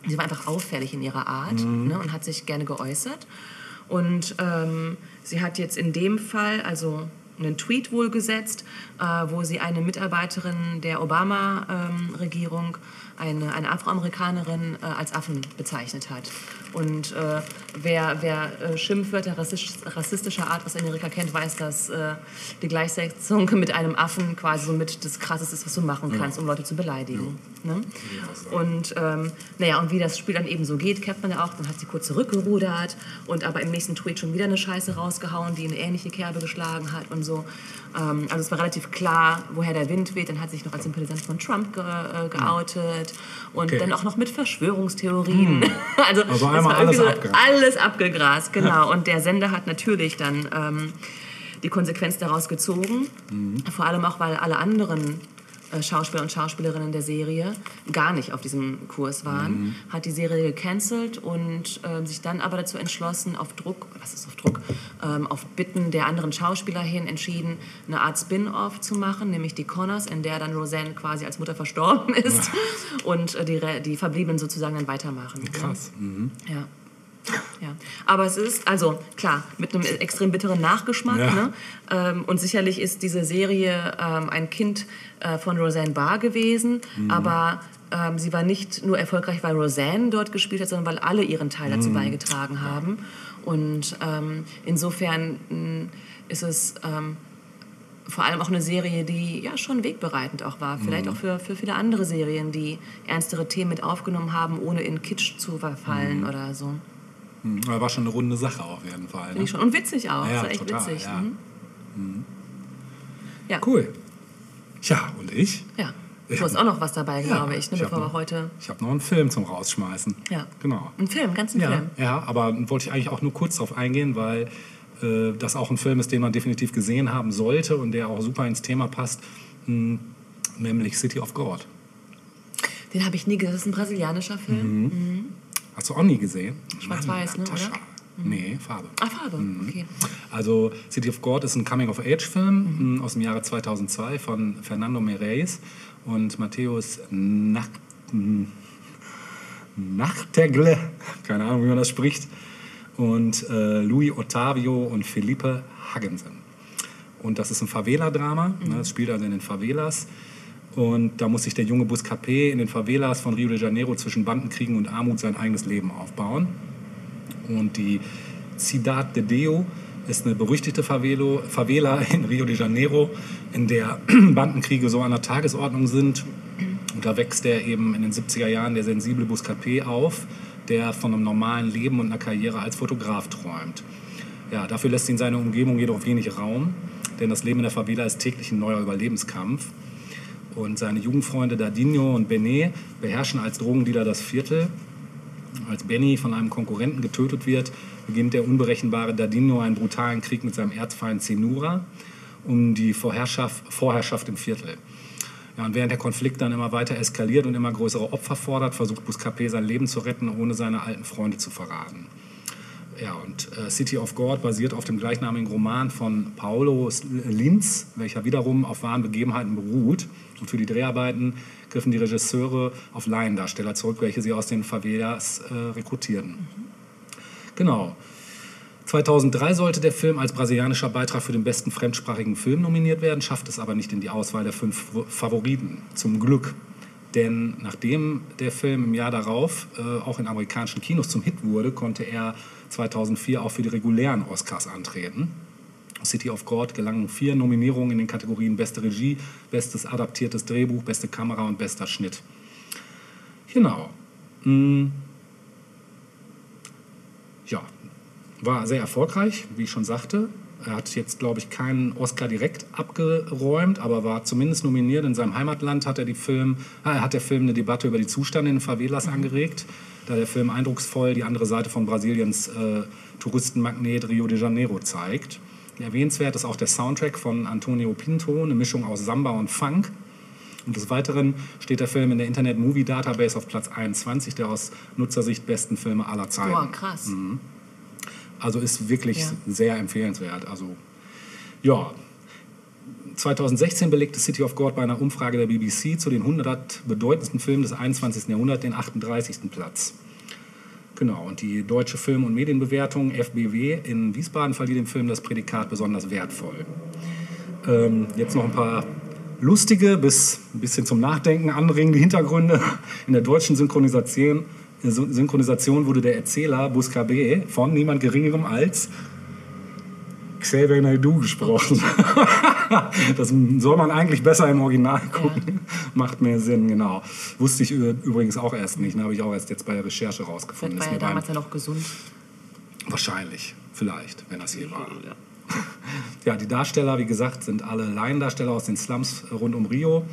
Sie war einfach auffällig in ihrer Art ne, und hat sich gerne geäußert. Und ähm, sie hat jetzt in dem Fall also einen Tweet wohl gesetzt, äh, wo sie eine Mitarbeiterin der Obama-Regierung, eine, eine Afroamerikanerin, äh, als Affen bezeichnet hat. Und äh, wer, wer äh, Schimpfwörter rassistisch, rassistischer Art aus Amerika kennt, weiß, dass äh, die Gleichsetzung mit einem Affen quasi so mit das Krasseste ist, was du machen kannst, um Leute zu beleidigen. Ne? Und ähm, naja, und wie das Spiel dann eben so geht, kennt man ja auch. Dann hat sie kurz zurückgerudert und aber im nächsten Tweet schon wieder eine Scheiße rausgehauen, die eine ähnliche Kerbe geschlagen hat und so. Ähm, also es war relativ klar, woher der Wind weht. Dann hat sich noch als Sympathisant von Trump ge äh, geoutet und Okay. dann auch noch mit Verschwörungstheorien. also Also es einmal alles so abgegrast. alles abgegrast, genau. Und der Sender hat natürlich dann ähm, die Konsequenz daraus gezogen. Vor allem auch, weil alle anderen Schauspieler und Schauspielerinnen der Serie gar nicht auf diesem Kurs waren, hat die Serie gecancelt und ähm, sich dann aber dazu entschlossen, auf Druck, was ist auf Druck, ähm, auf Bitten der anderen Schauspieler hin entschieden, eine Art Spin-off zu machen, nämlich die Connors, in der dann Roseanne quasi als Mutter verstorben ist und äh, die, die Verbliebenen sozusagen dann weitermachen. Krass. Mhm. Ja. Ja, aber es ist, also klar, mit einem extrem bitteren Nachgeschmack. Ja. Ne? Ähm, und sicherlich ist diese Serie ähm, ein Kind äh, von Roseanne Barr gewesen, aber ähm, sie war nicht nur erfolgreich, weil Roseanne dort gespielt hat, sondern weil alle ihren Teil dazu beigetragen haben. Und ähm, insofern mh, ist es ähm, vor allem auch eine Serie, die ja schon wegbereitend auch war. Vielleicht auch für, für viele andere Serien, die ernstere Themen mit aufgenommen haben, ohne in Kitsch zu verfallen oder so. Mhm. Aber war schon eine runde Sache auf jeden Fall. Ne? ich schon. Und witzig auch. Ja, das war echt total, witzig. ja. Mhm. Ja. Cool. Ja, und ich? ja. Ich Du hast hab- auch noch was dabei, glaube ich, ne, ich bevor wir noch- heute. Ich habe noch einen Film zum Rausschmeißen. Ja. Genau. Ein Film, ganz ein Ja, Film. ja, aber wollte ich eigentlich auch nur kurz darauf eingehen, weil äh, das auch ein Film ist, den man definitiv gesehen haben sollte und der auch super ins Thema passt, mh, nämlich City of God. Den habe ich nie gesehen. Das ist ein brasilianischer Film. Mhm. Hast du auch nie gesehen? Schwarz-Weiß, ne, oder? Nee, Farbe. Ah, Farbe. Mhm. Okay. Also City of God ist ein Coming-of-Age-Film Mhm. mh, aus dem Jahre 2002 von Fernando Meirelles und Matthäus Nach mh, Nachtegle, keine Ahnung, wie man das spricht, und äh, Louis Ottavio und Felipe Haggensen. Und das ist ein Favela-Drama, ne, es spielt also in den Favelas. Und da muss sich der junge Buscapé in den Favelas von Rio de Janeiro zwischen Bandenkriegen und Armut sein eigenes Leben aufbauen. Und die Cidade de Deo ist eine berüchtigte Favelo, Favela in Rio de Janeiro, in der Bandenkriege so an der Tagesordnung sind. Und da wächst er eben in den 70er Jahren der sensible Buscapé auf, der von einem normalen Leben und einer Karriere als Fotograf träumt. Ja, dafür lässt ihn seine Umgebung jedoch wenig Raum, denn das Leben in der Favela ist täglich ein neuer Überlebenskampf. Und seine Jugendfreunde Dadinho und Benet beherrschen als Drogendealer das Viertel. Als Benny von einem Konkurrenten getötet wird, beginnt der unberechenbare Dadinho einen brutalen Krieg mit seinem Erzfeind Zenura um die Vorherrschaft, Vorherrschaft im Viertel. Ja, und während der Konflikt dann immer weiter eskaliert und immer größere Opfer fordert, versucht Buscapé sein Leben zu retten, ohne seine alten Freunde zu verraten. Ja, und äh, City of God basiert auf dem gleichnamigen Roman von Paulo Linz, welcher wiederum auf wahren Begebenheiten beruht. Und für die Dreharbeiten griffen die Regisseure auf Laiendarsteller zurück, welche sie aus den Favelas äh, rekrutierten. Genau. 2003 sollte der Film als brasilianischer Beitrag für den besten fremdsprachigen Film nominiert werden, schafft es aber nicht in die Auswahl der fünf Favoriten. Zum Glück. Denn nachdem der Film im Jahr darauf äh, auch in amerikanischen Kinos zum Hit wurde, konnte er 2004 auch für die regulären Oscars antreten. City of God gelangen vier Nominierungen in den Kategorien Beste Regie, Bestes adaptiertes Drehbuch, Beste Kamera und Bester Schnitt. Genau. Ja, war sehr erfolgreich, wie ich schon sagte. Er hat jetzt, glaube ich, keinen Oscar direkt abgeräumt, aber war zumindest nominiert. In seinem Heimatland hat, er die Film, äh, hat der Film eine Debatte über die Zustände in den Favelas angeregt, da der Film eindrucksvoll die andere Seite von Brasiliens äh, Touristenmagnet Rio de Janeiro zeigt. Erwähnenswert ist auch der Soundtrack von Antonio Pinto, eine Mischung aus Samba und Funk. Und des Weiteren steht der Film in der Internet Movie Database auf Platz 21 der aus Nutzersicht besten Filme aller Zeiten. Boah, krass. Also ist wirklich Ja. sehr empfehlenswert. Also ja, 2016 belegte City of God bei einer Umfrage der BBC zu den 100 bedeutendsten Filmen des 21. Jahrhunderts den 38. Platz. Genau, und die Deutsche Film- und Medienbewertung FBW in Wiesbaden verlieh dem Film das Prädikat besonders wertvoll. Ähm, jetzt noch ein paar lustige bis ein bisschen zum Nachdenken anregende Hintergründe. In der deutschen Synchronisation, Synchronisation wurde der Erzähler Buscabe von niemand Geringerem als Xavier Naidoo gesprochen. das soll man eigentlich besser im Original gucken. Macht mehr Sinn, genau. Wusste ich übrigens auch erst nicht. Habe ich auch erst jetzt bei der Recherche rausgefunden. Vielleicht war beim- damals ja noch gesund. Wahrscheinlich, vielleicht, wenn das hier war. Ja, die Darsteller, wie gesagt, sind alle Laiendarsteller aus den Slums rund um Rio.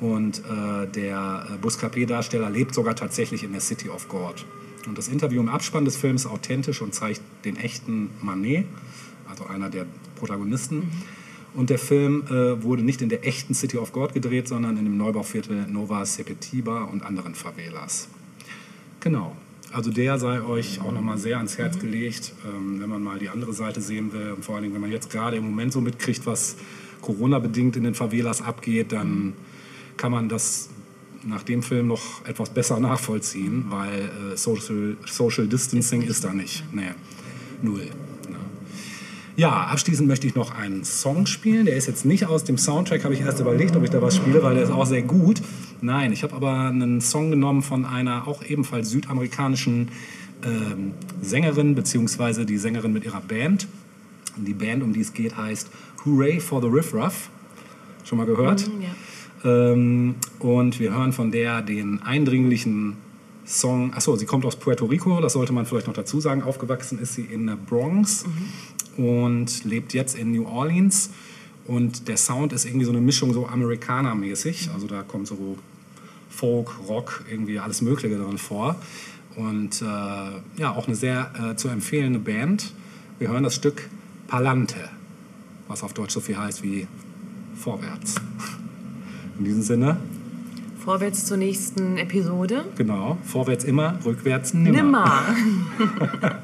Und äh, der äh, Buscapé-Darsteller lebt sogar tatsächlich in der City of God. Und das Interview im Abspann des Films ist authentisch und zeigt den echten Manet, also einer der Protagonisten. Und der Film äh, wurde nicht in der echten City of God gedreht, sondern in dem Neubauviertel Nova Sepetiba und anderen Favelas. Genau. Also der sei euch auch nochmal sehr ans Herz gelegt, ähm, wenn man mal die andere Seite sehen will. Und vor allen Dingen, wenn man jetzt gerade im Moment so mitkriegt, was Corona-bedingt in den Favelas abgeht, dann kann man das nach dem Film noch etwas besser nachvollziehen, weil äh, Social, Social Distancing ist da nicht. Nee, null. Ja, abschließend möchte ich noch einen Song spielen. Der ist jetzt nicht aus dem Soundtrack, habe ich erst überlegt, ob ich da was spiele, weil der ist auch sehr gut. Nein, ich habe aber einen Song genommen von einer auch ebenfalls südamerikanischen ähm, Sängerin, beziehungsweise die Sängerin mit ihrer Band. Die Band, um die es geht, heißt Hooray for the Riff Raff. Schon mal gehört? Ja. Ähm, und wir hören von der den eindringlichen Song. Achso, sie kommt aus Puerto Rico, das sollte man vielleicht noch dazu sagen. Aufgewachsen ist sie in der Bronx und lebt jetzt in New Orleans. Und der Sound ist irgendwie so eine Mischung so Amerikaner-mäßig. Also da kommt so Folk, Rock, irgendwie alles Mögliche drin vor. Und äh, ja, auch eine sehr äh, zu empfehlende Band. Wir hören das Stück Palante, was auf Deutsch so viel heißt wie Vorwärts. In diesem Sinne, Vorwärts zur nächsten Episode. genau, vorwärts immer, rückwärts nimmer. Nimmer.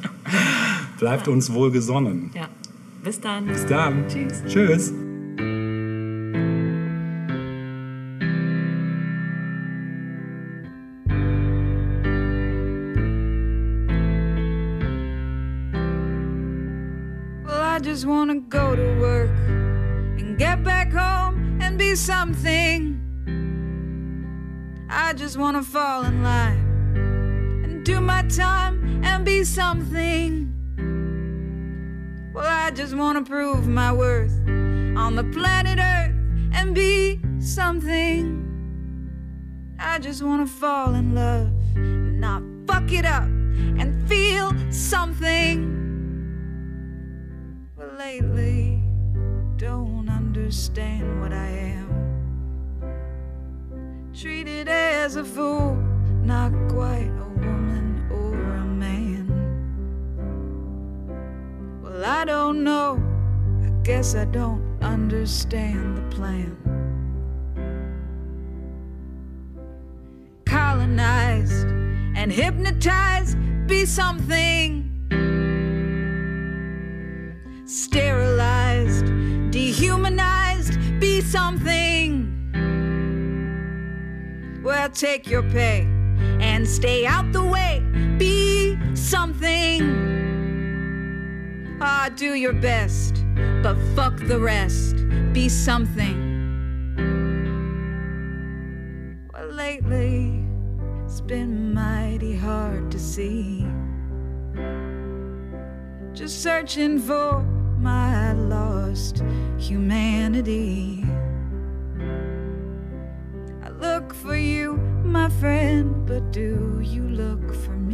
Bleibt uns wohl gesonnen. Ja. Bis dann. Bis dann. Tschüss. Tschüss. Well, I just wanna go to work and get back home and be something. I just wanna fall in line and do my time and be something. Well, I just wanna prove my worth on the planet Earth and be something. I just wanna fall in love and not fuck it up and feel something. Well, lately, don't understand what I am. Treated as a fool, not quite Well, I don't know. I guess I don't understand the plan. Colonized and hypnotized, be something sterilized, dehumanized, be something. Well, take your pay and stay out the way, be something. Ah, do your best, but fuck the rest. Be something. Well, lately, it's been mighty hard to see. Just searching for my lost humanity. I look for you, my friend, but do you look for me?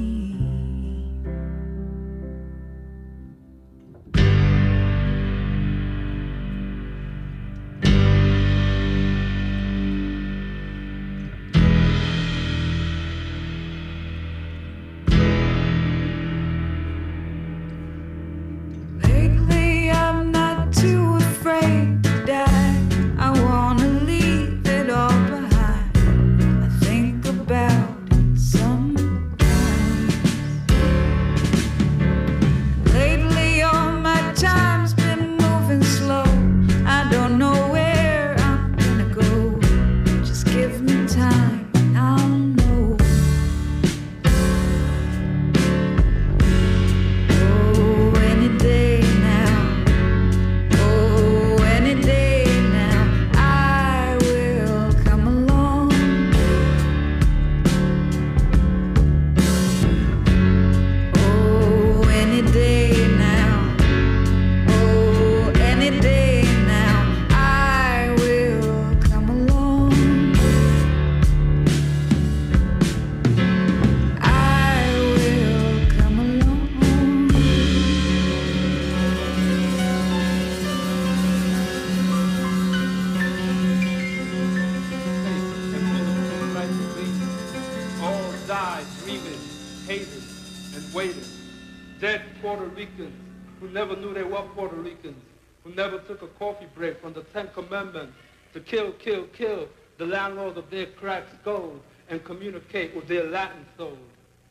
break from the Ten Commandments to kill, kill, kill the landlords of their cracked skulls and communicate with their Latin souls.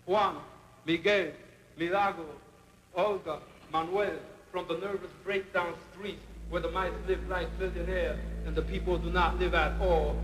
Juan, Miguel, Milagro, Olga, Manuel, from the nervous breakdown streets where the mice live like millionaires and the people do not live at all,